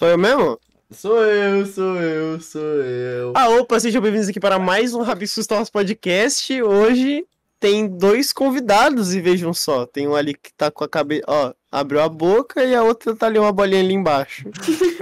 Sou eu mesmo? Sou eu, sou eu, sou eu. Ah, opa, sejam bem-vindos aqui para mais um Rabiscos Talks Podcast. Hoje tem dois convidados e vejam só. Tem um ali que tá com a cabeça. Ó, abriu a boca e a outra tá ali uma bolinha ali embaixo.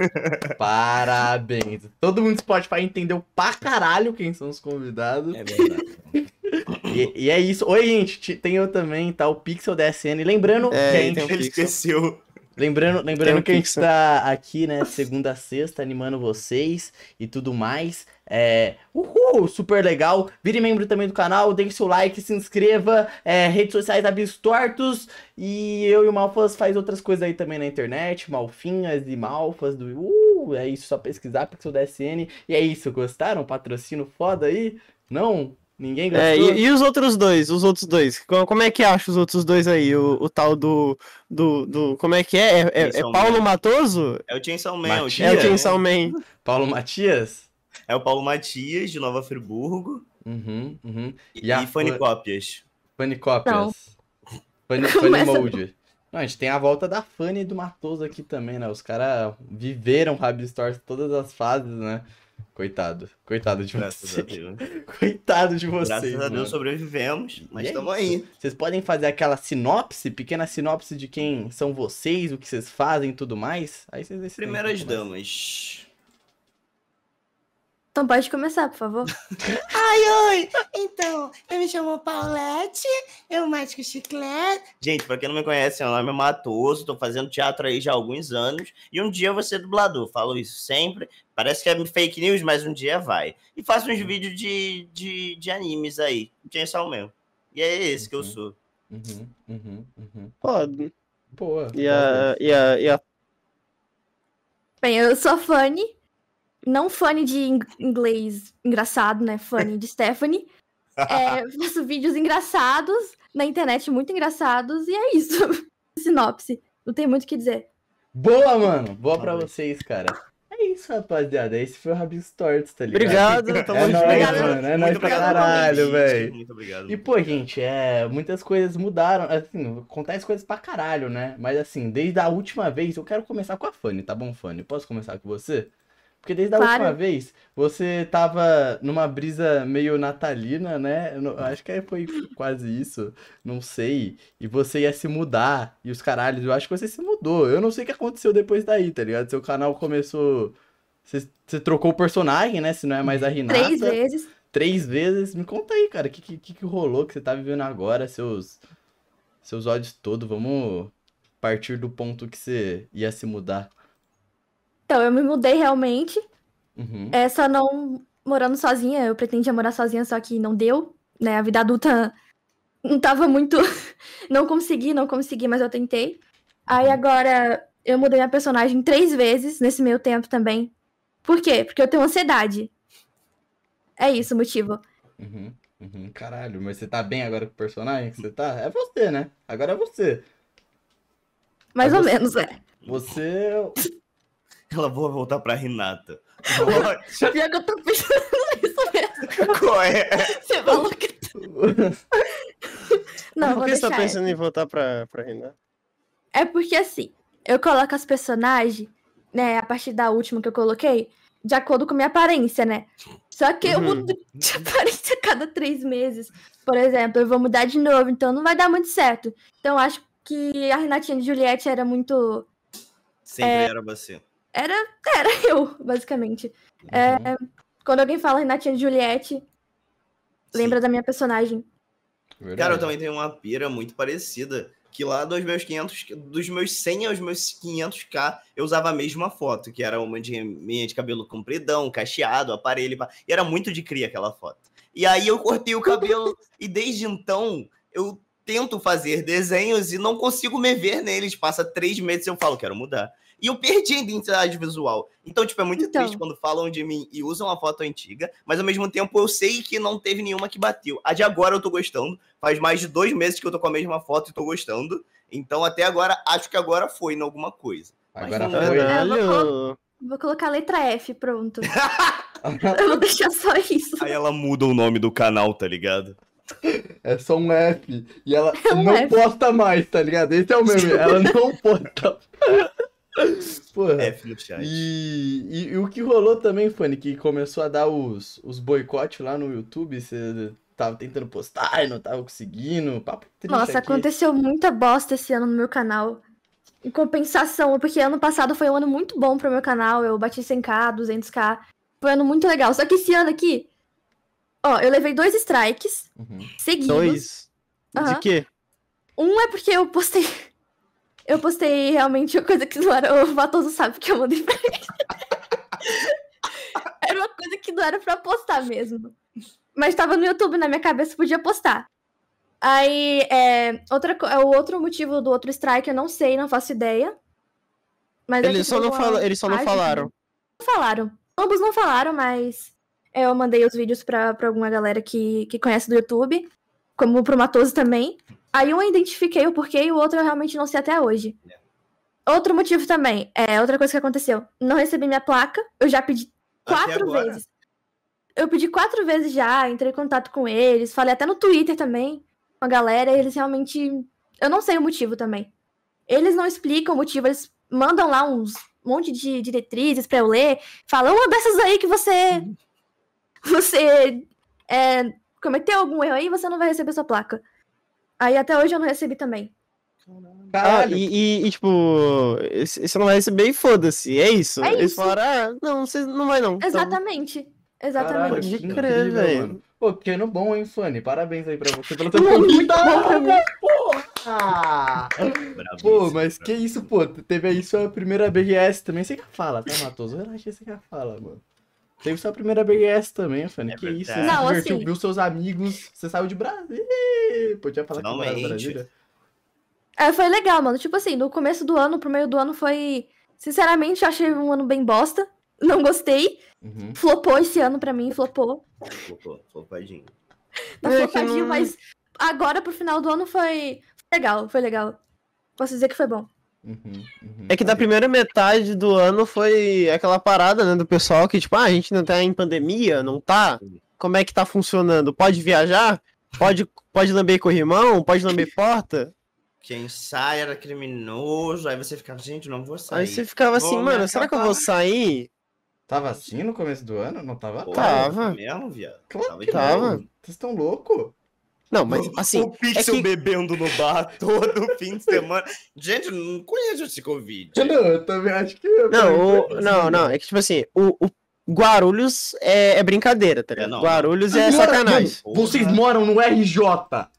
Parabéns. Todo mundo do Spotify entendeu pra caralho quem são os convidados. É verdade. E, e é isso. Oi, gente. Tem eu também, tá? O Pixel DSN. Lembrando É, que a gente Ele esqueceu. Lembrando, lembrando que a gente Pixel. tá aqui, né, segunda a sexta, animando vocês e tudo mais. É. Uhul! Super legal. Vire membro também do canal, deixe seu like, se inscreva. É, redes sociais Abistortos. E eu e o Malfas faz outras coisas aí também na internet. Malfinhas e Malfas do. Uh! É isso, só pesquisar Pixel DSN. E é isso, gostaram? Patrocínio foda aí? Não? Ninguém gostou? É, e, e os outros dois? Os outros dois? Co- Como é que acha os outros dois aí? O, o tal do, do, do. Como é que é? É, é- é Paulo Man. Matoso? É o Chainsaw Man. É o, Matias? É o Chainsaw Man. Paulo Matias? é o Paulo Matias, de Nova Friburgo. Uhum, uhum. E, E a e Fanny Fan- Cópias. Funny. Funny, Mode. Não, a gente tem a volta da Fanny e do Matoso aqui também, né? Os caras viveram Rabi Stories todas as fases, né? Coitado. Coitado de Graças a vocês. Deus. Coitado de vocês. Graças a mano. Deus sobrevivemos, mas é estamos isso. aí. Vocês podem fazer aquela sinopse, pequena sinopse de quem são vocês, o que vocês fazem e tudo mais? Aí vocês decidem. Primeiras damas. Então pode começar, por favor. Ai, oi! Então, eu me chamo Paulette, eu mágico chiclete. Gente, pra quem não me conhece, meu nome é Matoso, tô fazendo teatro aí já há alguns anos. E um dia eu vou ser dublador, falo isso sempre. Parece que é fake news, mas um dia vai. E faço uns vídeos de, de, de animes aí, Chainsaw Man. E é esse que eu Uhum. sou. Uhum, uhum, uhum. Pode. Boa. E a. E a, e a Bem, eu sou a Fanny. Não Fanny de ing- inglês engraçado, né? Fanny de Stephanie. É, faço vídeos engraçados na internet, muito engraçados, e é isso. Sinopse. Não tem muito o que dizer. Boa, mano. Boa pra vocês, cara. É isso, rapaziada. Esse foi o Rabis Tortos, tá ligado? Obrigado, tamo É junto. nóis, Obrigado. mano. É Muito nóis pra obrigado caralho, velho. Muito obrigado. E, pô, gente, é, muitas coisas mudaram. Assim, acontece coisas pra caralho, né? Mas, assim, desde a última vez, eu quero começar com a Fanny, tá bom, Fanny? Posso começar com você? Porque desde a Claro. última vez, você tava numa brisa meio natalina, né? Não- acho que foi quase isso, não sei. E você ia se mudar, e os caralhos, eu acho que você se mudou. Eu não sei o que aconteceu depois daí, tá ligado? Seu canal começou. Você, trocou o personagem, né? Se não é mais a Renata Três vezes. três vezes. Me conta aí, cara, o que, que, que rolou que você tá vivendo agora, seus, seus ódios todos. Vamos partir do ponto que você ia se mudar. Então, eu me mudei realmente. Uhum. É só não morando sozinha. Eu pretendia morar sozinha, só que não deu. Né? A vida adulta não tava muito. não consegui, não consegui, mas eu tentei. Aí agora eu mudei minha personagem três vezes nesse meio tempo também. Por quê? Porque eu tenho ansiedade. É isso o motivo. Uhum. Uhum. Caralho, mas você tá bem agora com o personagem que você tá? É você, né? Agora é você. Mais É ou você. menos, é. Você. Ela vou voltar pra Renata. Pior que eu tô pensando nisso mesmo. Qual é? Você falou que. Não, Por que você tá pensando em voltar pra, pra Renan? É porque assim, eu coloco as personagens, né, a partir da última que eu coloquei, de acordo com minha aparência, né? Só que eu Uhum. mudo de aparência a cada três meses. Por exemplo, eu vou mudar de novo, então não vai dar muito certo. Então eu acho que a Renatinha de Juliette era muito. Sempre É. era você. Era, era eu, basicamente. É, Uhum. Quando alguém fala Renatinha de Juliette, lembra Sim. da minha personagem. Verdade. Cara, eu também tenho uma pira muito parecida. Que lá dos meus 500, dos meus 100 aos meus 500k, eu usava a mesma foto, que era uma de minha de cabelo compridão, cacheado, aparelho, e era muito de cria aquela foto. E aí eu cortei o cabelo e desde então eu tento fazer desenhos e não consigo me ver neles. Passa três meses e eu falo, quero mudar. E eu perdi a identidade visual. Então, tipo, é muito Então. triste quando falam de mim e usam a foto antiga, mas ao mesmo tempo eu sei que não teve nenhuma que bateu. A de agora eu tô gostando. Faz mais de dois meses que eu tô com a mesma foto e tô gostando. Então, até agora, acho que agora foi em alguma coisa. Agora Mas não- foi. Caralho! Vou colocar a letra F, pronto. eu vou deixar só isso. Aí ela muda o nome do canal, tá ligado? É só um F. E ela É um não F. posta mais, tá ligado? Esse é o meme. Ela não posta. Porra. F no chat. E, e- e o que rolou também, Fanny, que começou a dar os, os boicotes lá no YouTube, você tava tentando postar e não tava conseguindo, papo Nossa, aqui. aconteceu muita bosta esse ano no meu canal. Em compensação, porque ano passado foi um ano muito bom pro meu canal. Eu bati 100k, 200k. Foi um ano muito legal. Só que esse ano aqui, ó, eu levei dois strikes Uhum. seguidos. Dois. De Aham. quê? Um é porque eu postei. Eu postei realmente uma coisa que não era. O Vatoso sabe que eu mandei pra ele. era uma coisa que não era pra postar mesmo. Mas tava no YouTube, na minha cabeça podia postar. Aí, é, outra, co- o outro motivo do outro strike eu não sei, não faço ideia. Mas é Eles só não, fala, eles só não falaram. Não falaram. Ambos não falaram, mas é, eu mandei os vídeos pra, pra alguma galera que, que conhece do YouTube, como pro Matoso também. Aí um eu identifiquei o porquê e o outro eu realmente não sei até hoje. Outro motivo também, é outra coisa que aconteceu. Não recebi minha placa, eu já pedi quatro vezes. Eu pedi quatro vezes já, entrei em contato com eles, falei até no Twitter também com a galera, e eles realmente. Eu não sei o motivo também. Eles não explicam o motivo, eles mandam lá uns um monte de diretrizes pra eu ler, falam uma dessas aí que você. Você é, cometeu algum erro aí, você não vai receber sua placa. Aí até hoje eu não recebi também. Ah, e, e- e, tipo, você não vai receber e foda-se, é isso. É Eles isso. falaram, ah, não, você não vai não. Então, Exatamente. caralho, Exatamente. Pode que incrível, velho. mano. Pô, pequeno bom, hein, Fanny? Parabéns aí pra você pelo teu Muito bom pra convidado, porra! Pô, mas que isso, pô? Teve aí sua primeira BGS também. Você que fala, tá, Matoso? Relaxa, você que fala, mano. Teve sua primeira BGS também, Fanny. É que isso, você verdade. se Não, divertiu, assim- viu seus amigos, você saiu de Brasília. Podia falar que morava em Finalmente. Brasília. É, foi legal, mano. Tipo assim, no começo do ano, pro meio do ano foi. Sinceramente, eu achei um ano bem bosta. Não gostei. Uhum. Flopou esse ano pra mim, flopou. Flopou, flopadinho. Tá É que flopadinho, não- mas agora pro final do ano foi legal, foi legal. Posso dizer que foi bom. Uhum, uhum. É que da primeira metade do ano foi aquela parada, né, do pessoal que, tipo, ah, a gente não tá em pandemia, não tá? Como é que tá funcionando? Pode viajar? Pode, pode lamber corrimão? Pode lamber porta? Quem sai era criminoso, aí você ficava, gente, não vou sair. Aí você ficava assim, Vou mano, será que eu vou sair? Tava assim no começo do ano? Não tava? Pô, Tava. mesmo, viado. Claro de que tava. Vocês estão loucos? Não, mas assim, o Pixel é que- bebendo no bar todo fim de semana. Gente, eu não conheço esse Covid. Não, eu também acho que. é não, o- não, não, é que tipo assim, o, o Guarulhos é, é brincadeira, tá ligado? não, Guarulhos é moram- sacanagem. Mano, vocês moram no RJ,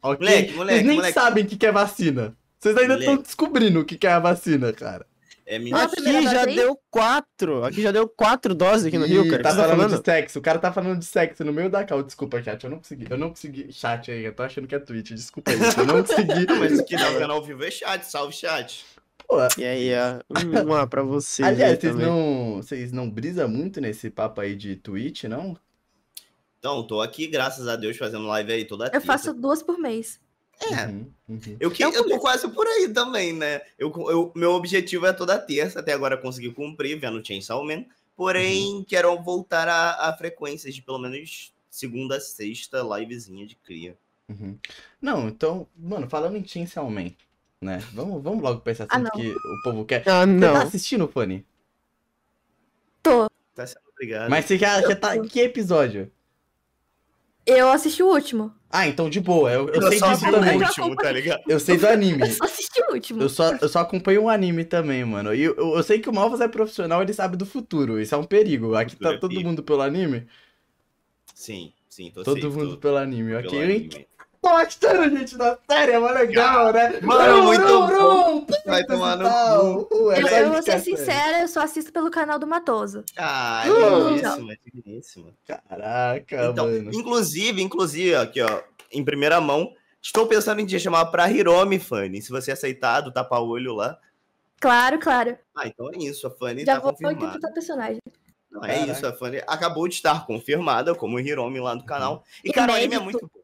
ok? Moleque, moleque, Vocês nem moleque. sabem o que que é vacina. Vocês ainda estão descobrindo o que que é a vacina, cara. É Não, mentira. a primeira Aqui já dose deu quatro. Aqui já deu quatro doses aqui no Rio, cara. Tá Você tá falando, falando? de sexo. O cara tá falando de sexo no meio da cal. Desculpa, chat. Eu não consegui. Eu não consegui. Chat aí, eu tô achando que é Twitch. Desculpa aí. Eu não consegui. Mas aqui no canal ao vivo é chat, salve chat. Pô, E aí, ó, uma pra vocês. aí aliás, vocês também. não. Vocês não brisam muito nesse papo aí de Twitch, não? Então, tô aqui, graças a Deus, fazendo live aí toda Eu terça. faço duas por mês. É, Uhum, uhum. eu, que, Eu eu tô quase por aí também, né? Eu, eu, meu objetivo é toda terça, até agora consegui cumprir, vendo Chainsaw Man. Porém, quero voltar a, a frequências de pelo menos segunda, sexta, livezinha de cria. Uhum. Não, então, mano, falando em Chainsaw Man, né? Vamos, vamos logo pra esse Ah, assunto não. que o povo quer. Ah, Você tá não. assistindo, Fanny? Tô. Tá sendo obrigado. Mas você já, já tá. Que episódio? Eu assisti o último. Ah, então de boa. Eu, eu sei só disso o também. já último, tá ligado? Eu sei do anime. Eu só assisti o último. Eu só, eu só acompanho um anime também, mano. E eu, eu, eu sei que o Malvas é profissional, ele sabe do futuro. Isso é um perigo. Aqui tá é todo mundo pelo anime? Sim, sim, tô Todo safe, mundo tô pelo anime, pelo ok? anime. Tô gostando, gente, da série, é mó legal, né? Mano, muito bom. Vai tomar no cu. Eu, eu vou ser sincera, eu só assisto pelo canal do Matoso. Ah, Hum. digníssima, digníssima. Caraca, Então, mano. inclusive, inclusive, aqui, ó, em primeira mão, estou pensando em te chamar pra Hiromi, Fanny. Se você aceitar, do tapa-olho lá. Claro, claro. Ah, então é isso, a Fanny Já tá vou confirmada. o personagem. Não, é Caraca. isso, a Fanny acabou de estar confirmada como Hiromi lá no canal. E, E cara, o anime é muito bom.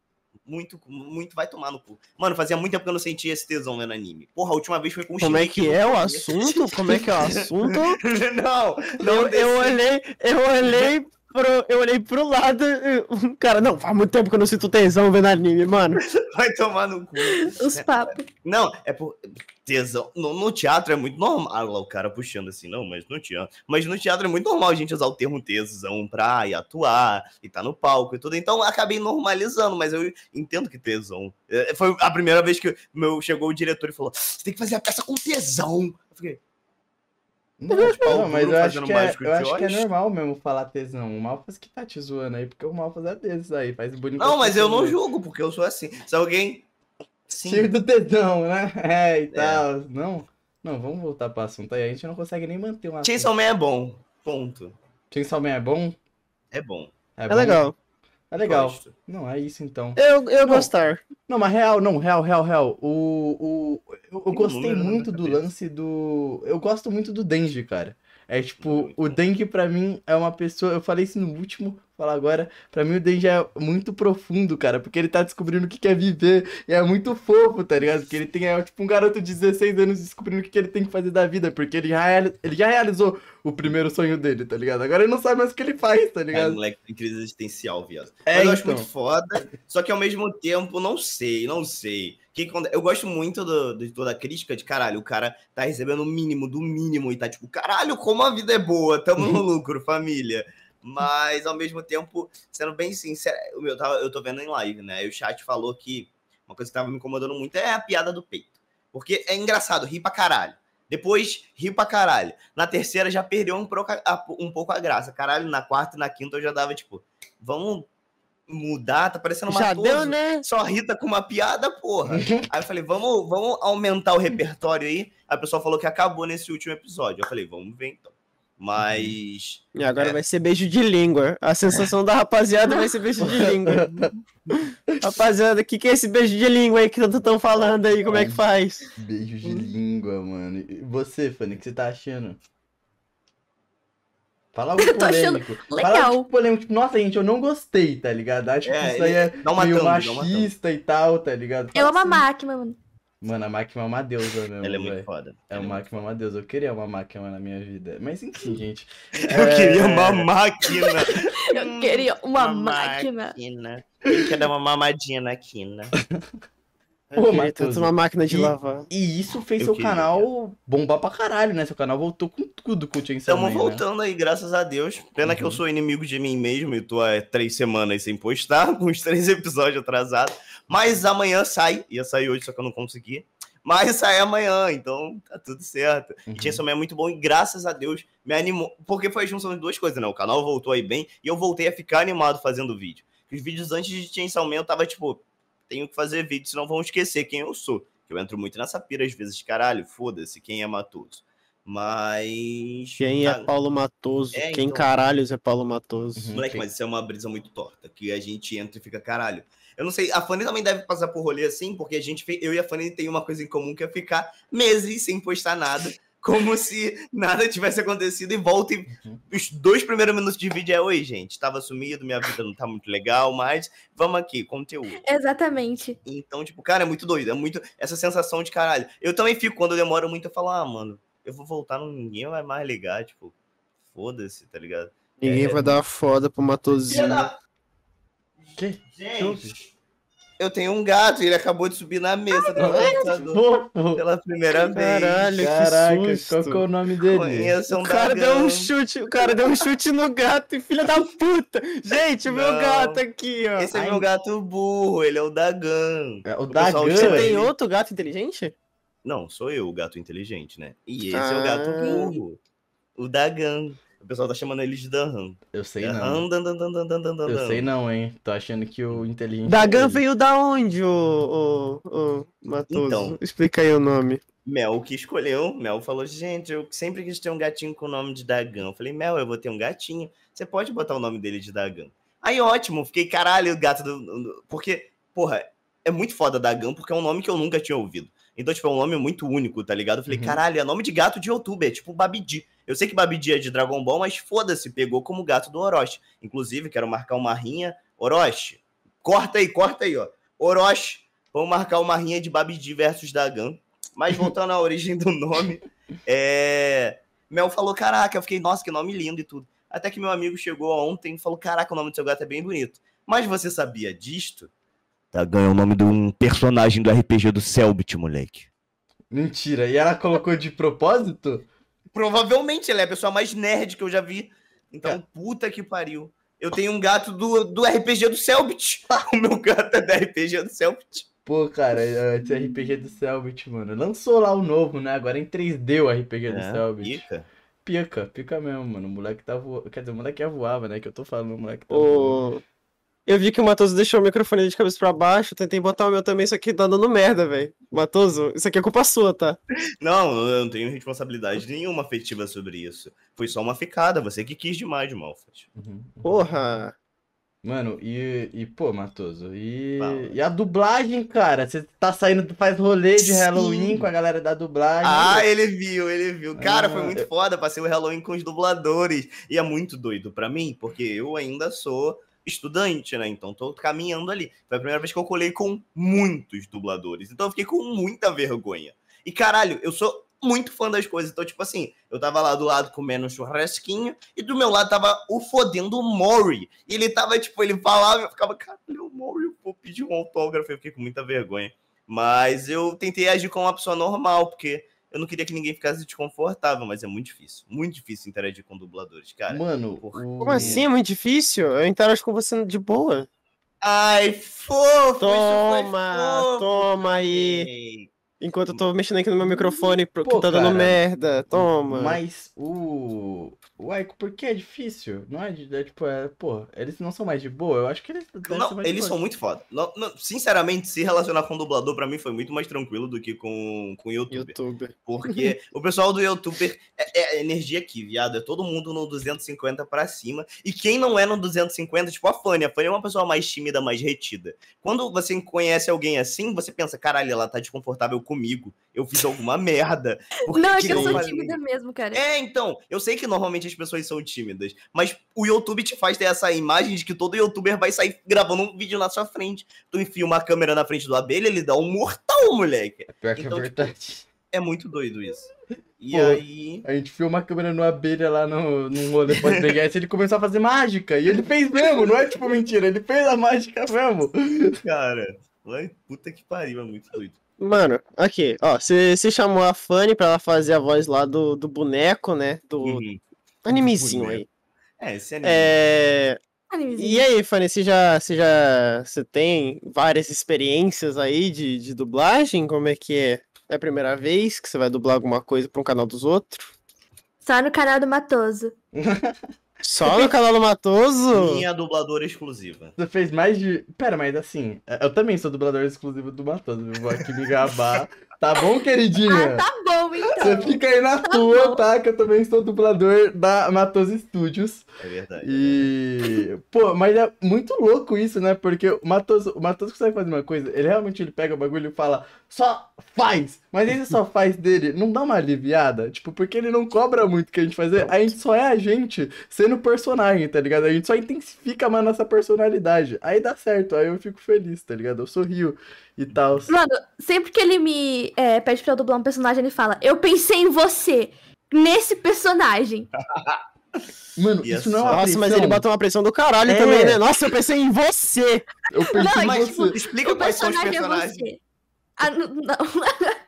Muito, muito, vai tomar no cu. Mano, fazia muito tempo que eu não sentia esse tesão vendo anime. Porra, a última vez foi com o Como é que é o assunto? Como é que é o assunto? não, não, Eu, eu olhei, eu olhei pro, eu olhei pro lado, cara, não, faz muito tempo que eu não sinto tesão vendo anime, mano. vai tomar no cu. Os papos. Não, é por. Tesão. No, no teatro é muito normal. Ah, lá o cara puxando assim, não, mas no teatro. Mas no teatro é muito normal a gente usar o termo tesão pra ir atuar e tá no palco e tudo. Então acabei normalizando, mas eu entendo que tesão. É, Foi a primeira vez que meu, chegou o diretor e falou: você tem que fazer a peça com tesão. Eu fiquei, Não, pau não, mas duro eu acho, que é, eu acho que é normal mesmo falar tesão. O Malfas que tá te zoando aí, porque o Malfas é desses aí, faz bonito. não, mas eu não julgo, porque eu sou assim. Se alguém. Sim. Tiro do tesão, né? É, e tal. Não, não, vamos voltar pro assunto aí. A gente não consegue nem manter uma. Chainsaw Man é bom. Ponto. Chainsaw Man é bom? É bom. É bom? legal. É legal. Gosto. Não, é isso então. Eu, eu Não. gostar. Não, mas real, não, real, real, real. O, o, eu, eu um gostei muito do cabeça. lance do. Eu gosto muito do Denji, cara. É tipo, Muito o. Denji pra mim é uma pessoa. Eu falei isso no último, falar agora. Pra mim o Denji é muito profundo, cara. Porque ele tá descobrindo o que quer viver. E é muito fofo, tá ligado? Porque ele tem, é tipo um garoto de 16 anos descobrindo o que que ele tem que fazer da vida. Porque ele já, ele já realizou o primeiro sonho dele, tá ligado? Agora ele não sabe mais o que ele faz, tá É, ligado? moleque tem crise existencial, viado. É, Mas eu acho então. muito foda, só que ao mesmo tempo, não sei, não sei. Que quando- eu gosto muito do- de toda a crítica de caralho, o cara tá recebendo o mínimo do mínimo e tá tipo, caralho, como a vida é boa, tamo no lucro, família. Mas ao mesmo tempo, sendo bem sincero, o meu tava- eu tô vendo em live, né? E o chat falou que uma coisa que tava me incomodando muito é a piada do peito. Porque é engraçado, ri pra caralho. Depois, ri pra caralho. Na terceira já perdeu um, pouco a- a- um pouco a graça. Caralho, na quarta e na quinta eu já dava, tipo, vamos mudar, tá parecendo uma Já deu, né? Só Rita com uma piada, porra. Aí eu falei, vamos, vamos aumentar o repertório aí. Aí o pessoal falou que acabou nesse último episódio. Eu falei, vamos ver então. Mas. E agora É. vai ser beijo de língua. A sensação da rapaziada vai ser beijo de língua. rapaziada, o que, que é esse beijo de língua aí que estão falando aí? Como é que faz? Beijo de língua, mano. E você, Fanny, o que você tá achando? Fala algo tô achando polêmico. Fala legal. tipo, polêmico. Tipo, nossa, gente, eu não gostei, tá ligado? Acho que É, isso aí é meio thumb, machista e tal, tá ligado? Eu amo Fala a assim. máquina, mano. Mano, a máquina é uma deusa mesmo, Ela é muito velho. foda. É Ela uma máquina, é uma deusa. Eu queria uma máquina na minha vida. Mas enfim, gente. Eu queria uma máquina. Eu queria uma, Uma máquina. máquina. Eu quero dar uma mamadinha na quina. Eu Ô, queria Matoso, tanto uma máquina de e- lavar. E isso fez Eu seu queria. canal bombar pra caralho, né? Seu canal voltou com tudo com o Chainsaw Estamos Man, né? voltando aí, graças a Deus. Pena que eu Uhum. sou inimigo de mim mesmo e tô há três semanas sem postar, com os três episódios atrasados. Mas amanhã sai. Ia sair hoje, só que eu não consegui. Mas sai amanhã, então tá tudo certo. Uhum. E Chainsaw Man é muito bom e graças a Deus me animou. Porque foi a junção de duas coisas, né? O canal voltou aí bem e eu voltei a ficar animado fazendo vídeo. Os vídeos antes de Chainsaw Man eu tava tipo, tenho que fazer vídeo, senão vão esquecer quem eu sou. Que eu entro muito nessa pira às vezes, caralho, foda-se, quem é Matoso. Mas. Quem é Paulo Matoso? É, Quem então. caralhos é Paulo Matoso? Uhum. Moleque, Quem- mas isso é uma brisa muito torta, que a gente entra e fica caralho. Eu não sei, a Fanny também deve passar por rolê assim, porque a gente, eu e a Fanny tem uma coisa em comum que é ficar meses sem postar nada, como se nada tivesse acontecido e volta e Uhum. os dois primeiros minutos de vídeo é oi, gente, tava sumido, minha vida não tá muito legal, mas vamos aqui, conteúdo. Exatamente. Então, tipo, cara, é muito doido, é muito essa sensação de caralho. Eu também fico quando eu demoro muito eu falo, ah, mano, eu vou voltar, ninguém vai mais ligar, tipo, foda-se, tá ligado? Ninguém É. vai dar uma foda pro Matosinho. Filha da Que? Gente, eu tenho um gato e ele acabou de subir na mesa do meu computador pela primeira vez. Caralho, Caraca, que qual susto. que é o nome dele? Conheçam O cara Dagão. deu um chute, o cara deu um chute no gato e filha da puta! Gente, o meu gato aqui, ó. Esse é Ai, meu gato burro, ele é o Dagan. É, o O Dagan. Você tem ele- outro gato inteligente? Não, sou eu o gato inteligente, né? E esse é o gato Ah. burro. O Dagan. O pessoal tá chamando ele de Dahan. Eu sei não. Dahan, dan, dan, dan, dan, dan, dan, Eu sei não, hein? Tô achando que o inteligente. Dagan é veio da onde, o, o, o Matoso? Então. Explica aí o nome. Mel que escolheu. Mel falou: gente, eu sempre quis ter um gatinho com o nome de Dagan. Eu falei: Mel, eu vou ter um gatinho. Você pode botar o nome dele de Dagan. Aí ótimo, fiquei caralho, o gato do. Porque, porra, é muito foda Dagan, porque é um nome que eu nunca tinha ouvido. Então, tipo, é um nome muito único, tá ligado? Eu falei, Uhum. caralho, é nome de gato de YouTube, é tipo Babidi. Eu sei que Babidi é de Dragon Ball, mas foda-se, pegou como gato do Orochi. Inclusive, quero marcar uma rinha. Orochi, corta aí, corta aí, ó. Orochi, vamos marcar uma rinha de Babidi versus Dagan. Mas voltando à origem do nome, é... Mel falou, caraca, eu fiquei, nossa, que nome lindo e tudo. Até que meu amigo chegou ontem e falou, caraca, o nome do seu gato é bem bonito. Mas você sabia disto? Dagan é o nome de um personagem do RPG do Selbit, moleque. Mentira. E ela colocou de propósito? Provavelmente, ela é a pessoa mais nerd que eu já vi. Então, É. puta que pariu. Eu tenho um gato do, do RPG do Selbit. o meu gato é do RPG do Selbit. Pô, cara, esse RPG do Selbit, mano. Lançou lá o novo, né? Agora em 3D o RPG do Selbit. Pica. Pica, pica mesmo, mano. O moleque tá voando. Quer dizer, o moleque ia voava, né? Que eu tô falando, o moleque tá voando. O... Eu vi que o Matoso deixou o microfone de cabeça pra baixo, tentei botar o meu também, isso aqui tá dando merda, velho. Matoso, isso aqui é culpa sua, tá? Não, eu não tenho responsabilidade nenhuma afetiva sobre isso. Foi só uma ficada, você que quis demais, Malfas. Uhum, uhum. Porra. Mano, e, e pô, Matoso, e, Fala. e a dublagem, cara? Você tá saindo, faz rolê de Sim. Halloween com a galera da dublagem. Ah, ele viu, ele viu. Cara, foi Ah, muito eu- foda. Passei o Halloween com os dubladores. E é muito doido pra mim, porque eu ainda sou estudante, né? Então tô caminhando ali. Foi a primeira vez que eu colei com muitos dubladores. Então eu fiquei com muita vergonha. E caralho, eu sou muito fã das coisas. Então, tipo assim, eu tava lá do lado comendo um churrasquinho e do meu lado tava o fodendo Mori. E ele tava, tipo, ele falava, eu ficava, caralho, Mori, eu vou pedir um autógrafo. Eu fiquei com muita vergonha. Mas eu tentei agir como uma pessoa normal, porque eu não queria que ninguém ficasse desconfortável, mas é muito difícil. Muito difícil interagir com dubladores, cara. Mano, Como assim? É muito difícil? Eu interajo com você de boa. Ai, fofo! Toma, fofo, toma aí. Ei. Enquanto eu tô mexendo aqui no meu microfone, porque Pô, tá dando cara. merda. Toma. Mas o. O Aiko, por que é difícil? Não é de. É, tipo, é. Pô, eles não são mais de boa? Eu acho que eles. Não, mais de eles boa. são muito foda. Não- não, sinceramente, se relacionar com dublador, pra mim foi muito mais tranquilo do que com, com youtuber. YouTube. Porque o pessoal do youtuber é, é energia aqui, viado. É todo mundo no 250 pra cima. E quem não é no 250, tipo a Fanny. A Fanny é uma pessoa mais tímida, mais retida. Quando você conhece alguém assim, você pensa, caralho, ela tá desconfortável comigo. Eu fiz alguma merda. Por Não, é que eu sou falei?" tímida mesmo, cara. É, então, eu sei que normalmente as pessoas são tímidas, mas o YouTube te faz ter essa imagem de que todo youtuber vai sair gravando um vídeo na sua frente. Tu enfia uma câmera na frente do abelha, ele dá um mortal, moleque. Pior que Então, é tipo, verdade. É muito doido isso. E Pô. aí. A gente filma a câmera no abelha lá no, no rolê podcast e ele começou a fazer mágica. E ele fez mesmo, não é tipo mentira, ele fez a mágica mesmo. Cara, ai, puta que pariu, é muito doido. Mano, aqui, ó, você você chamou a Fanny pra ela fazer a voz lá do, do boneco, né? Do Uhum. Animezinho aí. É, esse anime. É. Animezinho. E aí, Fanny, você já, você já, você tem várias experiências aí de, de dublagem? Como é que é? É a primeira vez que você vai dublar alguma coisa pra um canal dos outros? Só no canal do Matoso. Só no canal do Matoso? Minha dubladora exclusiva. Você fez mais de. Pera, mas assim, eu também sou dublador exclusivo do Matoso. Eu vou aqui me gabar. Tá bom, queridinha? Ah, tá bom, Você então. fica aí na tua, tá? Que eu também sou dublador da Matoso Studios. É verdade. E. Pô, mas é muito louco isso, né? Porque o Matoso, o Matoso consegue fazer uma coisa, ele realmente ele pega o bagulho e fala, só faz! Mas ele só faz dele, não dá uma aliviada? Tipo, porque ele não cobra muito o que a gente fazer, a gente só é a gente sendo personagem, tá ligado? A gente só intensifica mais nossa personalidade. Aí dá certo, aí eu fico feliz, tá ligado? Eu sorrio e tal. Mano, sempre que ele me é, pede pra eu dublar um personagem, ele fala: Eu pensei em você, nesse personagem. Mano, é isso não é uma Nossa, mas pressão. ele bota uma pressão do caralho É. também, né? Nossa, eu pensei em você! Eu pensei Não, em Mas você. explica o quais são os personagem é personagens. você. Ah, n- não.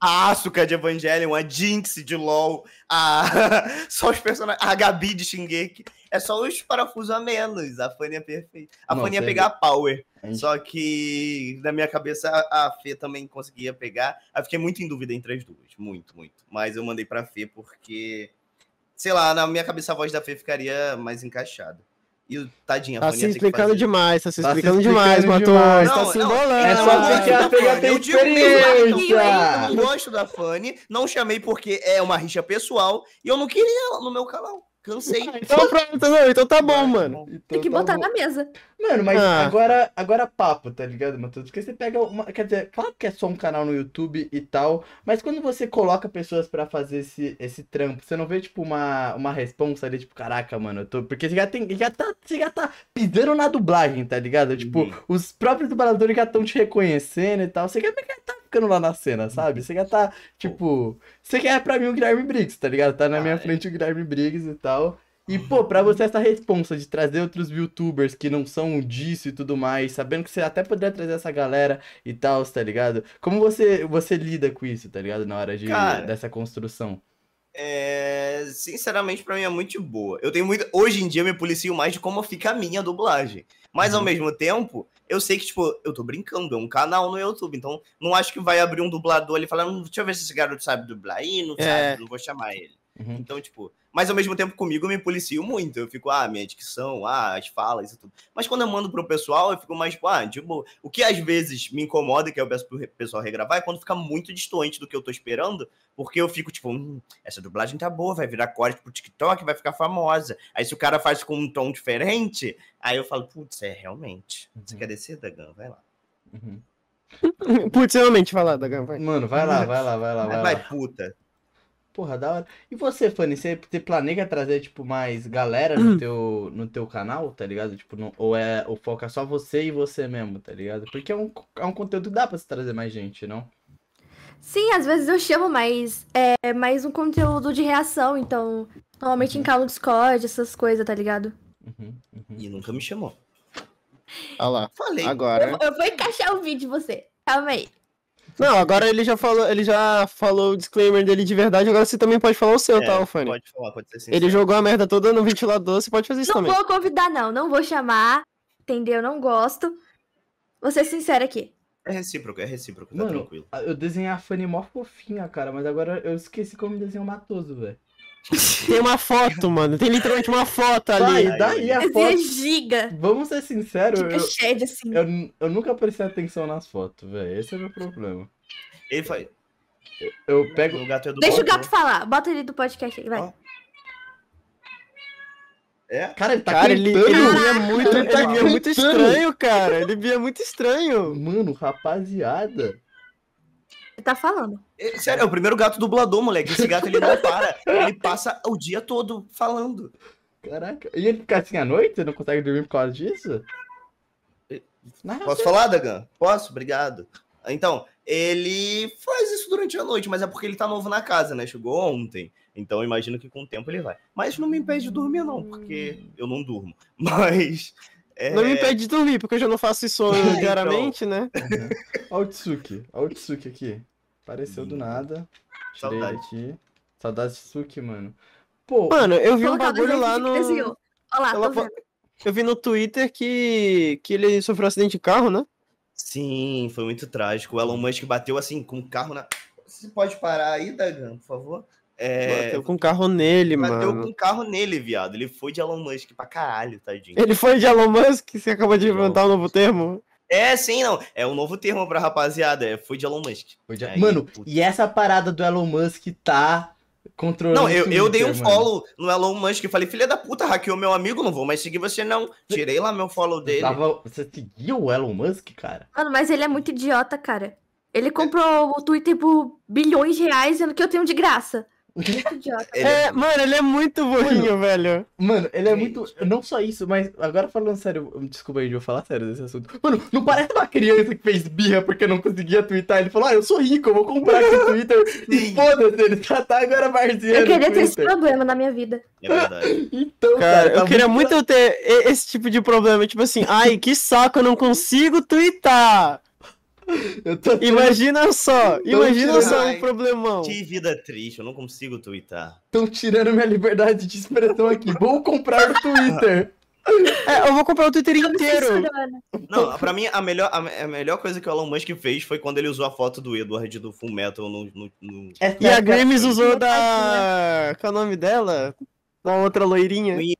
A Asuka de Evangelion, a Jinx de LoL, a... só os personagens. A Gabi de Shingeki. É só os parafusos a menos. A Fanny é perfeita. A Não, Fanny ia sério. pegar a Power. Só que na minha cabeça a a Fê também conseguia pegar. Eu fiquei muito em dúvida entre as duas. Muito, muito. Mas eu mandei pra Fê porque, sei lá, na minha cabeça a voz da Fê ficaria mais encaixada. E o tadinha, Tá se explicando fazer. demais, tá se Tá se explicando explicando demais, demais. Tá Não, se embolando. É só não porque gosto a da Fê já Fanny. tem experiência. Eu não gosto da Fanny, não chamei porque é uma rixa pessoal e eu não queria ela no meu canal. Cansei. Então pronto, não, então tá bom, mano. Então Tem que tá botar bom. na mesa. Mano, mas Ah. agora, agora papo, tá ligado, Matheus? Porque você pega uma. Quer dizer, claro que é só um canal no YouTube e tal, mas quando você coloca pessoas pra fazer esse, esse trampo, você não vê, tipo, uma, uma responsa ali, tipo, caraca, mano, eu tô. Porque você já tem. Já tá, você já tá pisando na dublagem, tá ligado? Tipo, Uhum. os próprios dubladores já estão te reconhecendo e tal. Você já tá ficando lá na cena, sabe? Você já tá, tipo. Você quer pra mim o Guilherme Briggs, tá ligado? Tá na minha frente o Guilherme Briggs e tal. E, pô, pra você essa responsa de trazer outros youtubers que não são disso e tudo mais, sabendo que você até poderia trazer essa galera e tal, tá ligado? Como você, você lida com isso, tá ligado? Na hora de, Cara. dessa construção. É, sinceramente, pra mim é muito boa. Eu tenho muito. Hoje em dia eu me policio mais de como fica a minha dublagem. Mas ao Uhum. mesmo tempo, eu sei que, tipo, eu tô brincando, é um canal no YouTube. Então, não acho que vai abrir um dublador ali falar, "Hum, deixa eu ver se esse garoto sabe dublar. Ih, não É. sabe, não vou chamar ele. Uhum. Então, tipo, mas ao mesmo tempo comigo eu me policio muito. Eu fico, ah, minha dicção, ah, as falas e tudo. Mas quando eu mando pro pessoal, eu fico mais, tipo, ah, de boa. O que às vezes me incomoda, que eu peço pro pessoal regravar, é quando fica muito distante do que eu tô esperando, porque eu fico, tipo, hum, essa dublagem tá boa, vai virar corte pro TikTok, vai ficar famosa. Aí se o cara faz com um tom diferente, aí eu falo, putz, é realmente. Você Uhum. quer descer, Dagan? Vai lá. Uhum. Putz, realmente, vai lá, Dagan, vai. Mano, vai lá, vai lá, vai lá, vai, Vai, lá. puta. Porra, da hora. E você, Fanny, você, você planeja trazer, tipo, mais galera Hum. no teu, no teu canal, tá ligado? Tipo, no- ou é, ou foca só você e você mesmo, tá ligado? Porque é um, é um conteúdo que dá pra se trazer mais gente, não? Sim, às vezes eu chamo, mas é mais um conteúdo de reação, então. Normalmente em calo Discord, essas coisas, tá ligado? Uhum, uhum. E nunca me chamou. Olha lá. Falei. Agora. Eu, eu vou encaixar o vídeo de você. Calma aí. Não, agora ele já falou, ele já falou o disclaimer dele de verdade, agora você também pode falar o seu, É, tá, Fanny? Pode falar, pode ser sincero. Ele jogou a merda toda no ventilador, você pode fazer isso Não também. vou convidar, não. Não vou chamar. Entendeu? Não gosto. Vou ser sincera aqui. É recíproco, é recíproco, tá Mano, tranquilo. Eu desenhei a Fanny mó fofinha, cara, mas agora eu esqueci como desenhar o Matoso, velho. Tem uma foto, mano. Tem literalmente uma foto ali. Vai, Aí, daí a Esse é foto. giga. Vamos ser sinceros, Fica eu, shed assim. eu, eu nunca prestei atenção nas fotos, velho. Esse é o meu problema. Ele faz. Eu pego. O gato é do Deixa o gato falar. Bota ele do podcast aí, vai. Ó. É? Cara, ele tá Cara, ele, cantando. ele via muito, Ele tá ele via muito estranho, cara. Ele via muito estranho. Mano, rapaziada. Ele tá falando. É, Sério, é o primeiro gato dublador, moleque. Esse gato ele não para. Ele passa o dia todo falando. Caraca. E ele fica assim à noite? Não consegue dormir por causa disso? Real, Posso falar, Dagan? Posso? Obrigado. Então, ele faz isso durante a noite, mas é porque ele tá novo na casa, né? Chegou ontem. Então, eu imagino que com o tempo ele vai. Mas não me impede de dormir, não, porque eu não durmo. Mas. é, Não me impede de dormir, porque eu já não faço isso Então. diariamente, né? Olha o Tsuki. Olha o Tsuki aqui. Apareceu do nada. Tirei Saudade. aqui. Saudades de Tsuki, mano. Pô, Mano, eu vi um bagulho lá no. desenhou. Olha lá, Ela tô fa- vendo. Eu vi no Twitter que, que ele sofreu um acidente de carro, né? Sim, foi muito trágico. O Elon Musk bateu assim com o carro na. Você pode parar aí, Dagan, por favor? É, Bateu com o carro nele, bateu mano. com o carro nele, viado. Ele foi de Elon Musk pra caralho, tadinho. Ele foi de Elon Musk, você acabou de inventar um novo termo. É, sim, não. É um novo termo pra rapaziada. É, foi de Elon Musk. de- Aí, Mano, puta. e essa parada do Elon Musk tá controlando. Não, eu, o eu dei um mano. follow no Elon Musk e falei, filha da puta, hackeou meu amigo, não vou mais seguir você, não. Tirei lá meu follow dele. Tava... Você seguia o Elon Musk, cara? Mano, mas ele é muito idiota, cara. Ele comprou o Twitter por bilhões de reais, sendo que eu tenho de graça. Muito idiota. Ele É, mano, ele é muito burrinho, velho. Mano, ele é Gente. muito. Não só isso, mas agora falando sério, desculpa aí, eu vou falar sério desse assunto. Mano, não parece uma criança que fez birra porque não conseguia twittar. Ele falou, ah, eu sou rico, eu vou comprar esse Twitter. E foda-se, ele já tá agora Eu marziano. queria ter esse problema na minha vida. É verdade. Então, Cara, cara, tá eu queria muito eu ter esse tipo de problema. Tipo assim, ai, que saco, eu não consigo twittar. Tô Imagina só, imagina tirando- só um problemão. que vida triste, eu não consigo twittar. Tão tirando minha liberdade de expressão aqui. Vou comprar o Twitter. É, eu vou comprar o Twitter inteiro. Não, pra mim, a melhor, a, a melhor coisa que o Elon Musk fez foi quando ele usou a foto do Edward do Full Metal no... no, no... Essa E a época- Grimes usou da. Qual é o nome dela? Da outra loirinha. In-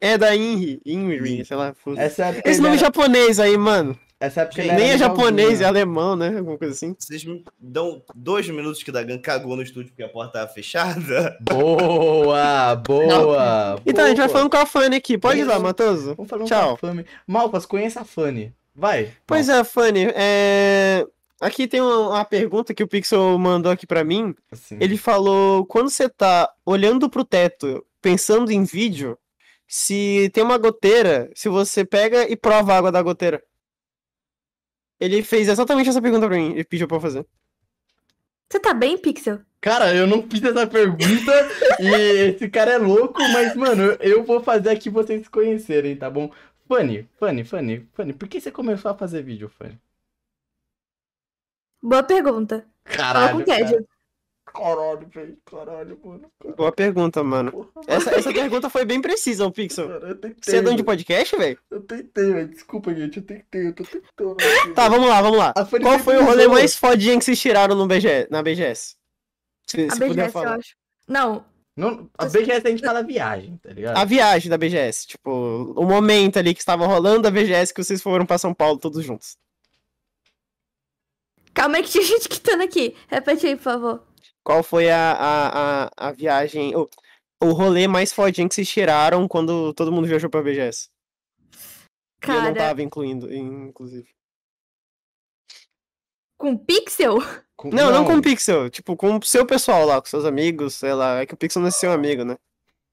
É da Inri. Inri, sei lá. época Esse nome japonês aí, mano. Essa época Nem é japonês, é legalzinho. alemão, né? Alguma coisa assim. Vocês me dão dois minutos que o Dagan cagou no estúdio porque a porta tava fechada? Boa, boa. Então, a gente vai boa. falando com a Fanny aqui. Pode ir lá, Isso. Matoso. Vamos falar Tchau. com a Fanny. Malpas, conheça a Fanny. Vai. Pois é, Fanny. É... Aqui tem uma, uma pergunta que o Pixel mandou aqui pra mim. Assim. Ele falou: quando você tá olhando pro teto, pensando em vídeo, se tem uma goteira, se você pega e prova a água da goteira. Ele fez exatamente essa pergunta pra mim, ele pediu pra eu fazer. Você tá bem, Pixel? Cara, eu não fiz essa pergunta e esse cara é louco, mas, mano, eu vou fazer aqui vocês se conhecerem, tá bom? Fanny, Fanny, Fanny, Fanny, por que você começou a fazer vídeo, Fanny? Boa pergunta. Fala com cara. Caralho, velho, caralho, mano. caralho, Boa pergunta, mano. porra, Essa, essa pergunta foi bem precisa, o Pixel. cara, eu tentei, Você é dono de podcast, velho? Eu tentei, velho. Desculpa, gente. Eu tentei, eu tô tentando. aqui, Tá, vamos lá, vamos lá. Qual foi o rolê mais fodinha que vocês tiraram no BG, na BGS? Se, A se puder BGS, eu falar. acho. Não, Não, a BGS a gente fala viagem, tá ligado? A viagem da BGS, tipo, o momento ali que estava rolando a BGS que vocês foram pra São Paulo todos juntos. calma aí que tinha gente quitando aqui. Repete aí, por favor. Qual foi a, a, a, a viagem, o, o rolê mais fodinho que vocês tiraram quando todo mundo viajou pra BGS? E eu não Cara, tava incluindo, inclusive. com Pixel? Com- Não, não, com o Pixel, tipo, com o seu pessoal lá, com seus amigos, sei lá. É que o Pixel não é seu amigo, né?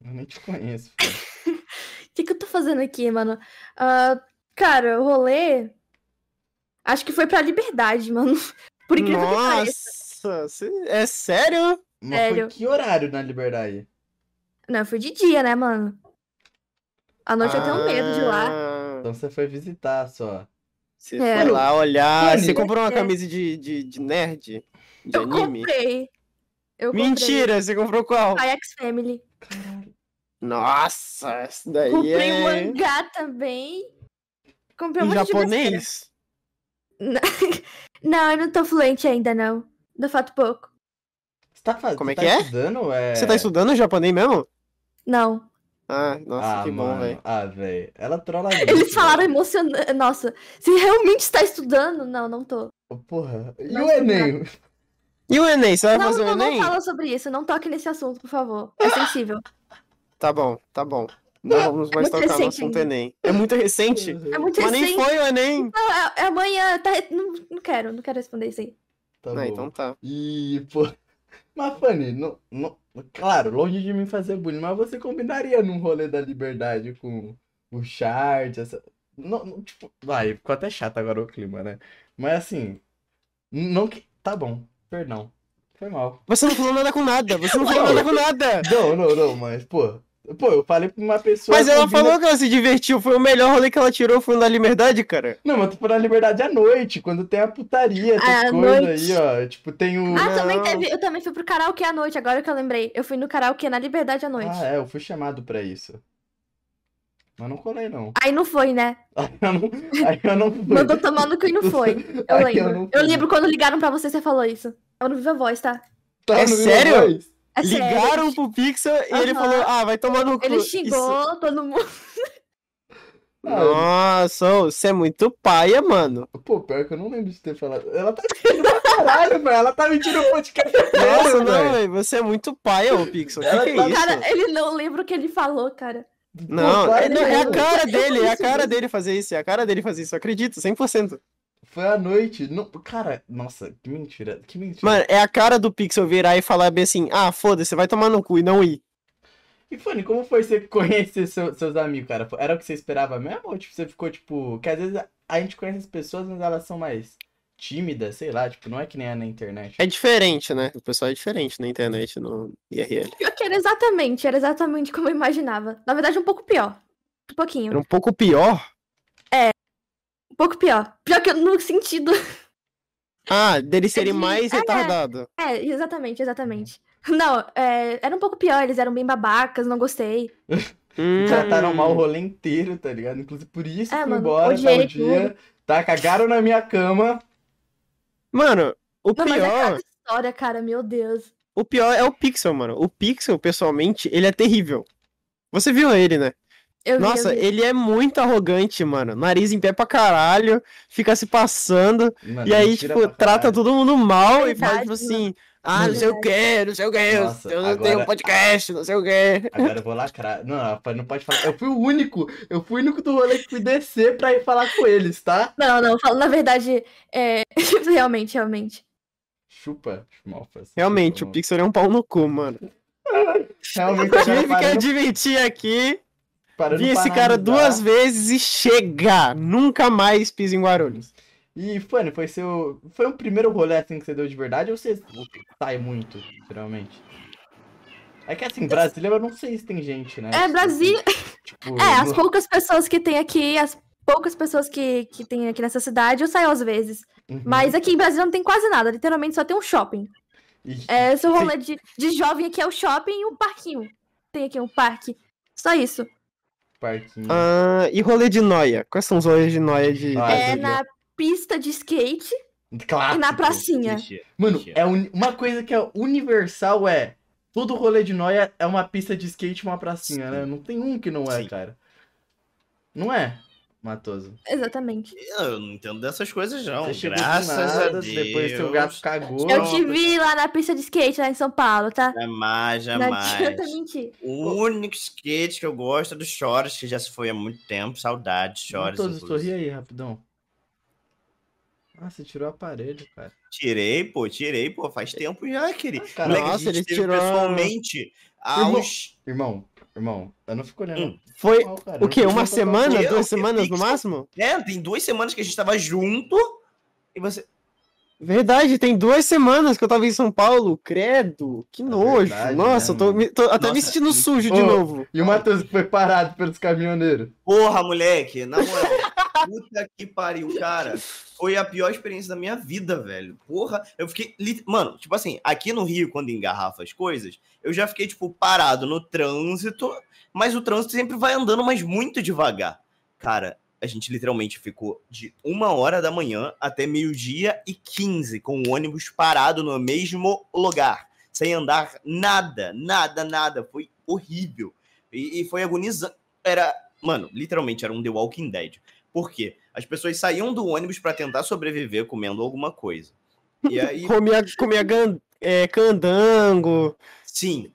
Eu nem te conheço. O que, que eu tô fazendo aqui, mano? Ah, cara, o rolê. Acho que foi pra liberdade, mano. Por incrível que pareça. Nossa, cê- é sério? Mas Sério. foi que horário na Liberdade? Não, foi de dia, né, mano? À noite eu tenho medo de lá. Ah, Então você foi visitar só. Você É. foi lá olhar. Você comprou uma camisa de, de, de nerd? De Eu anime? comprei. Eu comprei. Mentira, você comprou qual? A X Family. Caralho. Nossa, essa daí Comprei é um mangá também. Comprei um em japonês? Não, eu não tô fluente ainda, não. Do fato pouco. Você tá fazendo. Como é tá que é? estudando? É... Você tá estudando japonês mesmo? Não. Ah, nossa, ah, que bom, mano. velho. Ah, velho. Ela trola Eles muito, falaram emocionante. Nossa, você realmente está estudando? Não, não tô. Porra. E Não o Enem? E o Enem, você vai Não, fazer o não, não Enem? fala sobre isso. Não toque nesse assunto, por favor. É sensível. Tá bom, tá bom. Não vamos mais muito tocar no assunto ainda. Enem. É muito recente? É muito Mas nem recente. foi o Enem. Não, é, é amanhã. Tá... Não, não quero, não quero responder isso aí. Tá bom. então tá. E, pô. Mas, Fanny, não, não, claro, longe de mim fazer bullying, mas você combinaria num rolê da liberdade com o Chart, essa. Não, não, tipo, vai, ficou até chato agora o clima, né? Mas assim, não que. Tá bom, perdão. Foi mal. Você não falou nada com nada. Você não falou nada com nada. Não, não, não, mas, pô. Pô, eu falei pra uma pessoa. Mas ela falou que ela se divertiu. Foi o melhor rolê que ela tirou. Foi da liberdade, cara. Não, mas tu foi na liberdade à noite, quando tem a putaria, essas À coisas noite. aí, ó. Tipo, tem o. Ah, também teve. Eu também fui pro karaokê à noite, agora que eu lembrei. Eu fui no karaokê na Liberdade à noite. Ah, é, eu fui chamado pra isso. Mas não colei, não. Aí não foi, né? Aí eu não, aí eu não fui. Mandou tomar no cu e não foi. Eu Aí lembro. Eu, fui. lembro quando ligaram pra você, você falou isso. Eu não Viva Voz, tá? Tá É sério? Voz? É sério. Ligaram pro Pixel e ele Aham. falou: Ah, vai tomar no cu. Ele Isso- xingou todo mundo. Nossa, você é muito paia, mano. Pô, pior que eu não lembro de ter falado. Ela tá mentindo pra caralho, velho. Ela tá mentindo o podcast Nossa, não, velho. Você é muito paia, ô Pixel. Ela que é tá- isso? Cara, ele não lembra o que ele falou, cara. Não, claro é, não, é a cara dele, é a isso cara dele fazer isso, é a cara dele fazer isso, acredito, 100%. Foi à noite. Não... Cara, nossa, que mentira. Que mentira. Mano, é a cara do Pixel virar e falar bem assim, ah, foda-se, você vai tomar no cu e não ir. E Fanny, como foi você conhecer seu- seus amigos, cara? Era o que você esperava mesmo? Ou tipo, você ficou, tipo. Que às vezes a gente conhece as pessoas, mas elas são mais tímidas, sei lá, tipo, não é que nem é na internet. É diferente, né? O pessoal é diferente na internet, no IRL. Pior que era exatamente, era exatamente como eu imaginava. Na verdade, um pouco pior. Um pouquinho. Era um pouco pior. Um pouco pior. Pior que eu- no sentido. Ah, dele serem de- mais é. retardado. É, exatamente, exatamente. Não, é, era um pouco pior, eles eram bem babacas, não gostei. Hum, Trataram mal o rolê inteiro, tá ligado? Inclusive por isso É, fui mano, embora odiei tal dia. Tá, cagaram na minha cama. Mano, o Não, mas é pior, cada história, cara, meu Deus. o pior é o Pixel, mano. O Pixel, pessoalmente, ele é terrível. Você viu ele, né? Eu vi, Nossa, eu vi. ele é muito arrogante, mano. Nariz em pé pra caralho, fica se passando. Mano, E aí, tipo, trata caralho. todo mundo mal e fala, Verdade, tipo mano. assim, ah, não sei o que, não sei o que, Nossa, eu não agora- tenho podcast, não sei o que. Agora eu vou lacrar. Não, não, não pode falar. Eu fui o único. Eu fui o único do rolê que fui descer pra ir falar com eles, tá? Não, não, falo, na verdade, é. realmente, realmente. Chupa, Schmalfas. Realmente, Chupa, o Pixel é um pau no cu, mano. Realmente, Tive que admitir aqui, parando vi esse cara analisar. duas vezes e chega, nunca mais pisa em Guarulhos. E, Fanny, foi seu. Foi o primeiro rolê assim que você deu de verdade ou você sai muito, geralmente? É que assim, Brasília eu não sei se tem gente, né? É, Brasília. Tipo, É, as poucas pessoas que tem aqui, as poucas pessoas que, que tem aqui nessa cidade, eu saio às vezes. Uhum. Mas aqui em Brasília não tem quase nada, literalmente só tem um shopping. É, seu rolê de, de jovem aqui é o shopping e um parquinho. Tem aqui um parque. Só isso. Parquinho. Ah, e rolê de noia? Quais são os rolês de noia de Ah, é na pista de skate Clássico. e na pracinha. Mano, é uni- uma coisa que é universal é. Todo rolê de noia é uma pista de skate e uma pracinha, Sim. né? Não tem um que não é, Sim. cara. Não é, Matoso? Exatamente. Eu não entendo dessas coisas, não. Você Graças a nada, Deus. depois seu gato cagou. Eu te vi lá na pista de skate, lá em São Paulo, tá? Jamais, Não jamais. adianta mentir. O único skate que eu gosto é do Chores, que já se foi há muito tempo. Saudade, Chores. Matoso, inclusive. sorri aí, rapidão. Ah, você tirou o aparelho, cara. Tirei, pô, tirei, pô, faz tempo já, querido. cara, Moleque, nossa, a gente ele tirou- pessoalmente Irmão, uns... Irmão, irmão, eu não fico olhando. Hum. Foi mal, cara. o Eu quê? Uma semana? Eu, Duas eu semanas no fixo. máximo? É, tem duas semanas que a gente tava junto e você... Verdade, tem duas semanas que eu tava em São Paulo. Credo, que nojo. verdade, Nossa, né, eu tô, me- tô até me Nossa, sentindo sujo de Ô, novo. E o Matheus foi parado pelos caminhoneiros. Porra, moleque, na moral, puta que pariu, cara. Foi a pior experiência da minha vida, velho. Porra, eu fiquei. Mano, tipo assim, aqui no Rio, quando engarrafa as coisas, eu já fiquei, tipo, parado no trânsito, mas o trânsito sempre vai andando, mas muito devagar. Cara, a gente literalmente ficou de uma hora da manhã até meio-dia e 15 com o ônibus parado no mesmo lugar, sem andar nada, nada, nada. Foi horrível. E, e foi agonizante. Era, mano, literalmente era um The Walking Dead. Por quê? As pessoas saíam do ônibus pra tentar sobreviver comendo alguma coisa. E aí, Comia, comia gan- é, candango. sim.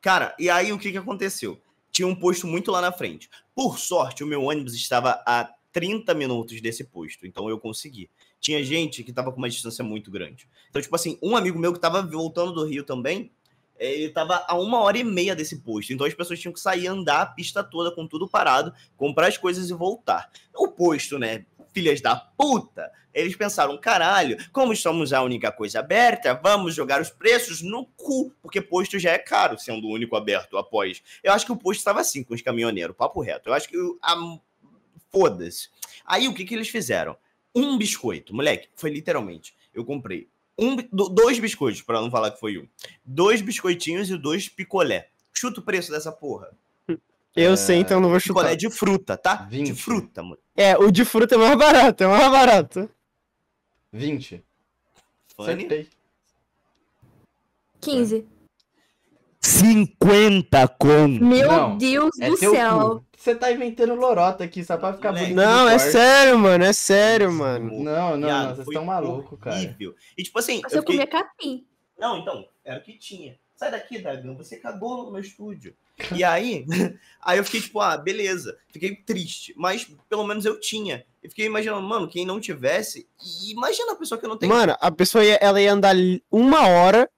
Cara, e aí o que que aconteceu? Tinha um posto muito lá na frente. Por sorte, o meu ônibus estava a 30 minutos desse posto, então eu consegui. Tinha gente que tava com uma distância muito grande. Então, tipo assim, um amigo meu que tava voltando do Rio também, ele tava a uma hora e meia desse posto. Então as pessoas tinham que sair andar a pista toda com tudo parado, comprar as coisas e voltar. O posto, né? Filhas da puta, eles pensaram, caralho, como somos a única coisa aberta, vamos jogar os preços no cu, porque posto já é caro, sendo o único aberto após. Eu acho que o posto estava assim com os caminhoneiros, papo reto. Eu acho que foda-se. Aí o que que eles fizeram? Um biscoito, moleque, foi literalmente. Eu comprei um, dois biscoitos, para não falar que foi um. Dois biscoitinhos e dois picolé. Chuta o preço dessa porra. Eu sei, então não vou Picolé chutar. de fruta, tá? 20. De fruta, mano. É, o de fruta é mais barato, é mais barato. 20. Fanny. Acertei. 15. 50 com. Meu Não, Deus É do céu. cu. Você tá inventando lorota aqui, só pra ficar bonito. Não, no é corte. sério, mano, é sério, mano. Não, não, Viado, não, vocês estão malucos, cara. horrível. E tipo assim, Mas eu eu fiquei... comia capim. Não, então, era o que tinha. Sai daqui, Dagan, você cagou no meu estúdio. E aí, aí eu fiquei tipo, ah, beleza. Fiquei triste, mas pelo menos eu tinha. E fiquei imaginando, mano, quem não tivesse, e imagina a pessoa que não tem. Mano, a pessoa ia, ela ia andar uma hora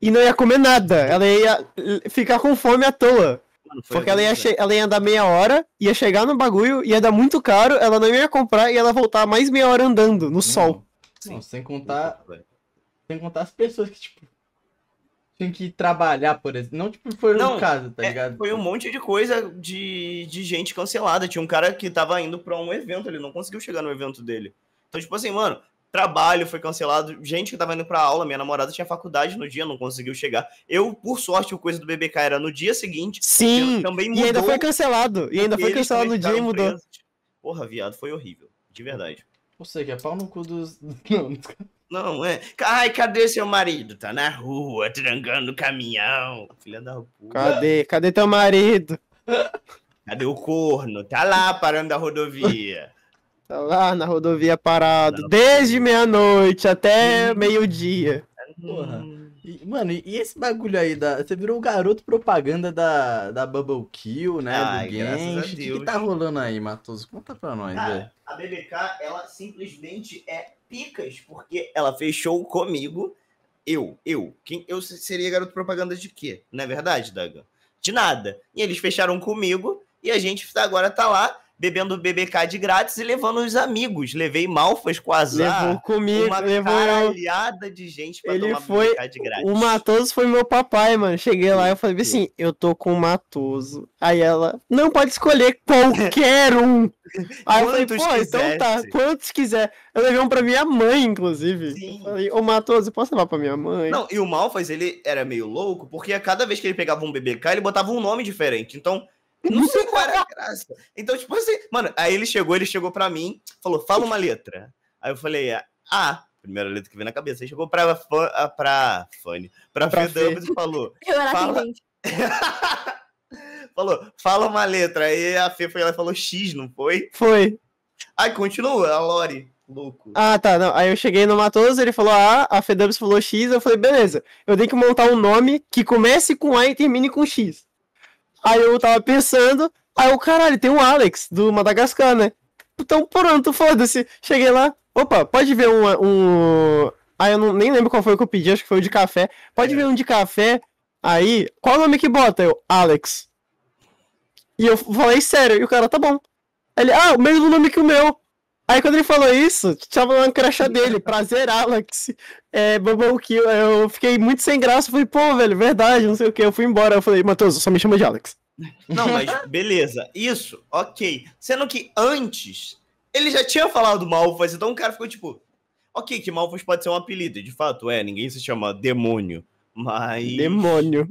e não ia comer nada. Ela ia ficar com fome à toa. Mano, Porque ela ia, ela ia andar meia hora, ia chegar no bagulho, ia dar muito caro, ela não ia comprar e ela voltar mais meia hora andando no sol. Não, não, Sim. sem contar, sem contar as pessoas que, tipo, tinham que trabalhar, por exemplo. Não, tipo, foi Não, no caso, tá É, ligado? foi um monte de coisa de, de gente cancelada. Tinha um cara que tava indo pra um evento, ele não conseguiu chegar no evento dele. Então, tipo assim, mano, trabalho foi cancelado, gente que tava indo pra aula, minha namorada tinha faculdade no dia, não conseguiu chegar. Eu, por sorte, o coisa do BBK era no dia seguinte. Sim, também e ainda mudou, foi cancelado. E ainda foi cancelado no dia e mudou. presos. Porra, viado, foi horrível. De verdade. Ou seja, é pau no cu dos. Não, Não, é. Ai, cadê seu marido? Tá na rua, trancando o caminhão. Filha da puta. Cadê? Cadê teu marido? Cadê o corno? Tá lá parando a rodovia. Tá lá na rodovia parado, Não. desde meia-noite até meio-dia. Porra. Hum. E, mano, e, esse bagulho aí da. Você virou o garoto propaganda da, da Bubble Kill, né? Ai, do Genshin. O que, que tá rolando aí, Matoso? Conta pra nós, velho. A BBK, ela simplesmente é picas, porque ela fechou comigo. Eu, eu. Quem, eu seria garoto propaganda de quê? Não é verdade, Dagan? De nada. E eles fecharam comigo e a gente agora tá lá bebendo BBK de grátis e levando os amigos. Levei Malfas com azar. Levou comigo, uma levou eu. caralhada de gente pra Ele tomar foi BBK de grátis. O Matoso foi meu papai, mano. Cheguei lá e eu falei assim: eu tô com o Matoso. Aí ela, não pode escolher qualquer um. Aí eu falei, pô, então tá, quisesse. quantos quiser. Eu levei um pra minha mãe, inclusive. Sim. Eu falei, ô Matoso, posso levar pra minha mãe? Não, e o Malfas, ele era meio louco, porque a cada vez que ele pegava um BBK, ele botava um nome diferente. Então, não sei qual era a graça. Então, tipo assim, mano, aí ele chegou, ele chegou pra mim, falou, fala uma letra. Aí eu falei, ah, primeira letra que veio na cabeça. Aí chegou pra, Fa- ah, pra Fanny, pra, Pra Fê e falou, Eu era Fala. falou, fala uma letra. Aí a Fê foi lá e falou X, não foi? Foi. Aí continua, a Lori, louco. Ah, tá, não. Aí eu cheguei no Matoso, ele falou A, a Fedubs falou X, eu falei, beleza, eu tenho que montar um nome que comece com A e termine com X. Aí eu tava pensando, aí o caralho, tem o Alex, do Madagascar, né? Então pronto, foda-se. Cheguei lá, opa, pode ver um. um... Ah, eu não, nem lembro qual foi o que eu pedi, acho que foi o de café. Pode É. ver um de café. Aí, qual o nome que bota? Eu, Alex. E eu falei sério, e o cara, tá bom. Ele, ah, o mesmo nome que o meu. Aí quando ele falou isso, tava lá no crachá dele, prazer, Alex. É, Bubble Kill. Eu fiquei muito sem graça. Falei, pô, velho, verdade, não sei o que. Eu fui embora. Eu falei, Matheus, só me chama de Alex. Não, mas beleza, isso, ok. Sendo que antes, ele já tinha falado Malfas, então o cara ficou tipo, ok, que Malfas pode ser um apelido, de fato é, ninguém se chama demônio, mas... Demônio.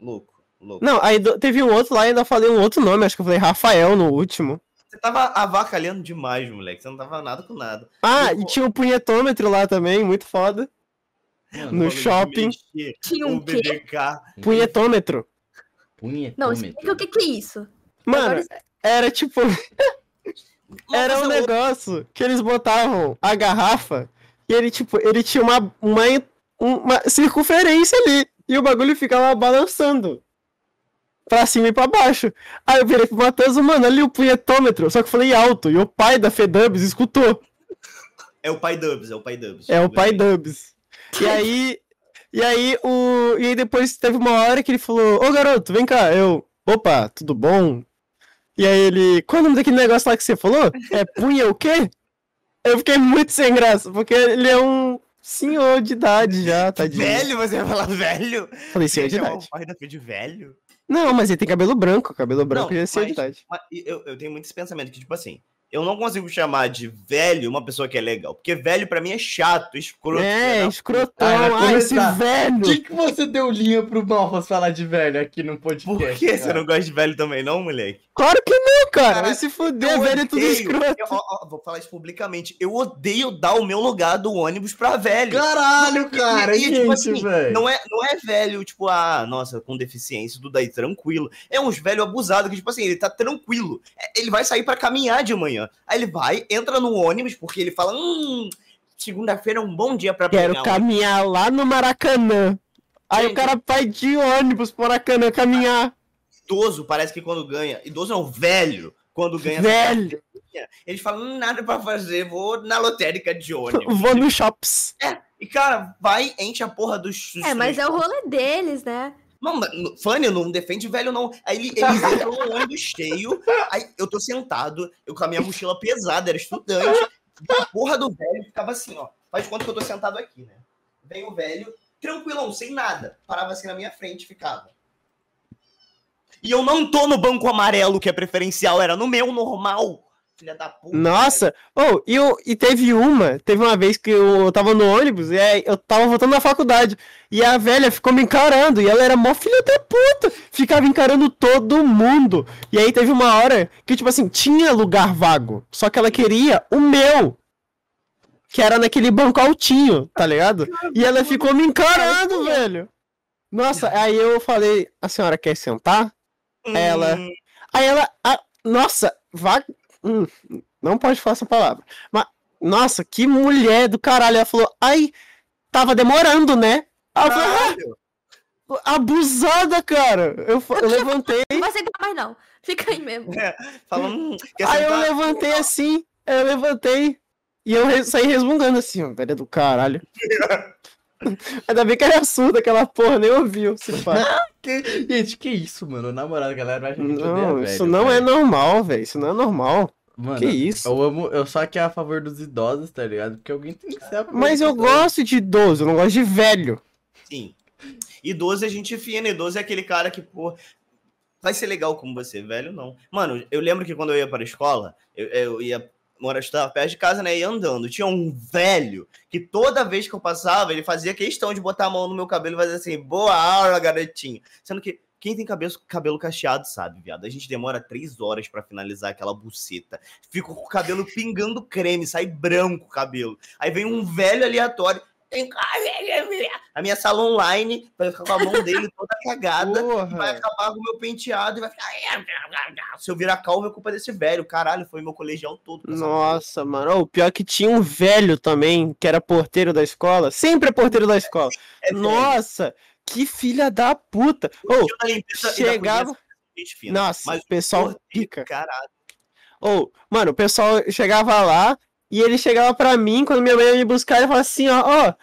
Louco, louco. Não, aí teve um outro lá e ainda falei um outro nome. Acho que eu falei Rafael no último. Você tava avacalhando demais, moleque, você não tava nada com nada. Ah, Eu- e tinha o punhetômetro lá também, muito foda. Mano, No shopping. mexer Tinha um quê? BBK. Punhetômetro. Punhetômetro. Não, explica o que que é isso. Mano, Agora- era tipo. Era um negócio que eles botavam a garrafa e ele, tipo, ele tinha uma, uma, uma circunferência ali. E o bagulho ficava balançando. Pra cima e pra baixo. Aí eu virei pro Matheus, mano, ali o punhetômetro. Só que eu falei alto. E o pai da Fedubs escutou. É o pai Dubs, é o pai Dubs. É o pai Dubs. E aí. E aí, o. E aí depois teve uma hora que ele falou, ô garoto, vem cá, eu. Opa, tudo bom? E aí ele. Qual é o nome daquele negócio lá que você falou? É punha o quê? Eu fiquei muito sem graça, porque ele é um senhor de idade já, tadinho. Velho, você vai falar velho? Falei senhor de chamar idade. o pai da de velho? Não, mas ele tem cabelo branco, cabelo branco Não, já é mas- idade. Mas eu, eu tenho muito esse pensamento que, tipo assim, eu não consigo chamar de velho uma pessoa que é legal. Porque velho pra mim é chato, escroto. É, escrotão, Ah, ai, esse velho. Por que, que você deu linha pro Malfas falar de velho aqui no podcast? Por que você cara? não gosta de velho também, não, moleque? Claro que não, cara. Cara, Vai se fuder, Eu velho é tudo odeio- escroto. eu- ó, ó, vou falar isso publicamente. Eu odeio dar o meu lugar do ônibus pra velho. Caralho, cara, E, tipo gente, assim, velho. Não é, não é velho, tipo, ah, nossa, com deficiência, tudo aí, tranquilo. É uns velho abusado que, tipo assim, ele tá tranquilo. É, Ele vai sair pra caminhar de manhã. Aí ele vai, entra no ônibus, porque ele fala, hum, segunda-feira é um bom dia pra Quero pegar um caminhar lá no Maracanã. Aí Gente. o cara vai de ônibus pro Maracanã caminhar. Idoso, parece que quando ganha, idoso não, velho, quando ganha Velho, eles falam, "Hum, nada pra fazer, vou na lotérica de ônibus. vou no shops. E, cara, vai, enche a porra dos... É, mas é o rolê deles, né? Não, Fanny não defende velho, não. Aí ele- eles entram no ônibus cheio, aí eu tô sentado, eu com a minha mochila pesada, era estudante, a porra do velho ficava assim, ó. Faz de conta que eu tô sentado aqui, né? Vem o velho, tranquilão, sem nada. Parava assim na minha frente ficava. E eu não tô no banco amarelo, que é preferencial, era no meu normal. Filha da puta. Nossa, oh, e, eu, e teve uma, teve uma vez que eu tava no ônibus e aí eu tava voltando da faculdade e a velha ficou me encarando e ela era mó filha da puta, ficava encarando todo mundo. E aí teve uma hora que, tipo assim, tinha lugar vago, só que ela queria o meu, que era naquele banco altinho, tá ligado? E ela ficou me encarando, velho. Nossa, aí eu falei, a senhora quer sentar? Hum, ela- Aí ela. ah, nossa, vá. hum, não pode falar essa palavra. Mas, nossa, que mulher do caralho. Ela falou, ai, tava demorando, né? Caralho. "Ah, abusada, cara. Eu, eu levantei. Não vai sentar mais, não. Fica aí mesmo. Falando, hum, aí eu levantei assim. Eu levantei. E eu saí resmungando assim, ó, velha do caralho. Ainda bem que era surdo aquela porra, nem ouviu. Se. Que- Gente, que isso, mano? Na moral, a galera vai achar que a gente odeia Não, velho, isso não é velho. normal, velho. Isso não é normal. Mano, Que isso? Eu amo, eu só aqui a favor dos idosos, tá ligado? Porque alguém tem que ser a favor Mas eu idosos. gosto de idoso, eu não gosto de velho. Sim. Idoso é gente fina, idoso é aquele cara que, pô, vai ser legal como você, velho, não. Mano, eu lembro que quando eu ia para a escola, eu, eu ia estudar perto de casa, né, e andando. Tinha um velho que toda vez que eu passava, ele fazia questão de botar a mão no meu cabelo e fazer assim, boa aula, garotinho. Sendo que quem tem cabelo, cabelo cacheado sabe, viado. A gente demora três horas pra finalizar aquela buceta. Fico com o cabelo pingando creme, sai branco o cabelo. Aí vem um velho aleatório. Tem- A minha sala online vai ficar com a mão dele toda cagada. Vai acabar com o meu penteado e vai ficar. Se eu virar calvo, é culpa desse velho. Caralho, foi meu colegial todo. Nossa, mano. O pior é que tinha um velho também, que era porteiro da escola. Sempre é porteiro da escola. É velho. Nossa, que filha da puta. E da chegava- nossa, Mas o pessoal pica. Caralho. Ô, mano, o pessoal chegava lá e ele chegava pra mim quando minha mãe ia me buscar e falava assim, ó, ó,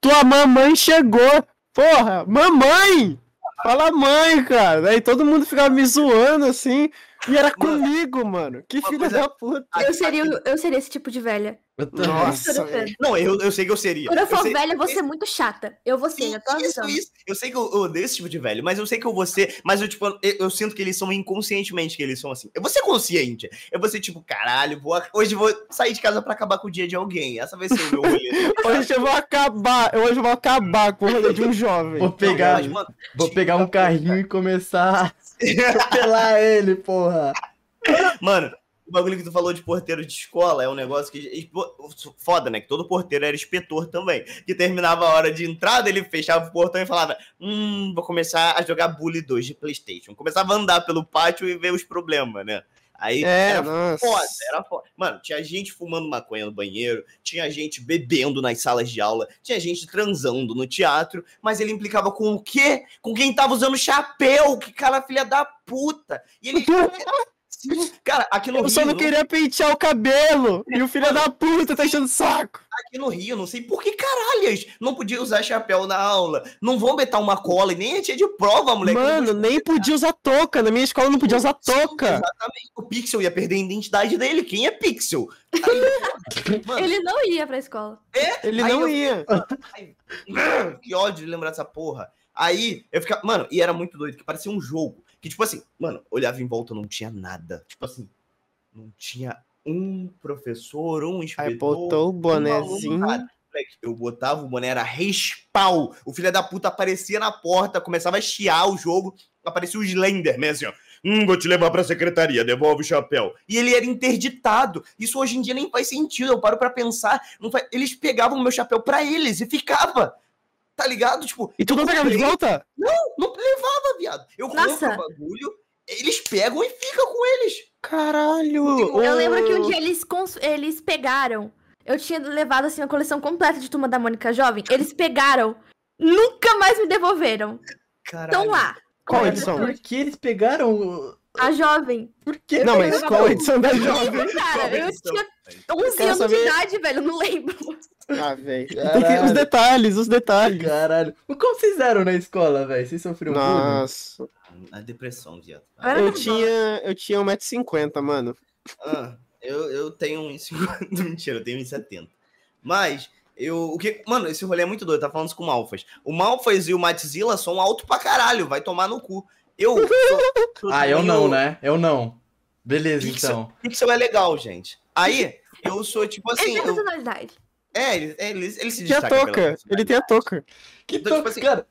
tua mamãe chegou. Porra, mamãe! Fala mãe, cara. Aí todo mundo ficava me zoando assim. E era Mano, comigo, mano. Que filha coisa- da puta. Eu seria, eu seria esse tipo de velha. Eu tô- Nossa. Não, eu, eu sei que eu seria. Quando eu for sei- velha, eu vou ser muito chata. Eu vou ser, Sim, já tô isso, avisando. isso. Eu sei que eu, eu odeio esse tipo de velho, mas eu sei que eu vou ser. Mas eu, tipo, eu, eu sinto que eles são inconscientemente que eles são assim. Eu vou ser consciente. Eu vou ser tipo, caralho, vou, hoje eu vou sair de casa pra acabar com o dia de alguém. Essa vai ser o meu rolê. Hoje eu vou acabar, hoje eu vou acabar com o rolê de um jovem. Vou pegar, Não, mano, vou pegar um carrinho e começar a atropelar ele, porra. Mano, o bagulho que tu falou de porteiro de escola é um negócio que. Foda, né? Que todo porteiro era inspetor também. Que terminava a hora de entrada, ele fechava o portão e falava: Hum, vou começar a jogar Bully 2 de PlayStation. Começava a andar pelo pátio e ver os problemas, né? Aí É, era nossa. foda, era foda. Mano, tinha gente fumando maconha no banheiro, tinha gente bebendo nas salas de aula, tinha gente transando no teatro, mas ele implicava com o quê? Com quem tava usando chapéu, que cara filha da puta. E ele. Cara, aqui no Eu só Rio, não queria pentear o cabelo. E o filho da puta tá enchendo o saco. aqui no Rio, não sei por que caralhas não podia usar chapéu na aula. Não vão botar uma cola e nem tinha de prova, moleque. Mano, nem podia usar touca. Na minha escola não podia usar touca. Exatamente. O Pixel ia perder a identidade dele. Quem é Pixel? Aí, mano, Ele não ia pra escola. Ele Aí não eu- ia. Mano, que ódio de lembrar dessa porra. Aí eu ficava. Mano, e era muito doido, que parecia um jogo. Que, tipo assim, mano, olhava em volta, não tinha nada. Tipo assim, não tinha um professor, um inspetor. Aí botou o um aluno, nada. Moleque, Eu botava o boné, era respal. O filho da puta aparecia na porta, começava a chiar o jogo. Aparecia o Slenderman, assim, ó. Hum, vou te levar pra secretaria, devolve o chapéu. E ele era interditado. Isso hoje em dia nem faz sentido. Eu paro pra pensar. Faz... Eles pegavam o meu chapéu pra eles e ficava. Tá ligado? Tipo, E tu não pegava de volta? não levava, viado. Eu compro Nossa. o bagulho, eles pegam e ficam com eles. Caralho. Eu lembro que um dia eles, cons- eles pegaram. Eu tinha levado assim a coleção completa de Turma da Mônica Jovem. Eles pegaram. Nunca mais me devolveram. Caralho. Estão lá. Qual edição? Por que eles pegaram. A jovem. Por que? Não, mas qual a edição da jovem? Cara, eu tinha 11 quero anos saber- de idade, velho. Eu não lembro. Ah, velho. Os detalhes, os detalhes. Caralho. Como vocês eram na escola, velho? Vocês sofriam bullying? Nossa. A depressão, viado. Eu tinha, eu tinha 1,50m, mano. Ah, eu, eu tenho um 50. Mentira, eu tenho um 70. Mas, eu. O que. Mano, esse rolê é muito doido, tá falando isso com o Malfas. O Malfas e o Matzilla são alto pra caralho, vai tomar no cu. Eu. sou- Ah, eu não, né? Eu não. Beleza, Pixel. então. Pixel é legal, gente. Aí, eu sou tipo Ele assim. tem eu- personalidade. é, ele, ele, ele se Tinha destaca pela touca. personalidade. Ele tem a touca. Que Então, tipo to- assim- cara.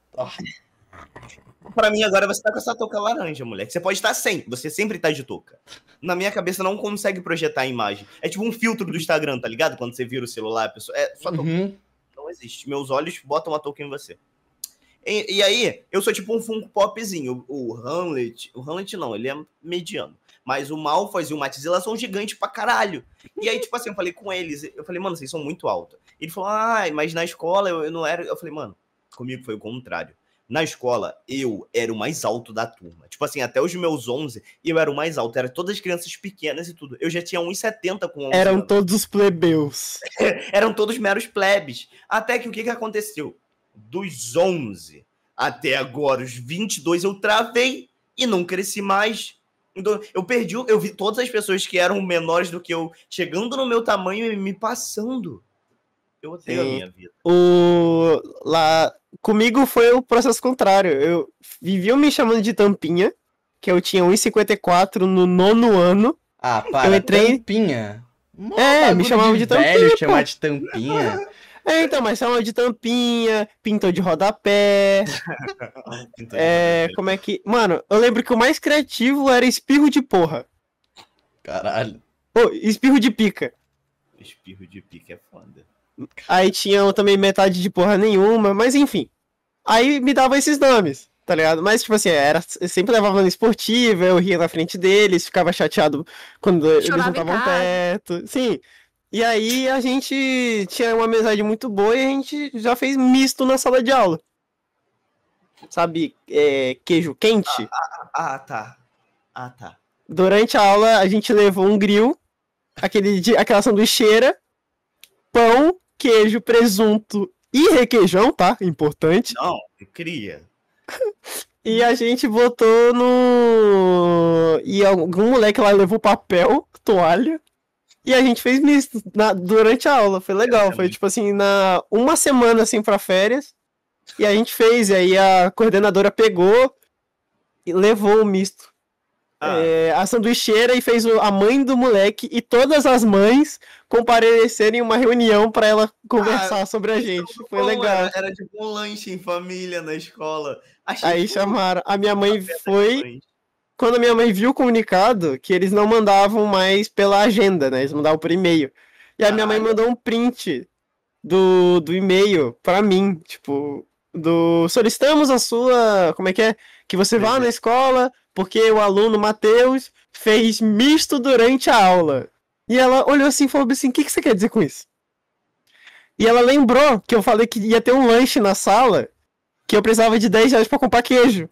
Pra mim, agora você tá com essa touca laranja, moleque. Você pode estar sem, você sempre tá de touca. Na minha cabeça não consegue projetar a imagem. É tipo um filtro do Instagram, tá ligado? Quando você vira o celular, a pessoa. É só touca. Uhum. Não existe. Meus olhos botam a touca em você. E, e aí, eu sou tipo um Funko Popzinho. O, o Hamlet. O Hamlet não, ele é mediano. Mas o Malfoy e o Matzilla são gigantes pra caralho. E aí, tipo assim, eu falei com eles. Eu falei, mano, vocês são muito altos. Ele falou, ah, mas na escola eu, eu não era. Eu falei, mano, comigo foi o contrário. Na escola, eu era o mais alto da turma. Tipo assim, até os meus 11, eu era o mais alto. Era todas as crianças pequenas e tudo. Eu já tinha 1,70 com 11 Eram anos todos os plebeus. eram todos meros plebes. Até que o que, que aconteceu? Dos 11 até agora, os 22, eu travei e não cresci mais. Então, eu perdi, eu vi todas as pessoas que eram menores do que eu chegando no meu tamanho e me passando. Eu odeio a Sim. minha vida. O lá comigo foi o processo contrário. Eu viviam me chamando de tampinha, que eu tinha 1,54 no nono ano. Ah, para, Eu entrei- tampinha. Mó É, me chamavam de tampinha, velho chamar de tampinha. É, então, mas chamava de tampinha, pintou de rodapé. Então, É, como é que. Mano, eu lembro que o mais criativo era espirro de porra. Caralho. Ô, espirro de pica. Espirro de pique é foda. Aí tinha também metade de porra nenhuma, mas enfim. Aí me dava esses nomes, tá ligado? Mas, tipo assim, era, eu sempre levava no esportivo, eu ria na frente deles, ficava chateado quando eles não Chorava estavam perto. Sim. E aí a gente tinha uma amizade muito boa e a gente já fez misto na sala de aula. Sabe, é, queijo quente? Ah, tá. Ah, tá. Durante a aula, a gente levou um grill, aquele, aquela sanduicheira, pão, queijo, presunto e requeijão, tá? Importante. Não, queria. E a gente botou no. E algum moleque lá levou papel, toalha. E a gente fez misto na- durante a aula. Foi legal. Foi tipo assim, na uma semana assim pra férias. E a gente fez. E aí a coordenadora pegou e levou o misto. Ah, É, a sanduicheira e fez a mãe do moleque e todas as mães comparecerem em uma reunião pra ela conversar sobre a gente. Foi bom, legal. Era, era tipo um lanche em família na escola. Achei Aí chamaram. A minha mãe foi. Quando a minha mãe viu o comunicado, que eles não mandavam mais pela agenda, né? Eles mandavam por e-mail. E a minha mãe mandou um print do, do e-mail pra mim, tipo, do solicitamos a sua, como é que é? Que você vá na escola, porque o aluno Matheus fez misto durante a aula. E ela olhou assim e falou assim: "O que que você quer dizer com isso?" E ela lembrou que eu falei que ia ter um lanche na sala, que eu precisava de 10 reais pra comprar queijo.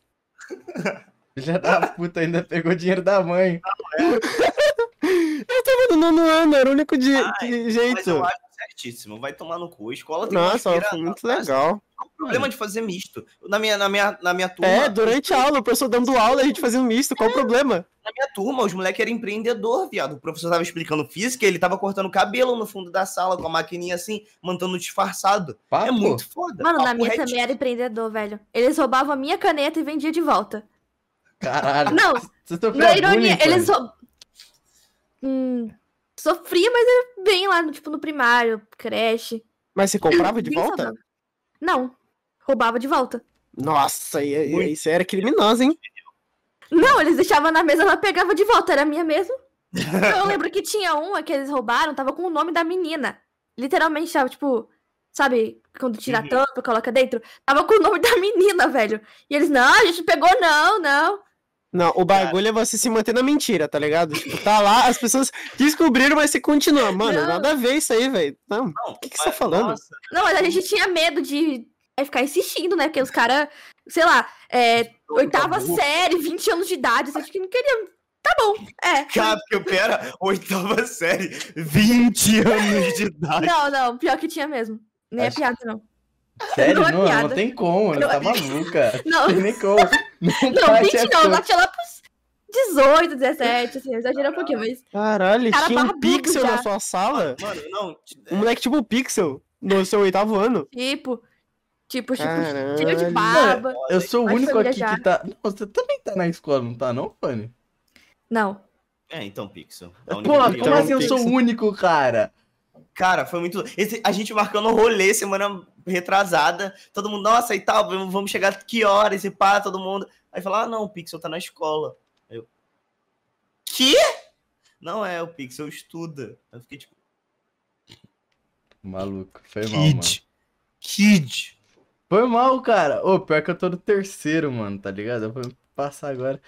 Filha da puta, ainda pegou dinheiro da mãe. Eu tava no nono ano, era o único de, Ai, de Mas jeito. eu acho certíssimo. Vai tomar no cu. A escola tem Nossa, foi muito legal. Qual o problema de fazer misto? Na minha, na minha, na minha turma. É, durante a aula, o professor dando aula, a gente fazia um misto, qual o problema? Na minha turma, os moleques eram empreendedor, viado. O professor tava explicando física, ele tava cortando cabelo no fundo da sala com a maquininha assim, mantendo disfarçado. Papo. É muito foda. Mano, na Papo minha retinho. também era empreendedor, velho. Eles roubavam a minha caneta e vendiam de volta. Caralho. Não, Vocês estão na ironia, eles roub... hum, Sofria, mas era bem lá, no, tipo, no primário, creche. Mas você comprava de Bem volta? saudável. Não, roubava de volta. Nossa, e, e, isso era criminoso, hein? Não, eles deixavam na mesa, ela pegava de volta, era minha mesmo. Eu lembro que tinha uma que eles roubaram, tava com o nome da menina. Literalmente, tava, tipo, sabe, quando tira a Uhum. tampa, coloca dentro? Tava com o nome da menina, velho. E eles, não, a gente pegou, não, não. Não, o bagulho é você se manter na mentira, tá ligado? Tipo, tá lá, as pessoas descobriram, mas você continua. Mano, Não. nada a ver isso aí, velho. Não, o que, que você tá falando? nossa, Não, mas a gente tinha medo de é, ficar insistindo, né? Porque os caras, sei lá, é, oitava burro. série, 20 anos de idade, acho que não queriam. Tá bom, é. Cara, porque pera, oitava série, 20 anos de idade. Não, não, pior que tinha mesmo. Nem Acho- é piada, não. Sério? Não é Não, não, tem como, Não tá é- maluca. Não, Tem nem como. Não, não, bate 20 a não, lá tinha lá pros 18, 17, assim, eu exagerei um pouquinho, mas. Caralho, Cara tinha um pixel já. na sua sala? Mano, não. Um moleque tipo um pixel no seu oitavo ano? Tipo, tipo, tipo, Caralho. cheio de barba. Eu sou o único aqui viajar. que tá. Não, você também tá na escola, não tá, não, Fanny? Não. É, então, Pixel. Única Pô, como Então, assim eu sou o único, cara? Cara, foi muito. esse- a gente marcando rolê semana retrasada. Todo mundo, nossa, e tal, vamos chegar que horas e pá, todo mundo. Aí fala, ah, não, o Pixel tá na escola. Aí eu. Que? Não é, o Pixel estuda. Eu fiquei tipo, Maluco, foi mal, mano. Kid. Kid. Foi mal, cara. Ô, pior que eu tô no terceiro, mano, tá ligado? Eu vou passar agora.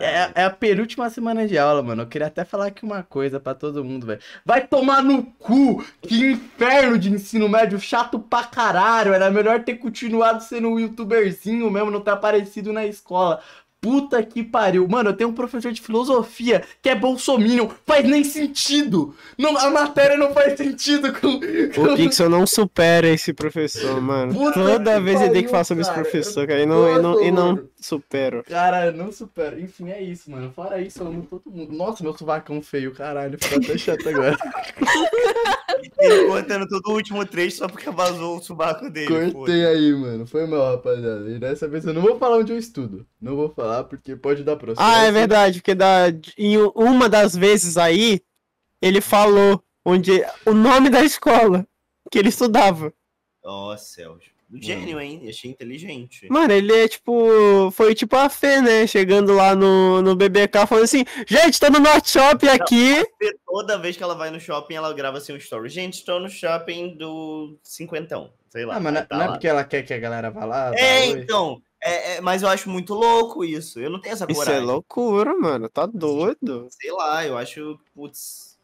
É, é a penúltima semana de aula, mano. Eu queria até falar aqui uma coisa pra todo mundo, velho. Vai tomar no cu! Que inferno de ensino médio chato pra caralho. Era melhor ter continuado sendo um youtuberzinho mesmo, não ter aparecido na escola. Puta que pariu. Mano, eu tenho um professor de filosofia que é bolsominion. Faz nem sentido. Não, a matéria não faz sentido com... O Pixel não supera esse professor, mano. Puta Toda vez ele tem que pariu, falar sobre esse cara. professor, cara, e não, e não, e não Todo. supera. Cara, eu não supero. Enfim, é isso, mano. Fora isso, eu amo todo mundo. Nossa, meu sovacão feio, caralho. Ficou até chato agora. Ele cortando todo o último trecho só porque vazou o subaco dele. Cortei aí, mano. Foi mal, rapaziada. E dessa vez eu não vou falar onde eu estudo. Não vou falar porque pode dar processo. Ah, é verdade, porque da, em uma das vezes aí, ele falou onde o nome da escola que ele estudava. Ó, céus. Gênio, hein? Achei inteligente. Mano, ele é tipo. Foi tipo a Fê, né? Chegando lá no, no BBK falando assim: gente, tô no North Shopping aqui. Toda vez que ela vai no shopping, ela grava assim um story. Gente, estou no shopping do cinquentão. Sei lá. Ah, mas não, Aí tá não é lá. porque ela quer que a galera vá lá? É, então. É, é, mas eu acho muito louco isso. Eu não tenho essa Isso é coragem. loucura, mano. Tá doido. Sei lá, eu acho. Putz.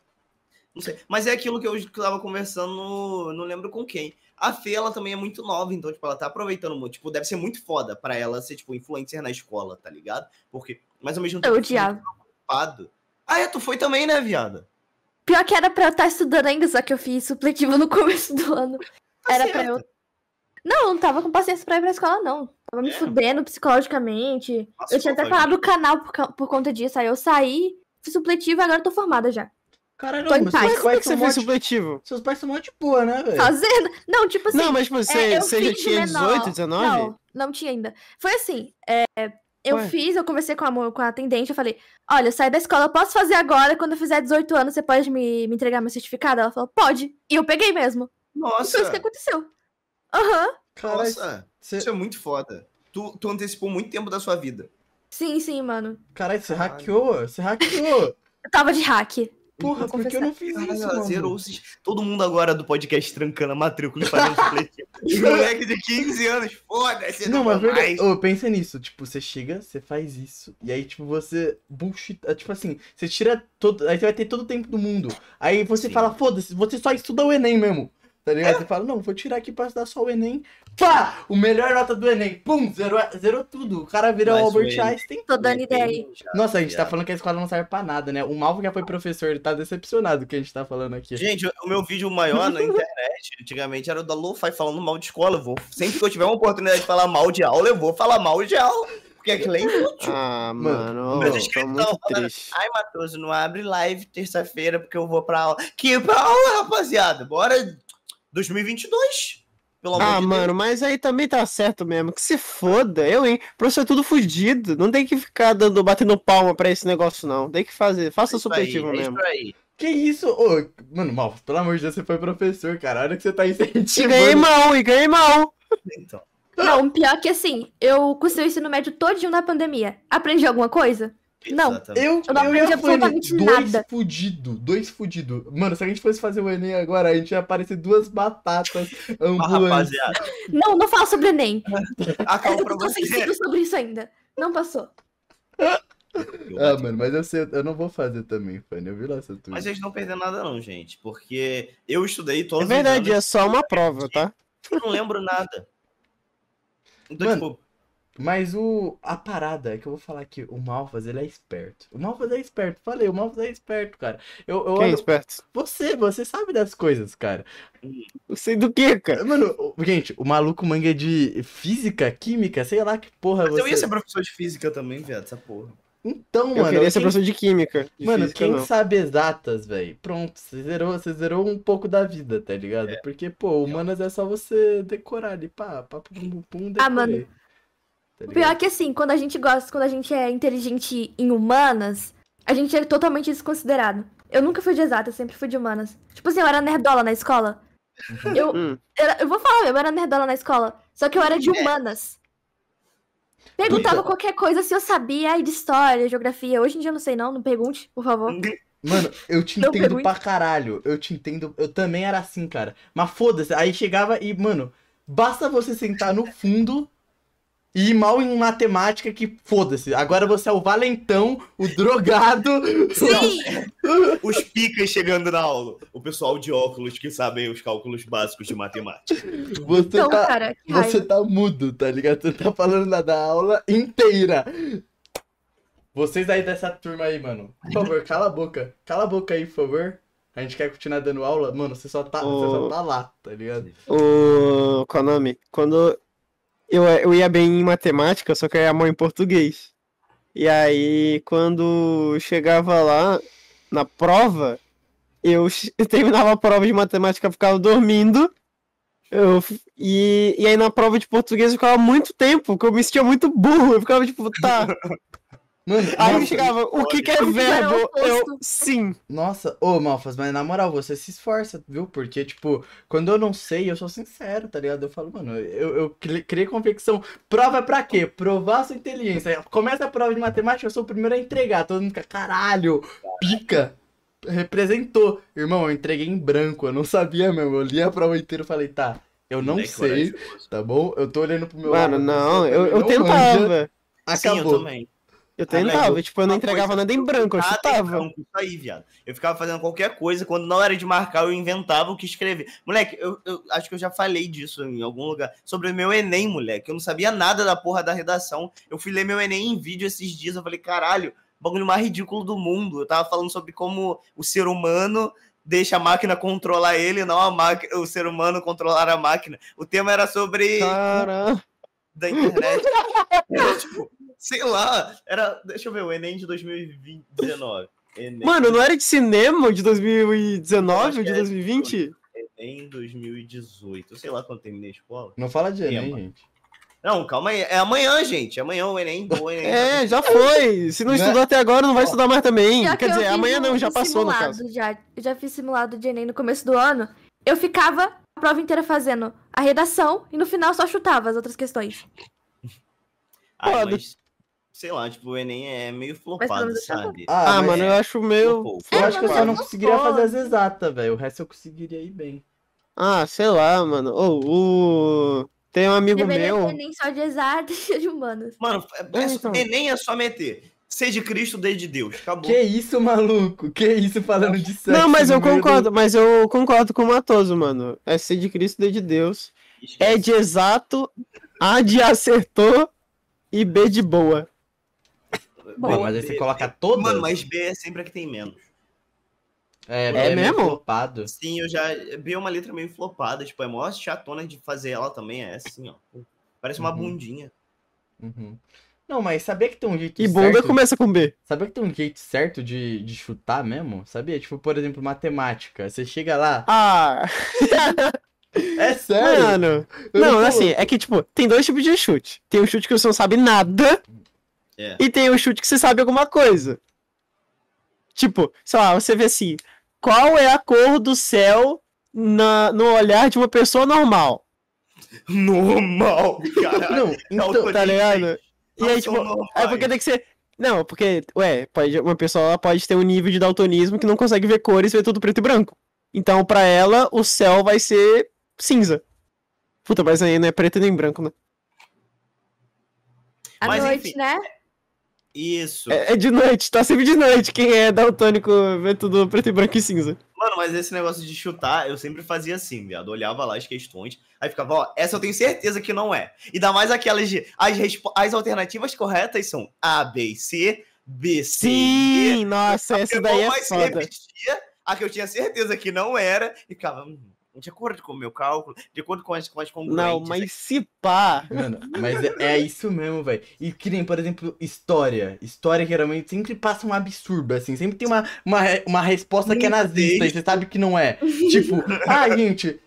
Não sei. Mas é aquilo que eu tava conversando, no- não lembro com quem. A Fê, ela também é muito nova, então, tipo, ela tá aproveitando muito. Tipo, deve ser muito foda pra ela ser, tipo, influencer na escola, tá ligado? Porque, mas ao mesmo tempo. Eu odiava. preocupado. Ah, é, tu foi também, né, viada? Pior que era pra eu estar estudando ainda, só que eu fiz supletivo no começo do ano. Tá Era certo. pra eu. Não, eu não tava com paciência pra ir pra escola, não. Tava me É. fudendo psicologicamente. Nossa, eu tinha até pô, parado o canal por, por conta disso. Aí eu saí, fiz supletivo e agora eu tô formada já. Caralho, em mas seus é pais que você são fez mó de- supletivo? Seus pais são mó de boa, né, velho? Fazendo. Não, tipo assim. Não, mas tipo, você, é, você já tinha menor. 18, 19? Não, não tinha ainda. Foi assim, é, eu Ué? fiz, eu conversei com a, com a atendente, eu falei, olha, eu saí da escola, eu posso fazer agora, quando eu fizer 18 anos, você pode me, me entregar meu certificado? Ela falou, pode. E eu peguei mesmo. E foi isso que Nossa, aconteceu. Aham, Caralho, nossa. você Isso é muito foda. Tu, tu antecipou muito tempo da sua vida. sim, sim, mano. caralho, você Caralho. hackeou, você hackeou. Eu tava de hack. Porra, Vou por que eu não fiz Caralho, isso, mano? zerou Todo mundo agora do podcast trancando a matrícula e fazendo supletivo. Os moleque de 15 anos, foda-se. Não, mas vou verdade. mais. Ô, pensa nisso. Tipo, você chega, você faz isso. E aí, tipo, você. Bullshit. é, Tipo assim, você tira todo. Aí você vai ter todo o tempo do mundo. Aí você Sim. fala, foda-se, você só estuda o Enem mesmo. Tá ligado? Você fala, não, vou tirar aqui pra estudar só o Enem. Pá! O melhor nota do Enem. Pum! Zerou, zerou tudo. O cara vira Mas o o Albert Enem- Einstein. Tô dando ideia aí. Nossa, a gente tá falando que a escola não serve pra nada, né? O Malvo já foi professor, ele tá decepcionado com o que a gente tá falando aqui. Gente, o o meu vídeo maior na internet, antigamente, era o da Lo-Fi falando mal de escola. Eu vou, sempre que eu tiver uma oportunidade de falar mal de aula, eu vou falar mal de aula. Porque aquilo é inútil. Ah, Mano, tô muito triste. Ai, Matoso, não abre live terça-feira porque eu vou pra aula. Que pra aula, rapaziada? Bora 2022. Pelo amor Ah, de mano, mas aí também tá certo mesmo. Que se foda, eu, hein? Professor é tudo fudido. Não tem que ficar dando, batendo palma pra esse negócio, não. Tem que fazer. Faça Deus. É isso supletivo aí, é mesmo. isso aí. Que isso? Ô, mano, Malvo, pelo amor de Deus, você foi professor, cara. Olha que você tá E incentivando. ganhei mal, e ganhei mal. Então. Não, pior que assim, eu cursei o ensino médio todinho na pandemia. Aprendi alguma coisa? Não. Exatamente. Eu, Eu não eu aprendi absolutamente dois nada. fudido, dois fudido. Mano, se a gente fosse fazer o Enem agora, a gente ia aparecer duas batatas ambulantes. rapaziada, Não, não fala sobre Enem. acabou Eu pra tô você. sensível sobre isso ainda. Não passou. Ah, mano, mas eu sei, eu não vou fazer também, Fanny. Eu vi lá seu tweet. Mas eles não perdendo nada, não, gente. Porque eu estudei É todos os verdade, é anos, só uma prova, tá? eu não lembro nada. Então, Mano, tipo, Mas o a parada é que eu vou falar aqui, o Malfas, ele é esperto. O Malfas é esperto. Falei, o Malfas é esperto, cara. Eu, eu Quem é esperto? Você, você sabe das coisas, cara. Eu sei do que, cara? Mano, gente, o maluco manga de física, química, sei lá que porra mas você. eu ia ser professor de física também, viado, essa porra. Então, Eu mano, queria ser quem- professor de química. De Mano, física, quem não. sabe exatas, velho? Pronto, você zerou, você zerou um pouco da vida, tá ligado? É. Porque, pô, humanas é só você decorar ali, pá, pá, pum, pum, pum, Ah, mano. Tá O pior é que assim, quando a gente gosta, quando a gente é inteligente em humanas, a gente é totalmente desconsiderado. Eu nunca fui de exata, eu sempre fui de humanas. Tipo assim, eu era nerdola na escola. Eu, Hum. era- eu vou falar, eu era nerdola na escola. Só que eu era de humanas. Perguntava qualquer coisa se eu sabia aí de história, geografia. Hoje em dia eu não sei não, não pergunte, por favor. Mano, eu te Não entendo pergunte. pra caralho. Eu te entendo. Eu também era assim, cara. Mas foda-se. Aí chegava e, mano, basta você sentar no fundo e mal em matemática que foda-se. Agora você é o valentão, o drogado. Sim! Os picas chegando na aula. O pessoal de óculos que sabem os cálculos básicos de matemática. Você Então, tá. cara, Você tá mudo, tá ligado? Você tá falando da da aula inteira. Vocês aí dessa turma aí, mano. Por favor, cala a boca. Cala a boca aí, por favor. A gente quer continuar dando aula. Mano, você só tá, você só tá lá, tá ligado? O. Qual é o nome? Quando eu, eu ia bem em matemática, só que eu ia mal em português. E aí, quando chegava lá na prova, eu, terminava a prova de matemática, ficava dormindo. Eu, e, e aí na prova de português eu ficava muito tempo, porque eu me sentia muito burro. Eu ficava tipo, tá. Mano, Aí nossa, chegava, o que que é verbo? Eu, sim. Nossa, ô Malfas, mas na moral, você se esforça, viu? Porque, tipo, quando eu não sei, eu sou sincero, tá ligado? Eu falo, mano, eu, eu cri- criei convicção. Prova é pra quê? Provar sua inteligência. Começa a prova de matemática, eu sou o primeiro a entregar. Todo mundo fica, caralho, pica. Representou. Irmão, eu entreguei em branco, eu não sabia mesmo. Eu li a prova inteira e falei, tá, eu não sei, tá bom? Eu tô olhando pro meu Mano, lado. não, você eu, eu manja. tentava. Sim, eu Acabou. também. Eu Ah, tentava, eu- tipo, eu não entregava coisa, nada em branco, eu chutava. branco, Isso aí, viado. Eu ficava fazendo qualquer coisa, quando não era de marcar, eu inventava o que escrever. Moleque, eu, eu acho que eu já falei disso em algum lugar. Sobre o meu Enem, moleque. Eu não sabia nada da porra da redação. Eu fui ler meu Enem em vídeo esses dias. Eu falei, caralho, bagulho mais ridículo do mundo. Eu tava falando sobre como o ser humano deixa a máquina controlar ele, não a máquina, o ser humano controlar a máquina. O tema era sobre Caramba. da internet. Tipo, sei lá, era. Deixa eu ver, o Enem de 2019. Enem, Mano, não era de cinema de 2019 ou de acho que é 2020? Enem 2018. Sei lá quando terminei a escola. Não fala de Enem, gente. Não, calma aí. É amanhã, gente. Amanhã o Enem. O Enem É, já foi. Se não Né? estudou até agora, não vai estudar mais também. Já que Quer dizer, amanhã não, já passou no caso. Já, eu já fiz simulado de Enem no começo do ano. Eu ficava a prova inteira fazendo a redação e no final só chutava as outras questões. Ai, Foda. mas, sei lá, tipo, o Enem é meio flopado, sabe? Ah, mas mano, eu acho meio. Flopou. Eu É, acho que eu só não conseguiria fazer as exatas, velho. O resto eu conseguiria ir bem. Ah, sei lá, mano. Ô, o. Tem um amigo Deveria meu. ter nem só de exatas e de humanas. Mano, é, é, É, então. Enem é só meter. Ser de Cristo, desde Deus. Acabou. Que isso, maluco? Que isso falando de sexo? Não, mas eu concordo, mas eu concordo com o Matoso, mano. É ser de Cristo e de Deus. É de exato, A de acertou e B de boa. Pô, mas aí você coloca todas? Mano, mas B é sempre a que tem menos. É, É é meio mesmo? flopado. Sim, eu já. B é uma letra meio flopada, tipo, é mó chatona de fazer ela também, é assim, ó. Parece uma Uhum. bundinha. Uhum. Não, mas sabia que tem um jeito E bunda certo? começa com B. Sabia que tem um jeito certo de, de chutar mesmo? Sabia? Tipo, por exemplo, matemática. Você chega lá. Ah, É sério? mano. Não, tô assim, é que, tipo, tem dois tipos de chute. Tem o chute que você não sabe nada É. e tem o chute que você sabe alguma coisa. Tipo, sei lá, você vê assim, qual é a cor do céu na, no olhar de uma pessoa normal? Normal, caralho. Não, então. Tá ligado? E aí, tipo, é porque tem que ser. Não, porque, ué, pode, uma pessoa pode ter um nível de daltonismo que não consegue ver cores e vê tudo preto e branco. Então, pra ela, o céu vai ser cinza. Puta, mas aí não é preto nem branco, né? À Mas, noite, enfim. né? Isso. É, é de noite, tá sempre de noite. Quem é daltônico vê tudo preto e branco e cinza. Mano, mas esse negócio de chutar, eu sempre fazia assim, viado. Olhava lá as questões, aí ficava, ó, essa eu tenho certeza que não é. E dá mais aquelas de. As, as alternativas corretas são A, B, C, B, C. Sim, E. nossa, essa daí é foda. repetia a que eu tinha certeza que não era, e ficava, hum, de acordo com o meu cálculo, de acordo com as, com as congruentes. Não, mas se pá. Mano, mas é, é isso mesmo, velho. E que nem, por exemplo, história. História geralmente sempre passa um absurdo, assim. Sempre tem uma, uma, uma resposta que é nazista e você sabe que não é. Tipo, ah, gente,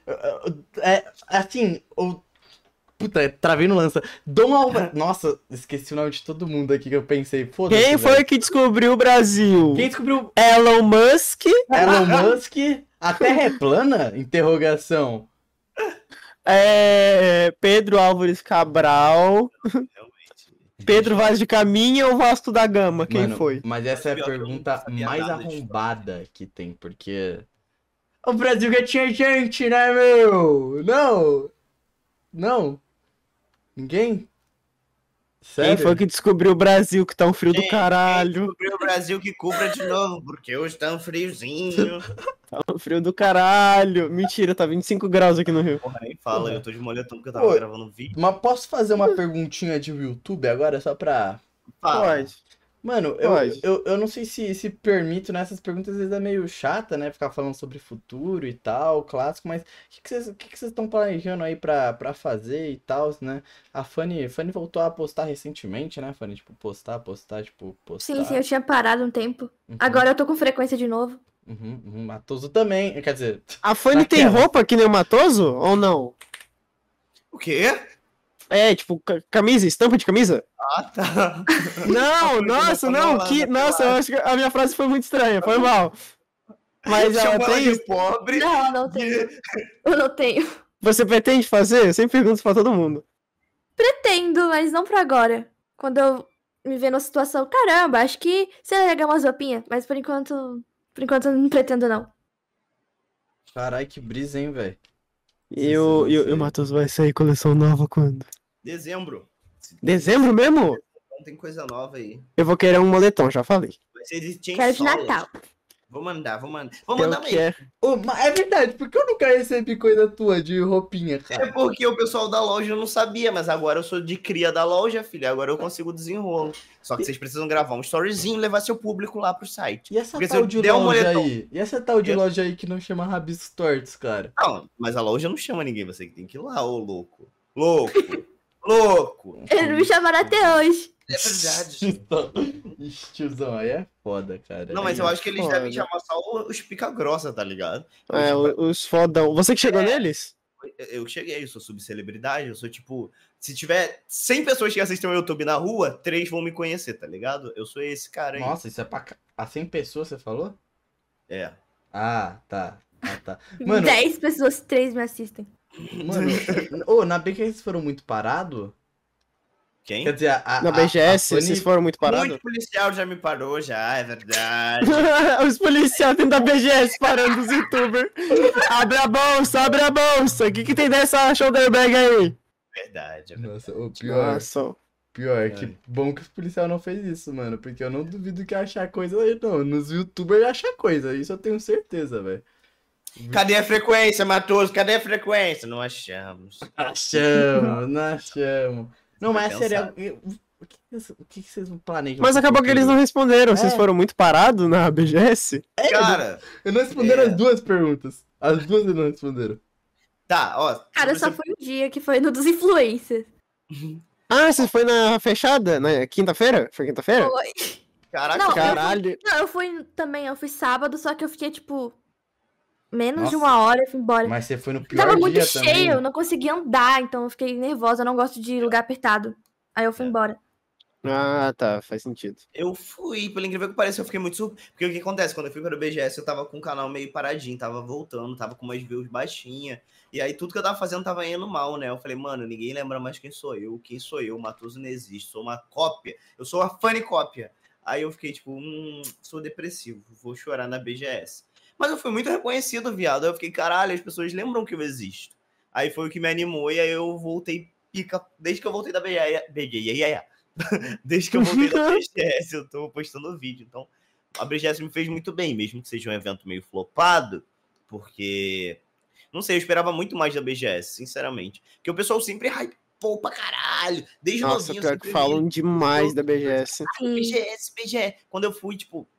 é assim, o. Puta, travei no lança. Dom Alva. Nossa, esqueci o nome de todo mundo aqui que eu pensei. Foda-se. Quem foi velho. que descobriu o Brasil? Quem descobriu Elon Musk, Elon Musk? A Terra é plana? Interrogação. é, Pedro Álvares Cabral. Pedro Vaz de Caminha ou Vasco da Gama? Quem Mano, foi? Mas essa é a pergunta mais arrombada que tem, porque. O Brasil já tinha gente, né, meu? Não! Não! Ninguém? Sério? Quem foi que descobriu o Brasil que tá um frio do Quem- caralho? Descobriu o Brasil que cubra de novo, porque hoje tá um friozinho. Tá um frio do caralho. Mentira, tá 25 graus aqui no Rio. Porra, nem fala, eu tô de moletom porque eu tava Oi. gravando vídeo. Mas posso fazer uma perguntinha de YouTube agora, só pra. Fala. Pode. Mano, eu, eu, eu não sei se, se permito nessas perguntas, às vezes é meio chata, né? Ficar falando sobre futuro e tal, clássico, mas o que, que vocês o que que vocês estão planejando aí pra, pra fazer e tal, né? A Fanny, Fanny voltou a postar recentemente, né, Fanny? Tipo, postar, postar, tipo, postar. Sim, sim, eu tinha parado um tempo. Uhum, Agora eu tô com frequência de novo. Uhum, uhum. Matoso também, quer dizer, A Fanny tem Naquela. roupa que nem o Matoso ou não? O quê? É, tipo, ca- camisa, estampa de camisa? Ah, tá. Não, nossa, tá não, que. na Nossa, eu acho que a minha frase foi muito estranha, foi mal. Mas ela Chama ela tem. de pobre. Não, eu não tenho. Eu não tenho. Você pretende fazer? Eu sempre pergunto pra todo mundo. Pretendo, mas não pra agora. Quando eu me ver numa situação, caramba, acho que seria legal umas roupinhas. Mas por enquanto. Por enquanto eu não pretendo, não. caralho, que brisa, hein, velho. E o, e, o- Matoso vai sair coleção nova quando? Dezembro. Dezembro mesmo? Não tem coisa nova aí. Eu vou querer um moletom, já falei. Vai ser de. Quero de Natal. Vou mandar, vou mandar. Vou mandar mesmo. quero. Ô, mas é verdade, por que eu nunca recebi coisa tua de roupinha, cara? É porque o pessoal da loja não sabia, mas agora eu sou de cria da loja, filha. Agora eu consigo desenrolo. Só que vocês precisam gravar um storyzinho e levar seu público lá pro site. E essa Porque tal de der um loja moletom- aí? E essa tal de Eu- loja aí que não chama Rabiscos Tortos, cara? Não, mas a loja não chama ninguém, você que tem que ir lá, ô louco. Louco. Louco. Eles não me chamaram até hoje. É verdade. Tiozão. Ixi, tiozão, aí é foda, cara. Não, mas eu Aí- acho que eles Foda. devem chamar só os pica grossa, tá ligado? É, o- os fodão. Você que chegou neles? Eu- cheguei, eu sou subcelebridade, eu sou tipo. Se tiver 100 pessoas que assistem o YouTube na rua, três vão me conhecer, tá ligado? Eu sou esse cara aí. Nossa, isso é pra. A 100 pessoas, você falou? É. Ah, tá. Ah, tá. Mano, 10 pessoas, 3 me assistem. Mano. Ô, na vocês foram muito parados? Quem? Quer dizer, a. Na BGS, a Fanny- vocês foram muito parados? Muito policial já me parou, já, é verdade. os policiais dentro da BGS parando os youtubers. Abre a bolsa, abre a bolsa. O que, que tem dessa shoulder bag aí? verdade. é verdade. Nossa, o pior. Nossa. Pior, que bom que os policiais não fez isso, mano. Porque eu não duvido que achar coisa aí, não. Nos youtubers acha coisa, isso eu tenho certeza, velho. Cadê a frequência, Matoso? Cadê a frequência? Não achamos. Achamos, não achamos. Não, mas é eu- o que, o que vocês planejam? Mas acabou que eles não responderam. Vocês É. foram muito parados na BGS? Cara, Eu não responderam É. as duas perguntas. As duas não responderam. tá, ó. Cara, só foi um dia que foi no dos influencers. Ah, você foi na fechada? Na quinta-feira? Foi quinta-feira? Foi. Caraca, Não, eu- Caralho. Não, eu fui também, eu fui sábado, só que eu fiquei, tipo, menos de Nossa. uma hora e fui embora. Mas você foi no pior Tava muito cheio, também. eu não conseguia andar, então eu fiquei nervosa, eu não gosto de lugar apertado. Aí eu fui É. embora. Ah, tá. Faz sentido. Eu fui, pelo incrível que pareça, eu fiquei muito surpreso. Porque o que acontece? Quando eu fui para o BGS, eu tava com o canal meio paradinho, tava voltando, tava com umas views baixinhas. E aí tudo que eu tava fazendo tava indo mal, né? Eu falei, mano, ninguém lembra mais quem sou eu. Quem sou eu? Matoso não existe. Sou uma cópia. Eu sou a funny cópia. Aí eu fiquei tipo, hum, sou depressivo, vou chorar na BGS. Mas eu fui muito reconhecido, viado. Eu fiquei, caralho, as pessoas lembram que eu existo. Aí foi o que me animou e aí eu voltei pica. Desde que eu voltei da BGS. Desde que eu voltei da BGS, eu tô postando vídeo. Então, a BGS me fez muito bem, mesmo que seja um evento meio flopado, porque. Não sei, eu esperava muito mais da BGS, sinceramente. Porque o pessoal sempre hypou pra caralho. Desde Nossa, novinho. pior que falam demais da BGS. Sim. BGS, BGS. Quando eu fui, tipo,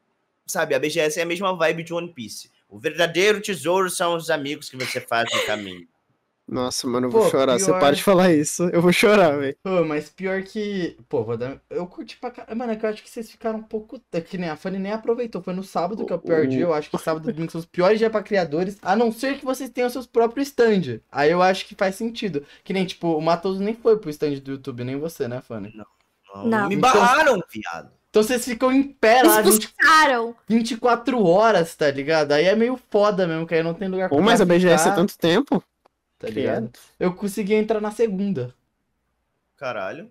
sabe, a BGS é a mesma vibe de One Piece. O verdadeiro tesouro são os amigos que você faz no caminho. Nossa, mano, eu vou Pô, chorar. Você pior- para de falar isso. Eu vou chorar, velho. Pô, mas pior que. Pô, vou dar. Eu curti pra caralho. Mano, é que eu acho que vocês ficaram um pouco. É que nem a Fanny nem aproveitou. Foi no sábado que é o pior dia. Eu acho que sábado e domingo são os piores dias pra criadores. A não ser que vocês tenham seus próprios stand. Aí eu acho que faz sentido. Que nem, tipo, o Matoso nem foi pro stand do YouTube, nem você, né, Fanny? Não, Não. Me Então- barraram, viado. Então vocês ficam em pé lá 20, Expulsaram. 24 horas, tá ligado? Aí é meio foda mesmo, que aí não tem lugar Pô, mas a BGS é tanto tempo. Tá ligado? Eu consegui entrar na segunda. Caralho.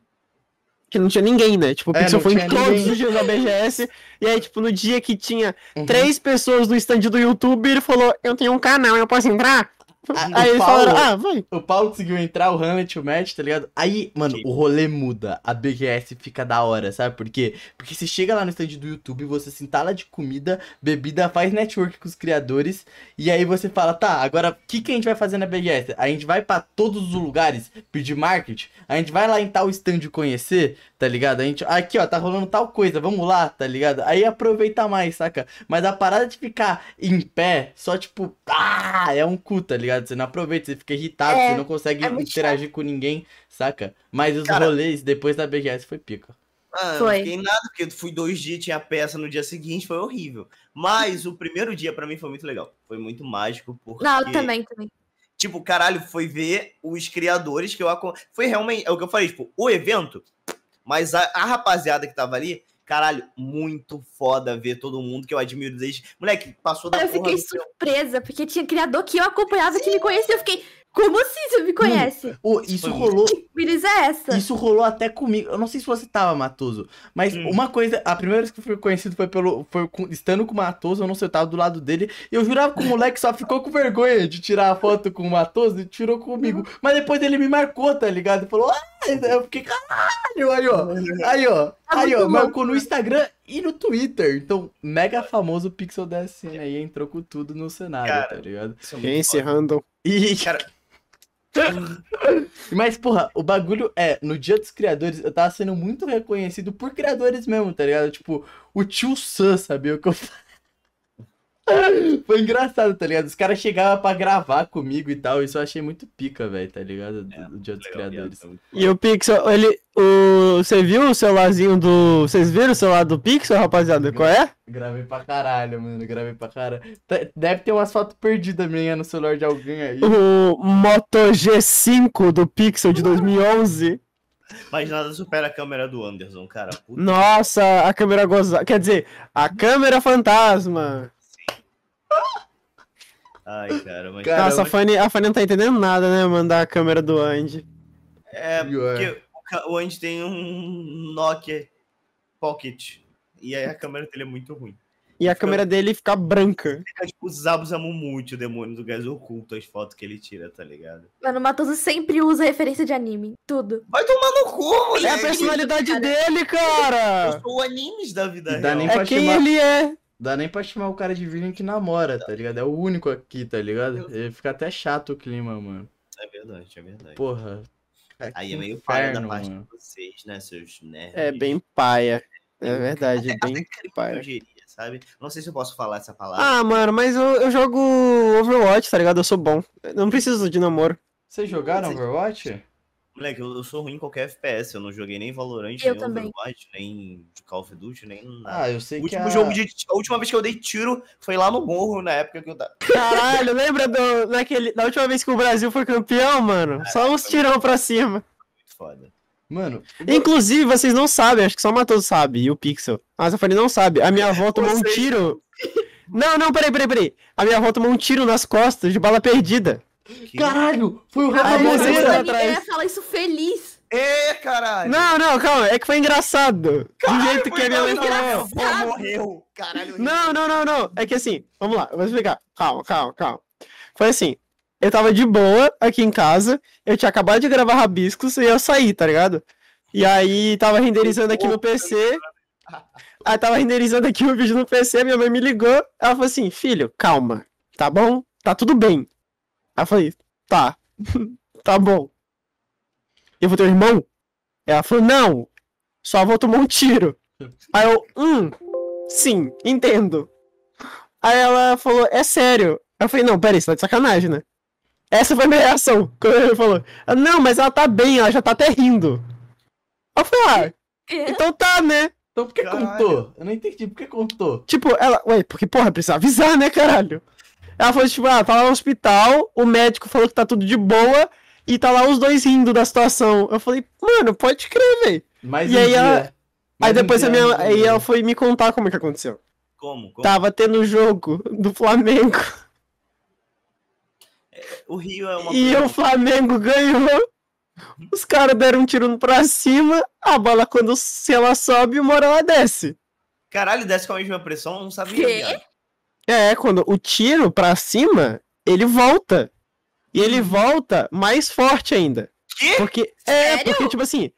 Que não tinha ninguém, né? Tipo, o É, Pixel foi em todos ninguém. os dias da BGS. E aí, tipo, no dia que tinha Uhum. três pessoas no stand do YouTube, ele falou: Eu tenho um canal, eu posso entrar? Aí eles Paulo- falaram, ah, vai. O Paulo conseguiu entrar, o Hamlet, o Matt, tá ligado? Aí, mano, Sim. o rolê muda. A BGS fica da hora, sabe por quê? Porque você chega lá no stand do YouTube, você se entala de comida, bebida, faz network com os criadores. E aí você fala, tá, agora o que, que a gente vai fazer na BGS? A gente vai pra todos os lugares pedir market? A gente vai lá em tal stand conhecer, tá ligado? A gente, aqui ó, tá rolando tal coisa, vamos lá, tá ligado? Aí aproveita mais, saca? Mas a parada de ficar em pé, só tipo, ah, é um cu, tá ligado? Você não aproveita, você fica irritado, É, você não consegue é interagir com ninguém, saca? Mas os Cara- rolês depois da BGS foi pica. Ah, Foi. não fiquei nada, porque eu fui dois dias, tinha peça no dia seguinte, foi horrível. Mas o primeiro dia pra mim foi muito legal. Foi muito mágico, porque. Não, eu também, também. Tipo, caralho, foi ver os criadores que eu Foi realmente. É o que eu falei, tipo, o evento, mas a, a rapaziada que tava ali, caralho, muito foda ver todo mundo que eu admiro desde. Moleque, passou da Eu porra fiquei do surpresa, porque tinha criador que eu acompanhava que me conhecia. Eu fiquei, como assim você me conhece? Ô, Isso isso foi rolou. Que beleza é essa? Isso rolou até comigo. Eu não sei se você tava, Matoso. Mas Hum. uma coisa, a primeira vez que eu fui conhecido foi pelo. Foi com- estando com o Matoso, eu não sei, eu tava do lado dele. E eu jurava que o moleque só ficou com vergonha de tirar a foto com o Matoso e tirou comigo. Mas depois ele me marcou, tá ligado? E falou, ah, eu fiquei, caralho, aí, ó. Aí, ó. Aí, ó, marcou no né? Instagram e no Twitter. Então, mega famoso o Pixel DSN aí entrou com tudo no cenário, Cara, tá ligado? É muito Quem esse random? E, Cara- Mas, porra, o bagulho é, no Dia dos Criadores, eu tava sendo muito reconhecido por criadores mesmo, tá ligado? Tipo, o tio Sam, sabia o que eu falei? Foi engraçado, tá ligado? Os caras chegavam pra gravar comigo e tal, isso eu achei muito pica, velho, tá ligado? Do, É, Dia dos Legal, Criadores. E o Pixel, ele. O, você viu o celularzinho do. Vocês viram o celular do Pixel, rapaziada? Qual é? Gravei pra caralho, mano, gravei pra caralho. Tá- Deve ter umas fotos perdidas minha no celular de alguém aí. O Moto G5 do Pixel de 2011. Mas nada supera a câmera do Anderson, cara. Puta Nossa, a câmera goza. Quer dizer, a câmera fantasma. Ai, cara, mas. Cara, Nossa, a Fanny, a Fanny não tá entendendo nada, né? Mandar a câmera do Andy. É, porque o Andy tem um Nokia Pocket. E aí a câmera dele é muito ruim. E a câmera dele fica branca. Fica tipo Zabu Zamumuti, o demônio do gás oculto, as fotos que ele tira, tá ligado? Mano, o Matoso sempre usa referência de anime. Tudo. Vai tomar no cu, É a moleque! personalidade cara. dele, Eu cara! sou o animes da vida Dá real. nem É pra quem chamar- ele é. Dá nem pra chamar o cara de virgem que namora, tá ligado? É o único aqui, tá ligado? Ele fica até chato o clima, mano. É verdade, é verdade. Porra. aí é meio paia da parte mano. de vocês, né, seus nerds. É bem paia. É verdade, Até, bem até paia. criminologia, sabe? Não sei se eu posso falar essa palavra. Ah, mano, mas eu, eu jogo Overwatch, tá ligado? Eu sou bom. Eu não preciso de namoro. Vocês jogaram. Overwatch? Moleque, eu, eu sou ruim em qualquer FPS. Eu não joguei nem Valorant, Eu nem também. Overwatch, nem de Call of Duty, nem nada. Ah, eu sei o que último a... jogo de. A última vez que eu dei tiro foi lá no morro, na época que eu tava. Caralho, lembra do, naquele, da última vez que o Brasil foi campeão, mano? Só uns tirão pra cima. Muito foda. Mano, Inclusive, vocês não sabem, acho que só o Matoso sabe, e o Pixel. Mas a Fanny não sabe. A minha avó tomou um tiro. Não, não, peraí, peraí, peraí. A minha avó tomou um tiro nas costas de bala perdida. Que- caralho, foi o Rafa Moreira. atrás. ia falar isso feliz. É, caralho! Não, não, calma, é que foi engraçado. Do jeito que a minha mãe falou. Morreu! Caralho, Não, não, não, não. É que assim, vamos lá, eu vou explicar. Calma, calma, calma. Foi assim, eu tava de boa aqui em casa, eu tinha acabado de gravar Rabiscos e eu saí, tá ligado? E aí tava renderizando aqui no PC. Aí tava renderizando aqui o vídeo no PC, minha mãe me ligou, ela falou assim, filho, calma, tá bom? Tá tudo bem. Aí eu falei, tá, tá bom. Eu vou ter um irmão? Ela falou, não, sua avó tomou um tiro. Aí eu, hum, sim, entendo. Aí ela falou, é sério. Eu falei, não, peraí, você tá de sacanagem, né? Essa foi a minha reação. Quando ele falou, "Ah, não, mas ela tá bem, ela já tá até rindo. Eu falei, ah, então tá, né? Então por que Caralho. contou? Eu não entendi por que contou. Tipo, ela, ué, porque, porra, precisa avisar, né, caralho? Ela falou, tipo, ah, tá lá no hospital, o médico falou que tá tudo de boa, e tá lá os dois rindo da situação. Eu falei, mano, pode crer, velho. Mais E um aí dia. ela- Mais Aí um depois dia a minha, aí ela foi me contar como é que aconteceu. Como? Como? Tava tendo jogo do Flamengo. O Rio é uma E o Flamengo ganhou. Os caras deram um tiro pra cima. A bola, quando se ela sobe, uma hora ela desce. Caralho, desce com a mesma pressão, eu não sabia. Quê? Viado. É, quando o tiro pra cima, ele volta. E ele volta mais forte ainda. Quê? Porque, é, Sério? porque, tipo assim,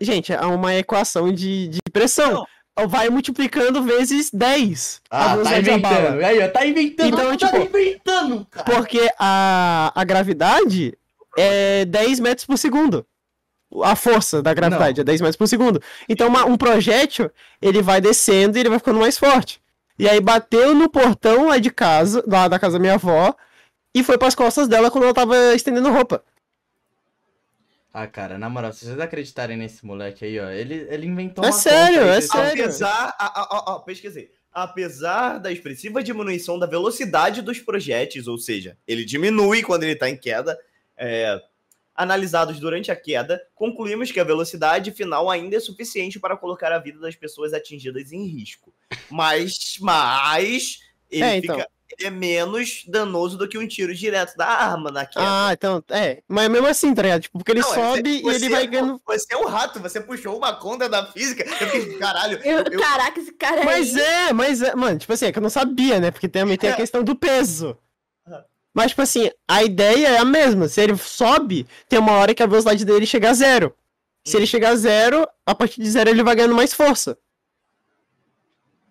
gente, é uma equação de, de pressão. Vai multiplicando vezes 10 a Ah, tá inventando. Aí, tá inventando. Então, tá tipo, inventando, cara. Porque a, a gravidade é 10 metros por segundo. A força da gravidade é 10 metros por segundo. Então, uma- um projétil, ele vai descendo e ele vai ficando mais forte. E aí bateu no portão lá de casa, lá da casa da minha avó, e foi pras costas dela quando ela tava estendendo roupa. Ah, cara, na moral, se vocês acreditarem nesse moleque aí, ó, ele, ele inventou É uma sério, conta é sério. A- a- a- pesquisei. Apesar da expressiva diminuição da velocidade dos projéteis, ou seja, ele diminui quando ele está em queda, é, analisados durante a queda, concluímos que a velocidade final ainda é suficiente para colocar a vida das pessoas atingidas em risco. Mas, mas ele, É, então. fica, é menos danoso do que um tiro direto da arma na queda. Ah, então, é. Mas mesmo assim, tá ligado? Tipo, porque ele Não, é, sobe você- e ele vai você- ganhando. Você é um rato, você puxou uma conta da física. Eu fiquei, caralho, Eu- eu- Caraca, esse cara Mas aí. é, mas é, mano, tipo assim, é que eu não sabia, né? Porque também tem a É. questão do peso. Mas, tipo assim, a ideia é a mesma. Se ele sobe, tem uma hora que a velocidade dele chega a zero. Se ele chegar a zero, a partir de zero ele vai ganhando mais força.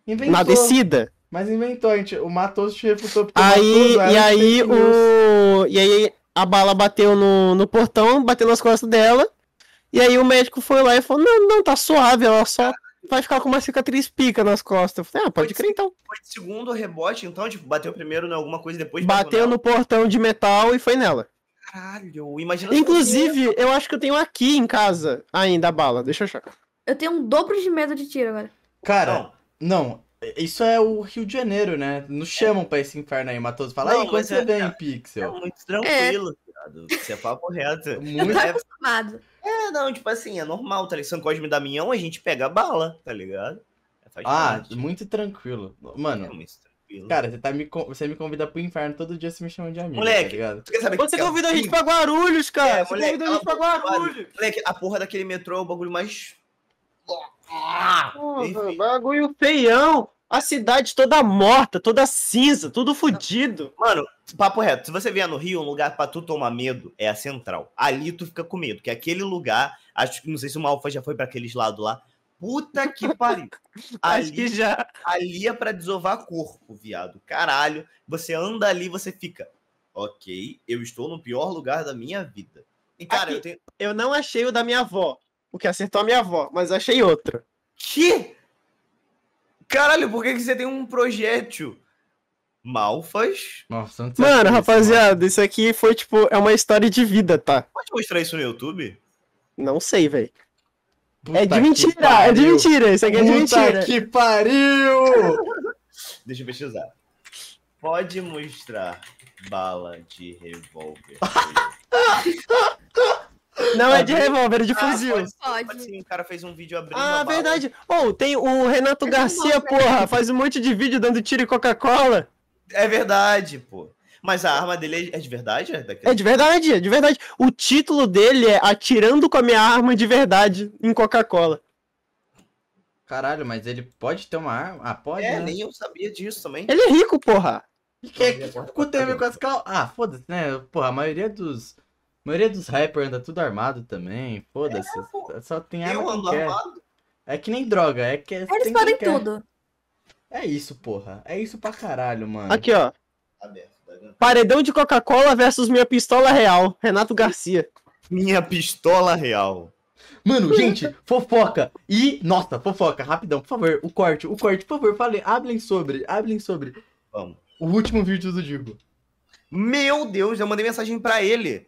Inventou, Na descida. mas inventou, a gente, o Matos te refutou porque o Aí, Matoso e aí, o. E aí a bala bateu no, no portão, bateu nas costas dela. E aí o médico foi lá e falou: Não, não, tá suave, ela só vai ficar com uma cicatriz pica nas costas. Eu falei, ah, pode crer então. Foi de segundo rebote, então, tipo, bateu primeiro em alguma coisa, depois Bateu no portão de metal e foi nela. Caralho, imagina Inclusive, eu acho que eu tenho aqui em casa ainda a bala. Deixa eu achar. Eu tenho um dobro de medo de tiro agora. Cara, Não, não, isso é o Rio de Janeiro, né? Nos chamam pra esse inferno aí, Matoso. Fala Não, aí, quando você é- vem, é Pixel? muito tranquilo, viado. Isso é papo reto. Muito... É, Amado. é, não, tipo assim, é normal, tá ligado? São Cosme e Damião, a gente pega a bala, tá ligado? É, Faz Ah, parte. muito tranquilo. É Mano, muito tranquilo. cara, você, tá me, você me convida pro inferno todo dia, você me chama de amigo, Moleque, tá? Tu quer saber Você que é convida a gente pra Guarulhos, cara. É, Você moleque, convida a gente pra Guarulhos. Moleque, a porra daquele metrô é o bagulho mais. Porra, Enfim. bagulho feião. A cidade toda morta, toda cinza, tudo fudido. Mano, papo reto, se você vier no Rio, um lugar pra tu tomar medo é a Central. Ali tu fica com medo, que aquele lugar, acho que não sei se o Malfa já foi pra aqueles lados lá. Puta que pariu. Acho que Ali, já. ali é pra desovar corpo, viado. Caralho, você anda ali, você fica. Ok, eu estou no pior lugar da minha vida. E, cara, Aqui. eu tenho. Eu não achei o da minha avó. O que acertou a minha avó, mas achei outro. Que? Caralho, por que, que você tem um projétil? Malfas? Nossa, não Mano, rapaziada, isso aqui foi tipo, é uma história de vida, tá? Pode mostrar isso no YouTube? Não sei, velho. É de mentira, é de mentira, isso aqui é de Puta mentira. que pariu! Deixa eu pesquisar. Pode mostrar bala de revólver. Não é de revólver, é de Ah, fuzil. pode, Pode. pode sim, o cara fez um vídeo abrindo Ah, verdade. Ou tem o Renato Garcia, porra, faz um monte de vídeo dando tiro em Coca-Cola. É verdade, pô. Mas a arma dele é de verdade? É, daquele... É de verdade, é de verdade. O título dele é Atirando com a minha arma de verdade em Coca-Cola. Caralho, mas ele pode ter uma arma? Ah, pode, É, né? nem eu sabia disso também. Ele é rico, porra. E que, que, que o ver com as cal... Ah, foda-se, né? Porra, a maioria dos... A maioria dos rappers anda tudo armado também. Foda-se. Só tem arma Eu ando quer. armado. É que nem droga, é que Eles tem podem quer. tudo. É isso, porra. É isso pra caralho, mano. Aqui, ó. Tá? Paredão de Coca-Cola versus minha pistola real. Renato Garcia. Minha pistola real. Mano, gente, fofoca. E, nossa, fofoca, rapidão, por favor, o corte, o corte, por favor, falem, hablem sobre, hablem sobre Vamos. o último vídeo do Digo. Meu Deus, eu mandei mensagem pra ele.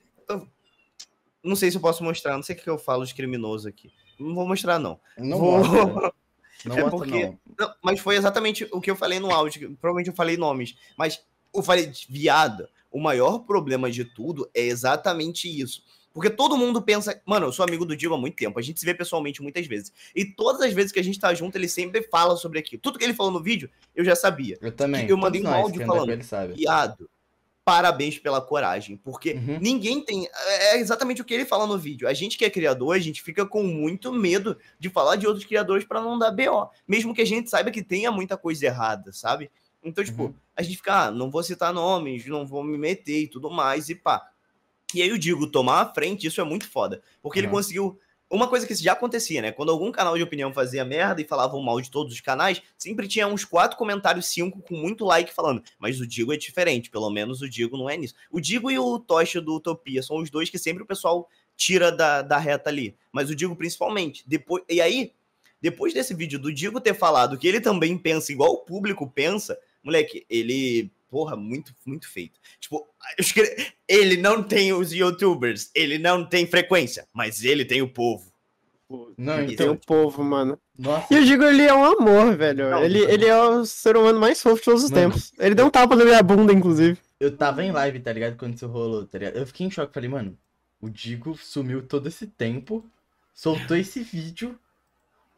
Não sei se eu posso mostrar, não sei o que eu falo de criminoso aqui. Não vou mostrar, não. Não Vou- mostra, não É mostra porque- não. Não, mas foi exatamente o que eu falei no áudio. Provavelmente eu falei nomes. Mas eu falei, viado, o maior problema de tudo é exatamente isso. Porque todo mundo pensa. Mano, eu sou amigo do Diego há muito tempo. A gente se vê pessoalmente muitas vezes. E todas as vezes que a gente tá junto, ele sempre fala sobre aquilo. Tudo que ele falou no vídeo, eu já sabia. Eu também, eu mandei um áudio falando. Viado, parabéns pela coragem. Porque Uhum. ninguém tem. É exatamente o que ele fala no vídeo. A gente que é criador, a gente fica com muito medo de falar de outros criadores pra não dar BO. Mesmo que a gente saiba que tenha muita coisa errada, sabe? Então, tipo, Uhum. a gente fica, ah, não vou citar nomes, não vou me meter e tudo mais, e pá. E aí o Digo tomar a frente, isso é muito foda. Porque ele Uhum. conseguiu. Uma coisa que já acontecia, né? Quando algum canal de opinião fazia merda e falavam mal de todos os canais, sempre tinha uns quatro comentários, cinco, com muito like falando. Mas o Digo é diferente, pelo menos o Digo não é nisso. O Digo e o Tocha do Utopia são os dois que sempre o pessoal tira da, da reta ali. Mas o Digo principalmente. Depois, e aí, depois desse vídeo do Digo ter falado que ele também pensa igual o público pensa, moleque, ele. Porra, muito, muito feito. Tipo, eu escre- ele não tem os youtubers, ele não tem frequência, mas ele tem o povo. Não. Tem então. o povo, mano. Nossa. E eu digo, ele é um amor, velho. Não, ele, não. ele é o ser humano mais fofo de todos os Mano. tempos. Ele deu um tapa na minha bunda, inclusive. Eu tava em live, tá ligado? Quando isso rolou, tá ligado? Eu fiquei em choque. Falei, mano, o Digo sumiu todo esse tempo, soltou esse vídeo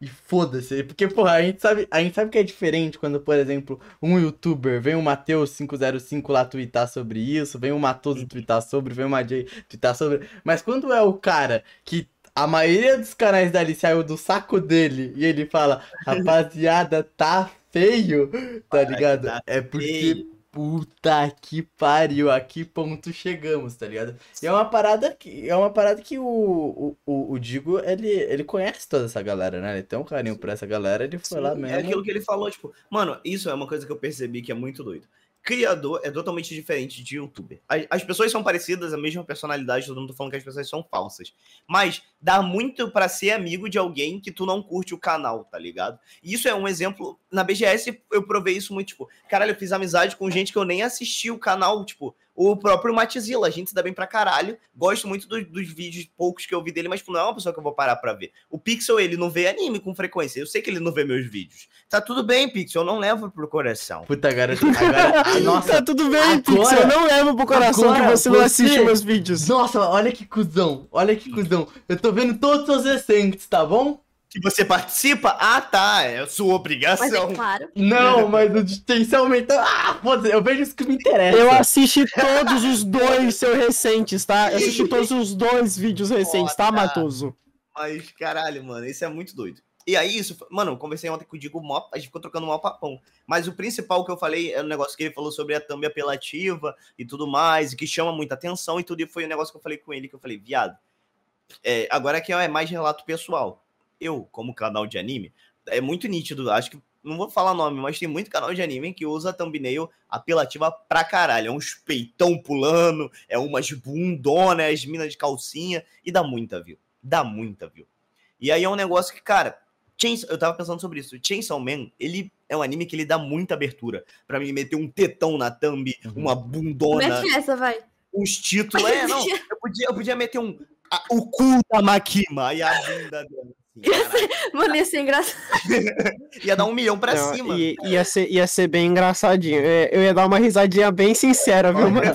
e foda-se. Porque, porra, a gente, sabe, a gente sabe que é diferente quando, por exemplo, um youtuber, vem o Matheus505 lá twittar sobre isso, vem o Matoso twittar sobre, vem o Majay twittar sobre. Mas quando é o cara que a maioria dos canais dali saiu do saco dele e ele fala, rapaziada, tá feio, tá ligado? tá É porque. Puta que pariu, a que ponto chegamos, tá ligado? E é uma parada que é uma parada que o, o, o, o Digo, ele, ele conhece toda essa galera, né? Ele tem um carinho por essa galera, ele foi lá Sim, mesmo. É aquilo que ele falou, tipo, mano, isso é uma coisa que eu percebi que é muito doido. Criador é totalmente diferente de youtuber. As, as pessoas são parecidas, a mesma personalidade, todo mundo falando que as pessoas são falsas. Mas dá muito pra ser amigo de alguém que tu não curte o canal, tá ligado? Isso é um exemplo. Na BGS eu provei isso muito, tipo, caralho, eu fiz amizade com gente que eu nem assisti o canal, tipo, o próprio Matizila, a gente se dá bem pra caralho. Gosto muito do- dos vídeos poucos que eu vi dele, mas tipo, não é uma pessoa que eu vou parar pra ver. O Pixel, ele não vê anime com frequência. Eu sei que ele não vê meus vídeos. Tá tudo bem, Pixel, eu não levo pro coração. Puta, agora ah, nossa, tá tudo bem, agora- Pix. Eu não levo pro coração agora que você não assiste você- meus vídeos. nossa, olha que cuzão, olha que cuzão. Eu tô vendo todos os seus recentes, tá bom? Que você participa? Ah, tá, é sua Mas obrigação. é claro. Não, mas o aumentou. Ah, foda-se, eu vejo isso que me interessa. Eu assisti todos os dois seus recentes, tá? Eu assisti todos os dois vídeos recentes, tá. Matoso? Mas, caralho, mano, isso é muito doido. E aí, isso, mano, eu conversei ontem com o Digo, a gente ficou trocando mó papão. Mas o principal que eu falei é o negócio que ele falou sobre a thumb apelativa e tudo mais, e que chama muita atenção e tudo, e foi o negócio que eu falei com ele, que eu falei, viado, é, agora aqui é mais relato pessoal. Eu, como canal de anime, é muito nítido, acho que, não vou falar nome, mas tem muito canal de anime que usa a thumbnail apelativa pra caralho. É uns peitão pulando, é umas bundonas, as minas de calcinha, e dá muita view. Dá muita view. E aí é um negócio que, cara, Chainsaw, eu tava pensando sobre isso. Chainsaw Man, ele é um anime que ele dá muita abertura pra mim meter um tetão na thumb, Uhum. uma bundona, Mete essa, vai. uns títulos. É, não, eu podia, eu podia meter um. a- o cu da Makima e a bunda dela. Assim, caralho. Mano, ia ser engraçado. ia dar um milhão pra Não, cima. i- ia, ser, ia ser bem engraçadinho. É, Eu ia dar uma risadinha bem sincera, viu, também.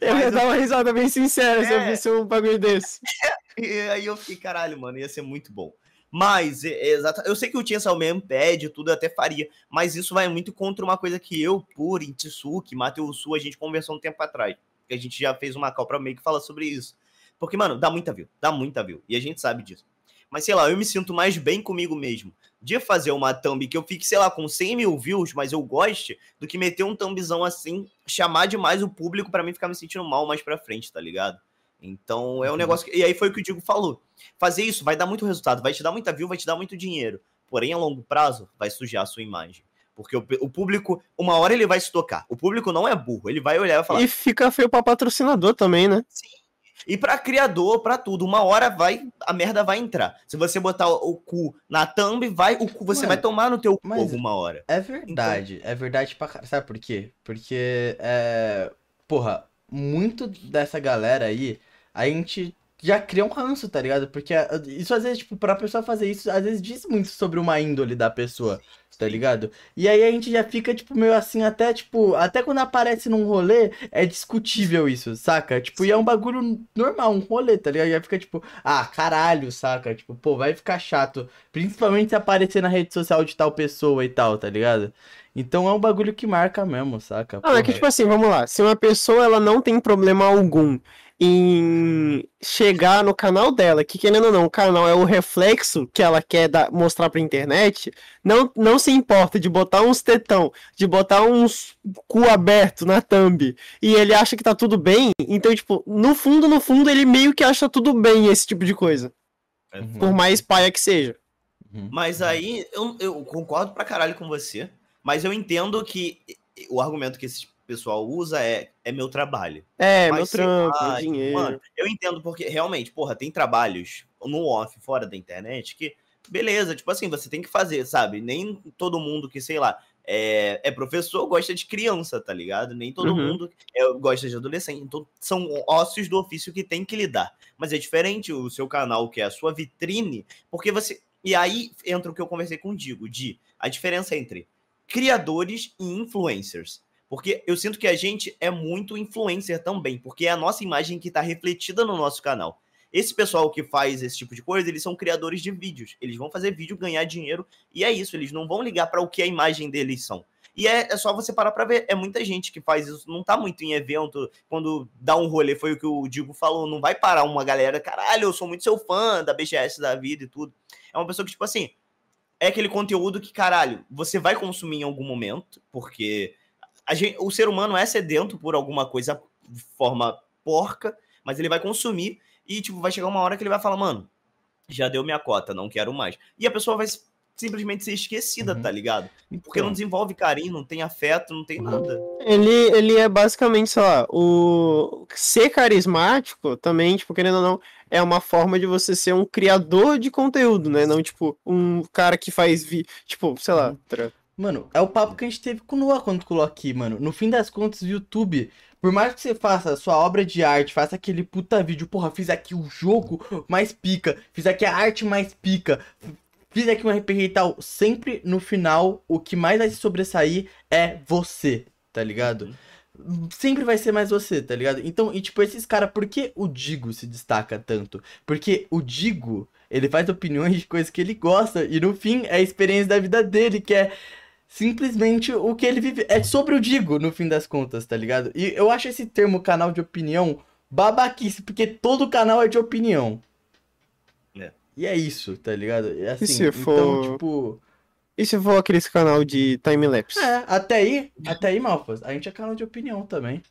Eu Mas ia eu- dar uma risada bem sincera se eu É. visse um bagulho desse. E aí eu fiquei, caralho, mano, ia ser muito bom. Mas, é, é exata, eu sei que o Chainsaw Man pede, tudo eu até faria, mas isso vai muito contra uma coisa que eu, por Intsuki, Matheus Su, a gente conversou um tempo atrás. Que a gente já fez uma call pra meio que fala sobre isso. Porque, mano, dá muita view, dá muita view, e a gente sabe disso. Mas, sei lá, eu me sinto mais bem comigo mesmo de fazer uma thumb que eu fique, sei lá, com 100 mil views, mas eu goste, do que meter um thumbzão assim, chamar demais o público pra mim ficar me sentindo mal mais pra frente, tá ligado? Então é um Uhum. negócio. Que... E aí foi o que o Diego falou. Fazer isso vai dar muito resultado, vai te dar muita view, vai te dar muito dinheiro. Porém, a longo prazo, vai sujar a sua imagem. Porque o, público, uma hora ele vai se tocar. O público não é burro, ele vai olhar e vai falar. E fica feio pra patrocinador também, né? E pra criador, pra tudo, uma hora vai, a merda vai entrar. Se você botar o, cu na thumb, vai, o cu você Mano, vai tomar no teu corpo uma hora. É verdade, é verdade pra caralho. Sabe por quê? Porque, é... Porra, muito dessa galera aí, a gente já cria um ranço, tá ligado? Porque é, isso às vezes, tipo, pra pessoa fazer isso, às vezes diz muito sobre uma índole da pessoa, tá ligado? E aí a gente já fica, tipo, meio assim, até, tipo, até quando aparece num rolê, é discutível isso, saca? Tipo, e é um bagulho normal, um rolê, tá ligado? Já fica, tipo, ah, caralho, saca? Tipo, pô, vai ficar chato. Principalmente se aparecer na rede social de tal pessoa e tal, tá ligado? Então é um bagulho que marca mesmo, saca? Não, é que tipo assim, vamos lá. Se uma pessoa ela não tem problema algum em chegar no canal dela, que querendo ou não, o canal é o reflexo que ela quer dar, mostrar pra internet, não, não se importa de botar uns tetão, de botar uns cu aberto na thumb, e ele acha que tá tudo bem, então, tipo, no fundo, no fundo, ele meio que acha tudo bem esse tipo de coisa. É Uhum. Por mais paia que seja. Uhum. Mas aí, eu, eu concordo pra caralho com você, mas eu entendo que o argumento que esse pessoal usa é, é meu trabalho. É, Mas meu trampo, lá, meu tipo, dinheiro. Mano, eu entendo porque realmente, porra, tem trabalhos no off, fora da internet, que beleza, tipo assim, você tem que fazer, sabe? Nem todo mundo que, sei lá, é, é professor gosta de criança, tá ligado? Nem todo Uhum. mundo é, gosta de adolescente. Então, são ócios do ofício que tem que lidar. Mas é diferente o seu canal, que é a sua vitrine, porque você. E aí entra o que eu conversei contigo, de a diferença entre criadores e influencers. Porque eu sinto que a gente é muito influencer também, porque é a nossa imagem que está refletida no nosso canal. Esse pessoal que faz esse tipo de coisa, eles são criadores de vídeos. Eles vão fazer vídeo, ganhar dinheiro, e é isso. Eles não vão ligar para o que a imagem deles são. E é, é só você parar para ver. É muita gente que faz isso. Não tá muito em evento. Quando dá um rolê, foi o que o Digo falou. Não vai parar uma galera, caralho, eu sou muito seu fã da BGS da vida e tudo. É uma pessoa que, tipo assim, é aquele conteúdo que, caralho, você vai consumir em algum momento, porque gente, o ser humano é sedento por alguma coisa de forma porca, mas ele vai consumir e, tipo, vai chegar uma hora que ele vai falar, mano, já deu minha cota, não quero mais. E a pessoa vai simplesmente ser esquecida, Uhum. tá ligado? Porque não Então, desenvolve carinho, não tem afeto, não tem nada. Ele, ele é basicamente, sei lá, o ser carismático também, tipo, querendo ou não, é uma forma de você ser um criador de conteúdo, né? Não, tipo, um cara que faz vi, tipo, sei lá, Uhum. tra- Mano, é o papo que a gente teve com o Noah quando colocou aqui, mano. No fim das contas, o YouTube, por mais que você faça a sua obra de arte, faça aquele puta vídeo, porra, fiz aqui o jogo mais pica, fiz aqui a arte mais pica, fiz aqui um RPG e tal, sempre no final, o que mais vai se sobressair é você, tá ligado? Sempre vai ser mais você, tá ligado? Então, e tipo, esses caras, por que o Digo se destaca tanto? Porque o Digo, ele faz opiniões de coisas que ele gosta, e no fim é a experiência da vida dele, que é simplesmente o que ele vive. É sobre o Digo, no fim das contas, tá ligado? E eu acho esse termo canal de opinião babaquice, porque todo canal é de opinião. É. E é isso, tá ligado? É assim, se então, for- tipo. E se for aquele canal de time-lapse? É, até aí, até aí, Malfas, a gente é canal de opinião também.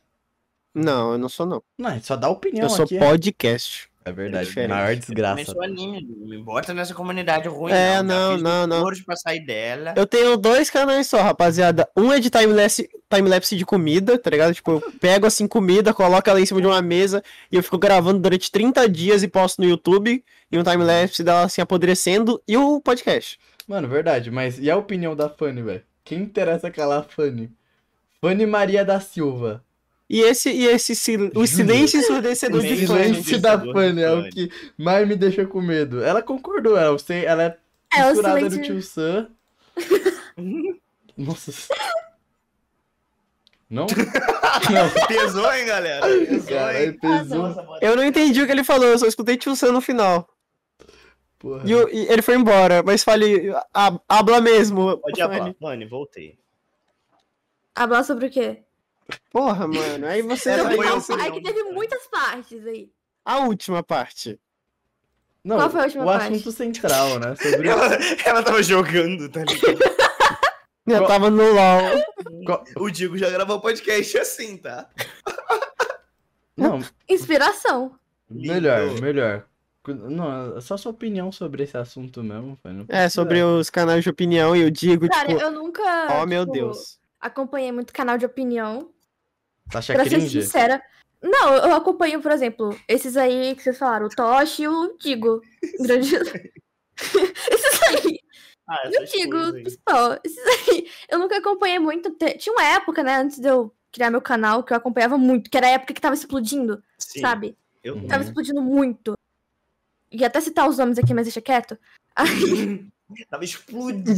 Não, eu não sou, não. Não, a gente só dá opinião eu sou aqui. podcast. É verdade, diferente. maior Eu também desgraça. sou anime, me bota nessa comunidade ruim. É, não, não, não. esforço pra sair dela. Eu tenho dois canais só, rapaziada. Um é de time-lapse time-lapse de comida, tá ligado? Tipo, eu pego assim comida, coloco ela em cima de uma mesa e eu fico gravando durante 30 dias e posto no YouTube. E um time-lapse dela assim apodrecendo. E o podcast. Mano, verdade, mas e a opinião da Fanny, velho? Quem interessa calar a Fanny? Fanny Maria da Silva. E esse, e esse sil- o silêncio ensurdecedor O de Silêncio Fanny. silêncio da Fanny é o Fanny. que mais me deixa com medo. Ela concordou, ela, ela é É, o silêncio. tio Sam. Nossa. Não? Não, Pesou, hein, galera? Pesou, cara, hein? pesou. Nossa, mano. Eu não entendi o que ele falou, eu só escutei Tio Sam no final. Porra. E, o- e ele foi embora, mas fale, habla mesmo. Pode Fanny. falar. Mano, voltei. Falar sobre o quê? Porra, mano, aí você Essa vai- foi a Não, opinião é que teve muitas partes aí. a última parte. Não, Qual foi a última o parte? assunto central, né? Sobre Ela, ela tava jogando, tá ligado? Eu Qual- tava no LOL. O Digo já gravou podcast assim, tá? Não, Inspiração. melhor, Lindo. melhor. Não, é só sua opinião sobre esse assunto mesmo. Não É, sobre os canais de opinião, e eu digo, Cara, tipo, eu nunca. oh meu tipo, Deus. Acompanhei muito canal de opinião. Acha pra ser cringe? sincera. Não, eu acompanho, por exemplo, esses aí que vocês falaram, o Toshi e o Digo. Grande... esses aí. Ah, E o Digo, principal. Esses aí. Eu nunca acompanhei muito. Tinha uma época, né, antes de eu criar meu canal, que eu acompanhava muito, que era a época que tava explodindo, Sim, sabe? Eu Uhum. Tava explodindo muito. E até citar os nomes aqui, mas deixa quieto. Aí, Tava explodindo.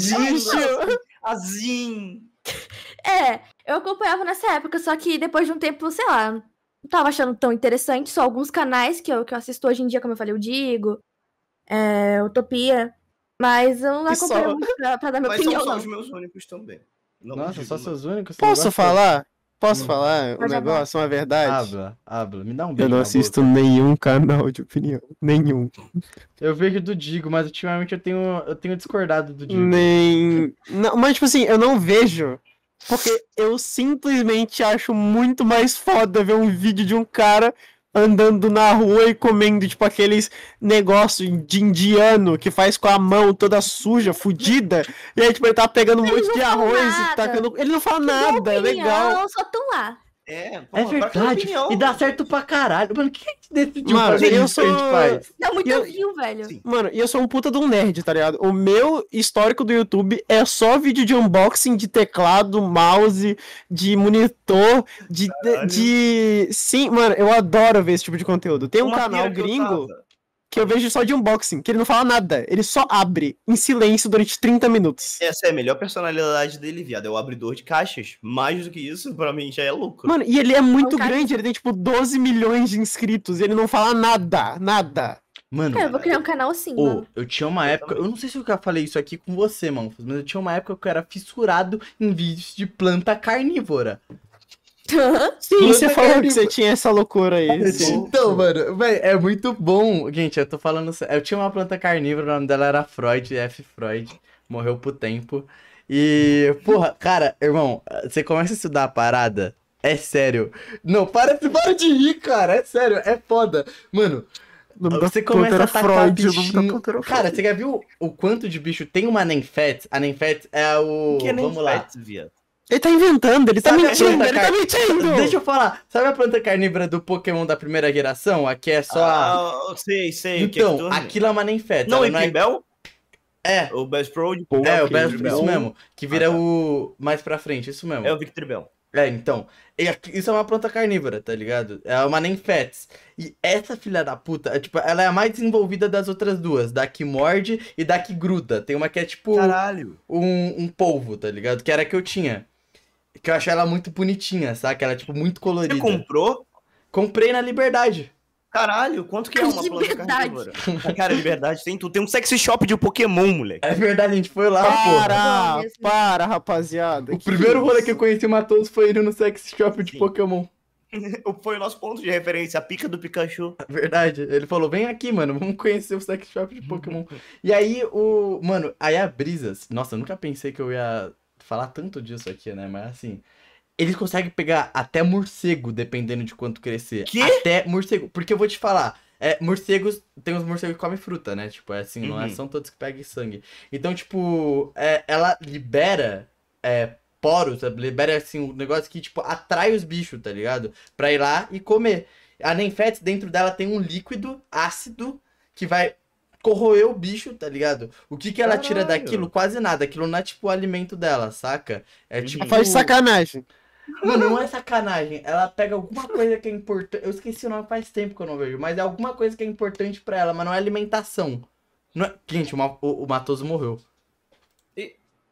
Assim. é, eu acompanhava nessa época, só que depois de um tempo, sei lá, não tava achando tão interessante. Só alguns canais que eu, que eu assisto hoje em dia, como eu falei, o Digo, é, Utopia. Mas eu não acompanho só- muito pra, pra dar minha Mas são opinião, só não. os meus únicos também. Não Nossa, digo só não. seus únicos? Posso falar? Posso Hum. falar um Pode negócio, uma verdade? Habla, habla. Me dá um beijo Eu não assisto boca. nenhum canal de opinião. Nenhum. Eu vejo do Digo, mas ultimamente eu tenho, eu tenho discordado do Digo. Nem. Não, mas, tipo assim, eu não vejo. Porque eu simplesmente acho muito mais foda ver um vídeo de um cara andando na rua e comendo, tipo, aqueles negócios de indiano que faz com a mão toda suja, fudida. E aí, tipo, ele tá pegando um monte de arroz e nada. tacando. Ele não fala nada, é legal. Só tão lá. É, É pra que verdade. opinião? E dá certo pra caralho. Mano, quem é que decidiu Mano, fazer eu isso que a gente sou- faz? Dá muito Eu- view, velho. Sim. Mano, e eu sou um puta de um nerd, tá ligado? O meu histórico do YouTube é só vídeo de unboxing de teclado, mouse, de monitor, de, de, Sim, mano, eu adoro ver esse tipo de conteúdo. Tem um Uma canal gringo. Que eu vejo só de unboxing, que ele não fala nada. Ele só abre em silêncio durante 30 minutos. Essa é a melhor personalidade dele, viado. É o abridor de caixas. Mais do que isso, pra mim, já é lucro. Mano, e ele é muito cara- grande, ele tem tipo 12 milhões de inscritos e ele não fala nada, nada. Mano, É, eu vou criar um canal assim, Ô, mano. eu tinha uma época, eu não sei se eu já falei isso aqui com você, mano, mas eu tinha uma época que eu era fissurado em vídeos de planta carnívora. Sim, Planta você falou que você tinha essa loucura aí. sim. Então, mano, véi, é muito bom. Gente, eu tô falando. Eu tinha uma planta carnívora, o nome dela era Freud, F. Freud. Morreu pro tempo. E, porra, cara, irmão, você começa a estudar a parada. É sério. Não, para, para de rir, cara. É sério, é foda. Mano, você começa a atacar Freud, bichinho. Cara, você já viu o quanto de bicho tem uma Nenfet? A Nenfet é o. que nem Vamos lá. viado. Ele tá inventando, ele tá Sabe mentindo, ele tá car- mentindo! Deixa eu falar. Sabe a planta carnívora do Pokémon da primeira geração? A que é só a. Ah, sei, sei. o que Então, aquilo é uma Nenfet. Não, é não é... Bell? É, O Best Pro? é, o Best, Victor isso mesmo. Que vira Ah, tá. o. Mais pra frente, isso mesmo. É o Victor Bell. É, então. E aqui- Isso é uma planta carnívora, tá ligado? É uma Nenfets. E essa filha da puta, é, tipo, ela é a mais desenvolvida das outras duas. Da que morde e da que gruda. Tem uma que é tipo Caralho. um, um polvo, tá ligado? Que era a que eu tinha. Que eu achei ela muito bonitinha, sabe? Que ela é, tipo, muito colorida. Você comprou? Comprei na Liberdade. Caralho, quanto que é uma planta Liberdade. carnívora? Cara, liberdade tem tudo. Tem um sexy shop de Pokémon, moleque. É verdade, a gente foi lá, porra. Para, mesmo. para, rapaziada. O que primeiro rolê que eu conheci o Matos foi indo no sex shop de Sim. Pokémon. Foi o nosso ponto de referência, a pica do Pikachu. É Verdade. Ele falou, vem aqui, mano, vamos conhecer o sex shop de Pokémon. e aí, o... Mano, aí a Brisas... Nossa, eu nunca pensei que eu ia falar tanto disso aqui, né? Mas assim... Eles conseguem pegar até morcego, dependendo de quanto crescer. Quê? Até morcego. Porque eu vou te falar... É, morcegos, tem uns morcegos que comem fruta, né? Tipo, é assim, não é, Uhum. são todos que pegam sangue. Então, tipo, é, ela libera é, poros, libera assim um negócio que, tipo, atrai os bichos, tá ligado? Pra ir lá e comer. A Nenfetes, dentro dela tem um líquido ácido que vai corroer o bicho, tá ligado? O que que ela tira Caralho. daquilo? Quase nada. Aquilo não é tipo o alimento dela, saca? É Uhum. tipo. Faz sacanagem. Mano, não é sacanagem. Ela pega alguma coisa que é importante. Eu esqueci o nome faz tempo que eu não vejo, mas é alguma coisa que é importante pra ela, mas não é alimentação. Não é... Gente, o, o, o Matoso morreu.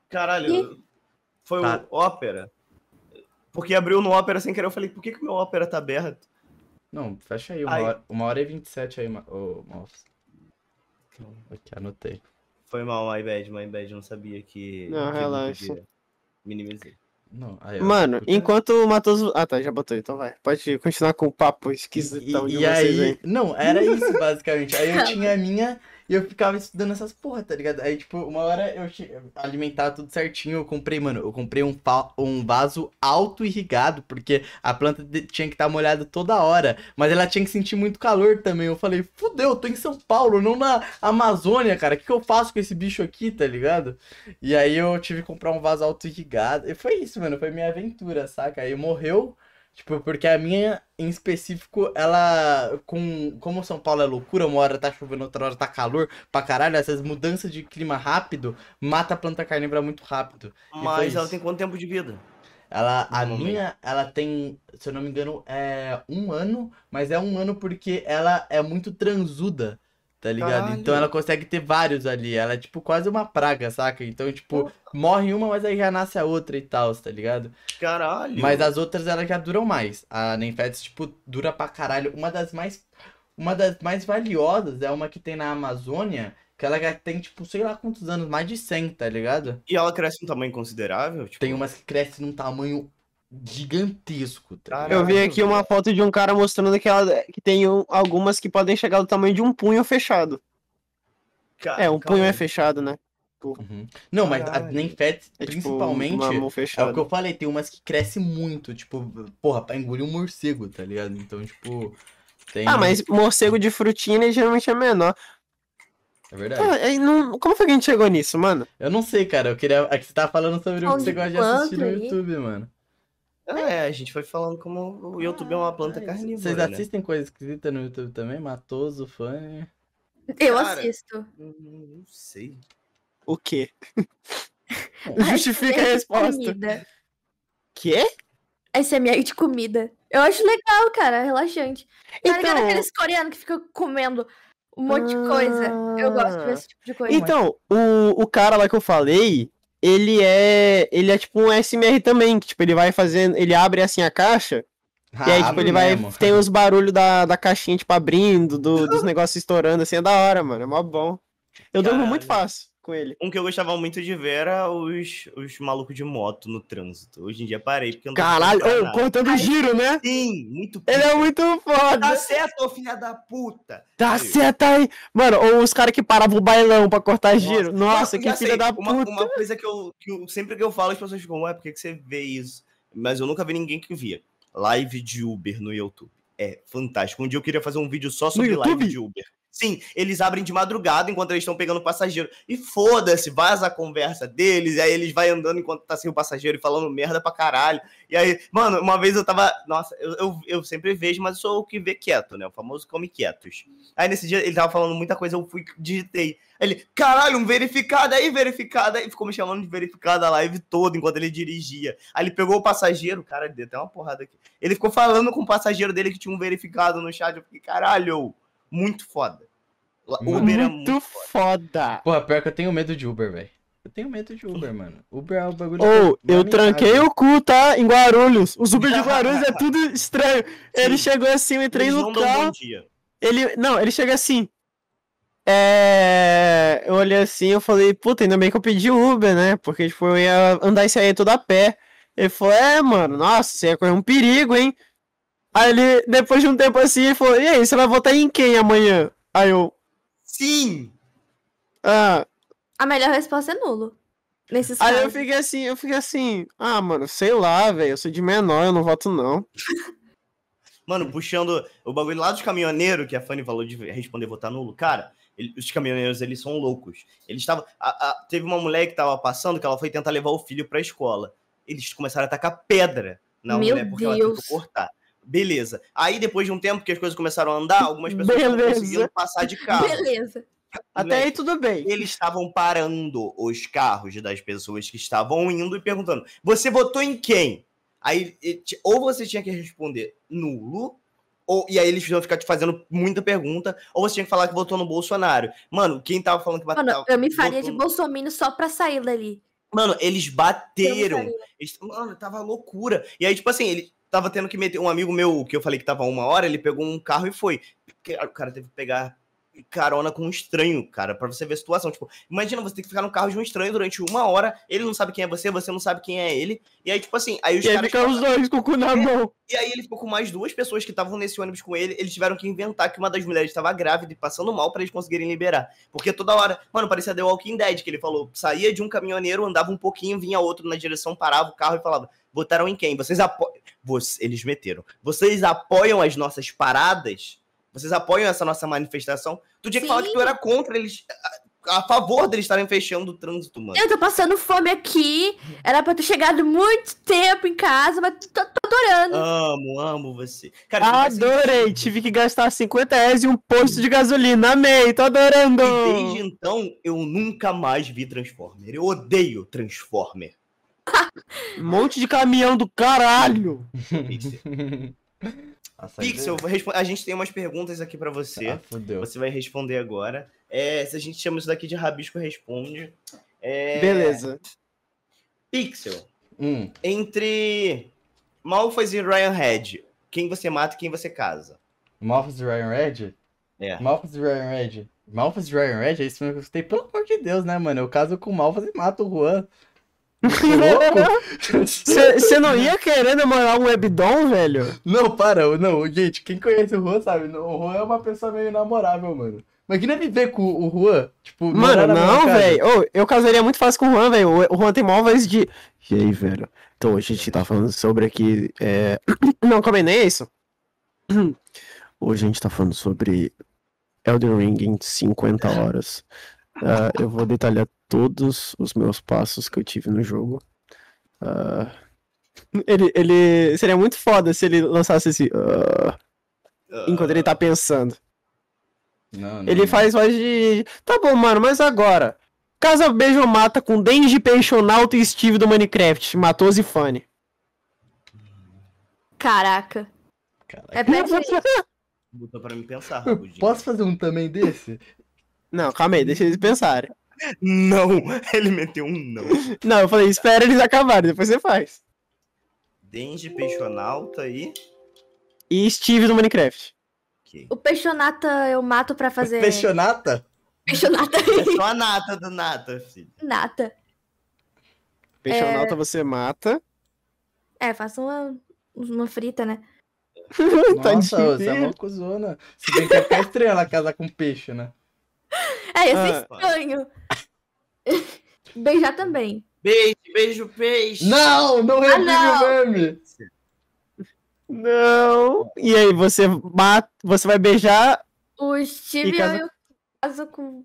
Caralho, foi Tá. o Ópera. Porque abriu no Ópera sem querer. Eu falei, por que, que meu Ópera tá aberto? Não, fecha aí, uma, Aí. hora, uma hora e 27 aí, ô, mouse. Aqui, anotei. Foi mal, my bad, my bad. Não sabia que. Não, que relaxa. Minimizei. Não, aí. Mano, enquanto o Matoso. Ah, tá, já botou, então vai. Pode continuar com o papo esquisitão E, de e vocês aí, aí. não, era isso basicamente. Aí eu tinha a minha e eu ficava estudando essas porra, tá ligado? Aí, tipo, uma hora eu alimentava tudo certinho. Eu comprei, mano, eu comprei um, um vaso auto-irrigado, porque a planta tinha que estar molhada toda hora, mas ela tinha que sentir muito calor também. Eu falei, fudeu, eu tô em São Paulo, não na Amazônia, cara. O que, que eu faço com esse bicho aqui, tá ligado? E aí eu tive que comprar um vaso auto-irrigado. E foi isso, mano, foi minha aventura, saca? Aí morreu. Tipo, porque a minha, em específico, ela, com, como São Paulo é loucura, uma hora tá chovendo, outra hora tá calor pra caralho, essas mudanças de clima rápido, mata a planta carnívora muito rápido. Mas ela isso. tem quanto tempo de vida? Ela, a minha, ela tem, se eu não me engano, é um ano, mas é um ano porque ela é muito transuda, tá ligado? Caralho. Então ela consegue ter vários ali, ela é tipo quase uma praga, saca? Então, tipo, morre uma, mas aí já nasce a outra e tal, tá ligado? Caralho. Mas as outras elas já duram mais. A Nenfetes, tipo, dura pra caralho. Uma das mais. Uma das mais valiosas é uma que tem na Amazônia. Que ela já tem, tipo, sei lá quantos anos, mais de 100, tá ligado? E ela cresce um tamanho considerável? Tipo, Tem umas que crescem num tamanho gigantesco, tá. Eu vi aqui uma foto de um cara mostrando que, ela, que tem um- algumas que podem chegar do tamanho de um punho fechado. É, um punho é fechado, né? Uhum. Não, mas a. Nenfet, É tipo principalmente, mão é o que eu falei, tem umas que crescem muito, tipo, porra, pra engolir um morcego, tá ligado? Então, tipo, tem... Ah, mas morcego de frutinha geralmente é menor. É verdade. Ah, não- Como foi que a gente chegou nisso, mano? Eu não sei, cara, eu queria... É que você tava falando sobre o que você gosta de assistir no. YouTube, mano. É, a gente foi falando como o YouTube é uma planta carnívora, Vocês né? assistem coisa esquisita no YouTube também? Matoso, fã... Eu Cara, assisto. Hum, Não sei. O quê? Bom, Justifica a resposta. Comida. Quê? SMR de comida. Eu acho legal, cara, relaxante. Tá ligado Então, aqueles coreanos que ficam comendo um monte de coisa? Eu gosto de ver esse tipo de coisa. então o, o cara lá que eu falei, ele é. Ele é tipo um SMR também, que tipo, ele vai fazendo. Ele abre assim a caixa. e aí, tipo, ele vai. mesmo. Tem os barulhos da, da caixinha, tipo, abrindo, do- dos negócios estourando, assim, é da hora, mano. É mó bom. Eu durmo muito Caralho. fácil com ele. Um que eu gostava muito de ver era os, os malucos de moto no trânsito. Hoje em dia parei, porque eu não tô Caralho, nada. cortando giro, né? Sim, muito Ele é muito Tá foda. certo, ô filha da puta! Tá certo aí. Mano, ou os caras que paravam o bailão pra cortar giro. Nossa, que já filha sei, da uma, puta. Uma coisa que eu, que eu- Sempre que eu falo, as pessoas ficam, ué, por que, que você vê isso? Mas eu nunca vi ninguém que via. Live de Uber no YouTube. É fantástico. Um dia eu queria fazer um vídeo só sobre live de Uber. Sim, eles abrem de madrugada enquanto eles estão pegando passageiro. E foda-se, vaza a conversa deles, e aí eles vai andando enquanto tá sem o passageiro e falando merda pra caralho. E aí, mano, uma vez eu tava. Nossa, eu, eu, eu sempre vejo, mas eu sou o que vê quieto, né? O famoso come quietos. Aí nesse dia ele tava falando muita coisa, eu fui, digitei. Aí Ele, caralho, um verificado aí, verificado aí. Ficou me chamando de verificado a live toda enquanto ele dirigia. Aí ele pegou o passageiro, cara, deu até uma porrada aqui. Ele ficou falando com o passageiro dele que tinha um verificado no chat. Eu fiquei, caralho, muito foda. Mano. Uber é muito muito foda. foda. Porra, pior que eu tenho medo de Uber, velho. Eu tenho medo de Uber, mano. Uber é o bagulho... Ou, que eu tranquei o cu, tá? Em Guarulhos. Os Uber de Guarulhos é tudo estranho. Ele chegou assim, eu entrei Eles no carro. Ele. Não, ele chega assim. É. Eu olhei assim, eu falei, puta, ainda bem que eu pedi Uber, né? Porque, tipo, eu ia andar isso aí tudo a pé. Ele falou, é, mano, nossa, você ia correr um perigo, hein? Aí ele, depois de um tempo assim, ele falou, e aí, você vai votar em quem amanhã? Aí eu, Sim! ah. A melhor resposta é nulo. Nesses Aí eu casos. fiquei assim, eu fiquei assim, ah, mano, sei lá, velho, eu sou de menor, eu não voto não. Mano, puxando o bagulho lá dos caminhoneiros, que a Fanny falou de responder votar nulo. Cara, ele- os caminhoneiros, eles são loucos. Eles estavam. Teve uma mulher que tava passando que ela foi tentar levar o filho pra escola. Eles começaram a tacar pedra na Meu mulher porque ela Deus. tentou cortar. Beleza. Aí, depois de um tempo que as coisas começaram a andar, algumas pessoas conseguindo passar de carro. Beleza. Até aí Moleque, tudo bem. eles estavam parando os carros das pessoas que estavam indo e perguntando: você votou em quem? Aí, ou você tinha que responder nulo, ou, e aí eles iam ficar te fazendo muita pergunta, ou você tinha que falar que votou no Bolsonaro. Mano, quem tava falando que bateu. Mano, eu me faria de no- bolsominion só pra sair dali. Mano, eles bateram. Eles- Mano, tava loucura. E aí, tipo assim, ele tava tendo que meter. Um amigo meu, que eu falei que tava uma hora, ele pegou um carro e foi. O cara teve que pegar carona com um estranho, cara, pra você ver a situação. Tipo, imagina você ter que ficar no carro de um estranho durante uma hora, ele não sabe quem é você, você não sabe quem é ele. E aí, tipo assim, aí os E caras. fica os dois com o cu na mão. E aí ele ficou com mais duas pessoas que estavam nesse ônibus com ele. Eles tiveram que inventar que uma das mulheres estava grávida e passando mal pra eles conseguirem liberar. Porque toda hora, mano, parecia The Walking Dead, que ele falou, saía de um caminhoneiro, andava um pouquinho, vinha outro na direção, parava o carro e falava: "Votaram em quem? Vocês apoiam?" Eles meteram. Vocês apoiam as nossas paradas? Vocês apoiam essa nossa manifestação? Tu tinha que falar que tu era contra eles, a, a favor deles estarem fechando o trânsito, mano. Eu tô passando fome aqui. Era pra eu ter chegado muito tempo em casa, mas tô, tô adorando. Amo, amo você. Cara, Adorei, tive que gastar 50 reais em um posto de gasolina. Amei, tô adorando. E desde então, eu nunca mais vi Transformer. Eu odeio Transformer. Um monte de caminhão do caralho. Pixel, a gente tem umas perguntas aqui pra você. Ah, fudeu. Você vai responder agora. É, se a gente chama isso daqui de Rabisco Responde. É, Beleza. Pixel, Hum, entre Malphas e Ryan Head, quem você mata e quem você casa? Malphus e Ryan Red? É. Malphus e Ryan Red. Malphus e Ryan Red? É isso mesmo que eu gostei. Pelo amor de Deus, né, mano? Eu caso com Malphus e mato o Juan. Você não ia querer namorar um webdom, velho? Não, para, não, gente, quem conhece o Juan sabe, o Juan é uma pessoa meio inamorável, mano. Imagina viver com o Juan, tipo, Mano, morar não, velho. Ô, eu casaria muito fácil com o Juan, velho. O- Juan tem maior voz de. E aí, velho? Então, hoje a gente tá falando sobre aqui. É... Não, calma aí, nem é isso. Hoje a gente tá falando sobre Elden Ring em 50 horas. Ah, eu vou detalhar todos os meus passos que eu tive no jogo. Ah, Ele, ele. Seria muito foda se ele lançasse esse. ah, enquanto ele tá pensando. Não, não, Ele não. faz voz de. Tá bom, mano, mas agora. Casa Beijo mata com Denji Peixonauta e Steve do Minecraft. Matou Zifane. Caraca. Caraca. É perfeito. Botou pra me pensar. Posso fazer um também desse? Não, calma aí, deixa eles pensarem. Não! Ele meteu um não. Não, eu falei, espera eles acabarem, depois você faz. Denji Peixonauta aí. E Steve do Minecraft. Ok. O peixonata eu mato pra fazer. Peixonata? Peixonata. É só a nata do nata, filho. Nata. Peixonauta você mata. É, faça uma, uma frita, né? Nossa, você é uma cuzona. Se bem que é ficar estranho ela casar com peixe, né? É, ia Ah. ser estranho. Beijar também. Beijo, beijo, peixe. Não, não revive não. o meme. Não. E aí, você mata. Você vai beijar. O Steve E casa- eu caso com.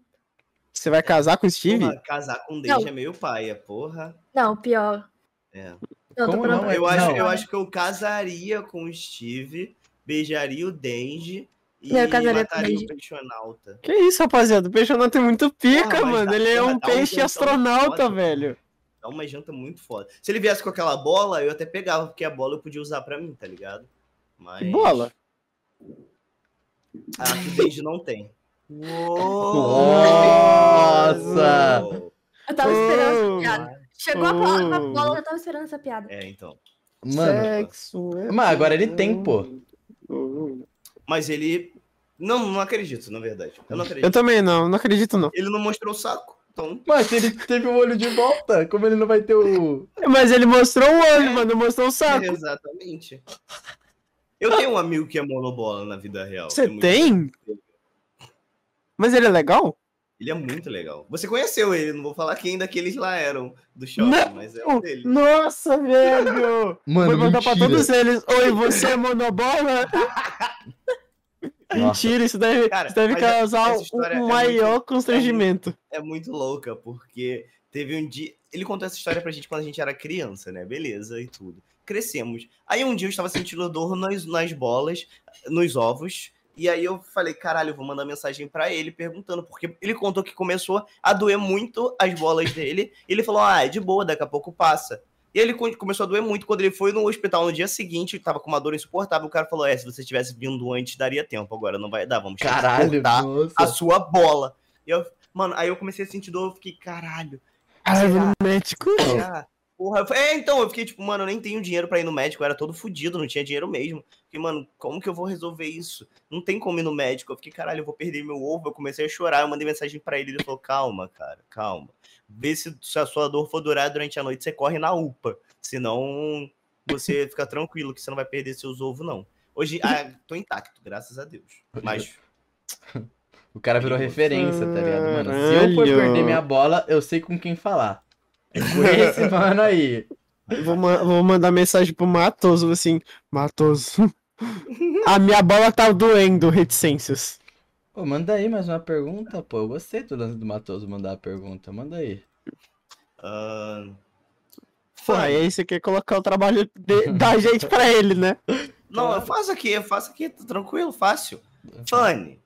Você vai casar com o Steve? Porra, casar com Denji Não. é meio paia, porra. Não, pior. É. Não, Como não? Eu acho, Não. eu acho que eu casaria com o Steve, beijaria o Denji e Eu casaria com mataria o Peixonauta. Que isso, rapaziada? O Peixonauta é muito pica, mas mano. dá- Ele é um um peixe jantão astronauta, foda. velho. Dá uma janta muito foda. Se ele viesse com aquela bola, eu até pegava, porque a bola eu podia usar pra mim, tá ligado? Mas... Que bola. Ah, que o Denji não tem. Nossa! Eu tava esperando essa Oh. piada. Chegou a bola, a Oh. bola, eu tava esperando essa piada. É, então. Mano, Sexo é mas agora ele tem, pô. Mas ele... Não, não acredito, na verdade. Eu não acredito. Eu também não, não acredito não. Ele não mostrou o saco, então... mas ele teve o olho de volta, como ele não vai ter o. Mas ele mostrou o olho, mano, mostrou o saco. Exatamente. Eu tenho um amigo que é monobola na vida real. Você É muito- tem? Mas ele é legal? Ele é muito legal. Você conheceu ele, não vou falar quem daqueles lá eram do shopping, Não. mas é um dele. Nossa, velho! Mano, Vou mandar pra mentira. todos eles. Oi, você é monobola? Mentira, isso deve, Cara, isso deve essa causar um- é maior muito- constrangimento. É muito louca, porque teve um dia. Ele contou essa história pra gente quando a gente era criança, né? Beleza e tudo. Crescemos. Aí um dia eu estava sentindo dor nas, nas bolas, nos ovos. E aí eu falei, caralho, eu vou mandar mensagem pra ele perguntando, porque ele contou que começou a doer muito as bolas dele. E ele falou, ah, é de boa, daqui a pouco passa. E ele co- começou a doer muito quando ele foi no hospital no dia seguinte, tava com uma dor insuportável. O cara falou: É, se você tivesse vindo antes, daria tempo. Agora não vai dar, vamos Caralho, a sua bola. E eu, mano, aí eu comecei a sentir dor, eu fiquei, caralho. Caralho, médico. Ah, porra, eu falei, é, então, eu fiquei tipo, mano, eu nem tenho dinheiro pra ir no médico, eu era todo fudido, não tinha dinheiro mesmo. Fiquei, mano, como que eu vou resolver isso? Não tem como ir no médico. Eu fiquei, caralho, eu vou perder meu ovo. Eu comecei a chorar, eu mandei mensagem pra ele, ele falou, calma, cara, calma. Vê se, se a sua dor for durar durante a noite, você corre na UPA. Senão, você fica tranquilo que você não vai perder seus ovos, não. Hoje, ah, tô intacto, graças a Deus. Mas, O cara virou referência, tá ligado, mano? Se eu for perder minha bola, eu sei com quem falar. É com esse mano aí. Vou, ma- vou mandar mensagem pro Matoso assim: Matoso, a minha bola tá doendo, reticências. Pô, manda aí mais uma pergunta, pô. Eu gostei do lance do Matoso mandar a pergunta. Manda aí. ah, Pô, aí você quer colocar o trabalho de- da gente pra ele, né? Não, eu faço aqui, eu faço aqui, tá tranquilo, fácil. Fanny,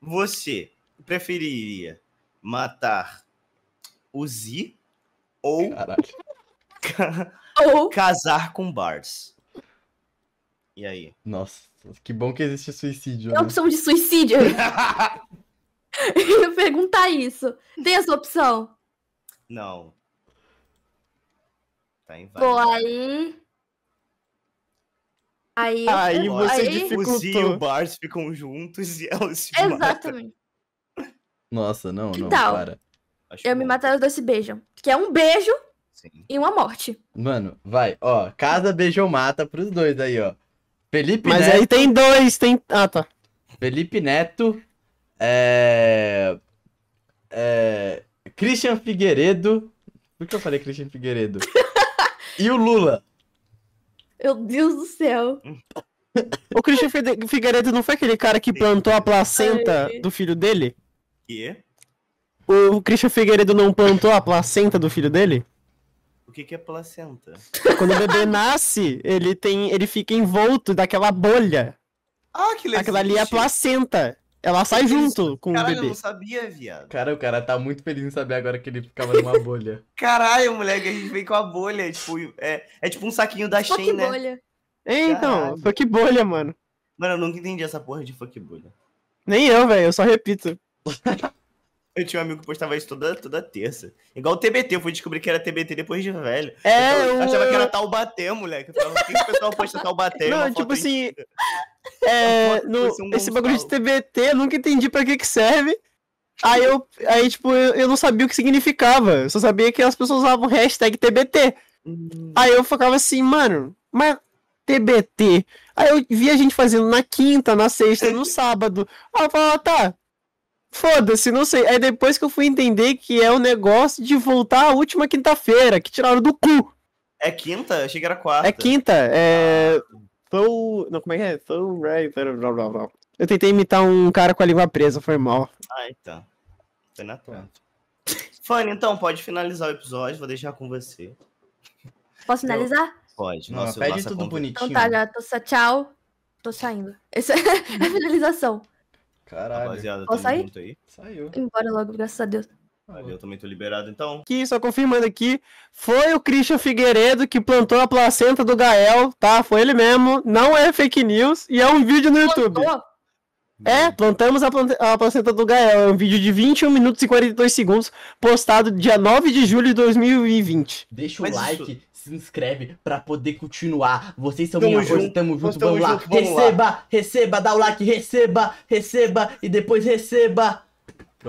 você preferiria matar o Z ou. Ou casar com Bars? E aí? Nossa, que bom que existe suicídio, tem a né? opção de suicídio? Eu ia perguntar isso. Tem essa opção? Não. Tá Pô, inválido. aí. Aí. Aí eu- você aí- dificultou. O Z e o Bars ficam juntos e elas se matam. Exatamente. Nossa, não, Que não, tal? para. Acho Eu me bom. matar os dois se beijam. Que é um beijo Sim. e uma morte. Mano, vai, ó. Casa beijou mata pros dois aí, ó. Felipe Mas Neto. aí tem dois, tem. Ah, tá. Felipe Neto. É. É. Christian Figueiredo. Por que eu falei Christian Figueiredo? e o Lula. Meu Deus do céu. O Christian Figueiredo não foi aquele cara que plantou a placenta Ai. do filho dele? E O Christian Figueiredo não plantou a placenta do filho dele? o que, que é placenta? Quando o bebê nasce, ele tem. ele fica envolto daquela bolha. Ah, que legal. Aquela ali é a placenta. Ela sai junto com o Caralho, eu bebê. não sabia, viado. Cara, o cara tá muito feliz em saber agora que ele ficava numa bolha. Caralho, moleque, a gente veio com a bolha. Tipo, é, é tipo um saquinho da Fuck Shein, né? bolha. É, então, que bolha, mano. Mano, eu nunca entendi essa porra de fuck bolha. Nem eu, velho, eu só repito. Eu tinha um amigo que postava isso toda, toda terça. Igual o TBT, eu fui descobrir que era TBT depois de velho. É, eu achava que era Taubaté, moleque. Eu falava, por que o pessoal posta Taubaté? Não, tipo assim? É, no, um esse bagulho de. TBT, eu nunca entendi pra que que serve. Aí eu, aí, tipo, eu, eu não sabia o que significava. Eu só sabia que as pessoas usavam hashtag TBT. Hum, Aí eu ficava assim, mano, mas TBT. Aí eu via a gente fazendo na quinta, na sexta, no sábado. Aí eu falava, tá, foda-se, não sei. Aí depois que eu fui entender que é o negócio de voltar à última quinta-feira, que tiraram do cu. É quinta? Achei que era quarta. É quinta, é. Tô. Não, como é que é? Tô. right, blá, blá, blá. Eu tentei imitar um cara com a língua presa, foi mal. Ah, então. Foi na toa. Fanny, então, pode finalizar o episódio, vou deixar com você. Posso finalizar? Pode. Não, Nossa, pede nossa tudo conver- bonitinho. Então tá, já tô tchau. Tô saindo. Essa é a finalização. Caralho. Rapaziada, Posso tamo sair? junto aí. Saiu. Embora logo, graças a Deus. Valeu, também tô liberado, então. Aqui, só confirmando aqui, foi o Christian Figueiredo que plantou a placenta do Gael, tá? Foi ele mesmo, não é fake news e é um vídeo no YouTube. Plantou? É, plantamos a, plante- a placenta do Gael, é um vídeo de 21 minutos e 42 segundos, postado dia 9 de julho de 2020. Deixa Mas o like, se inscreve pra poder continuar. Vocês são Tamo minha junto, tamo nós junto, tamo vamos lá. junto, vamos lá. receba, receba, dá o like, receba, receba e depois receba.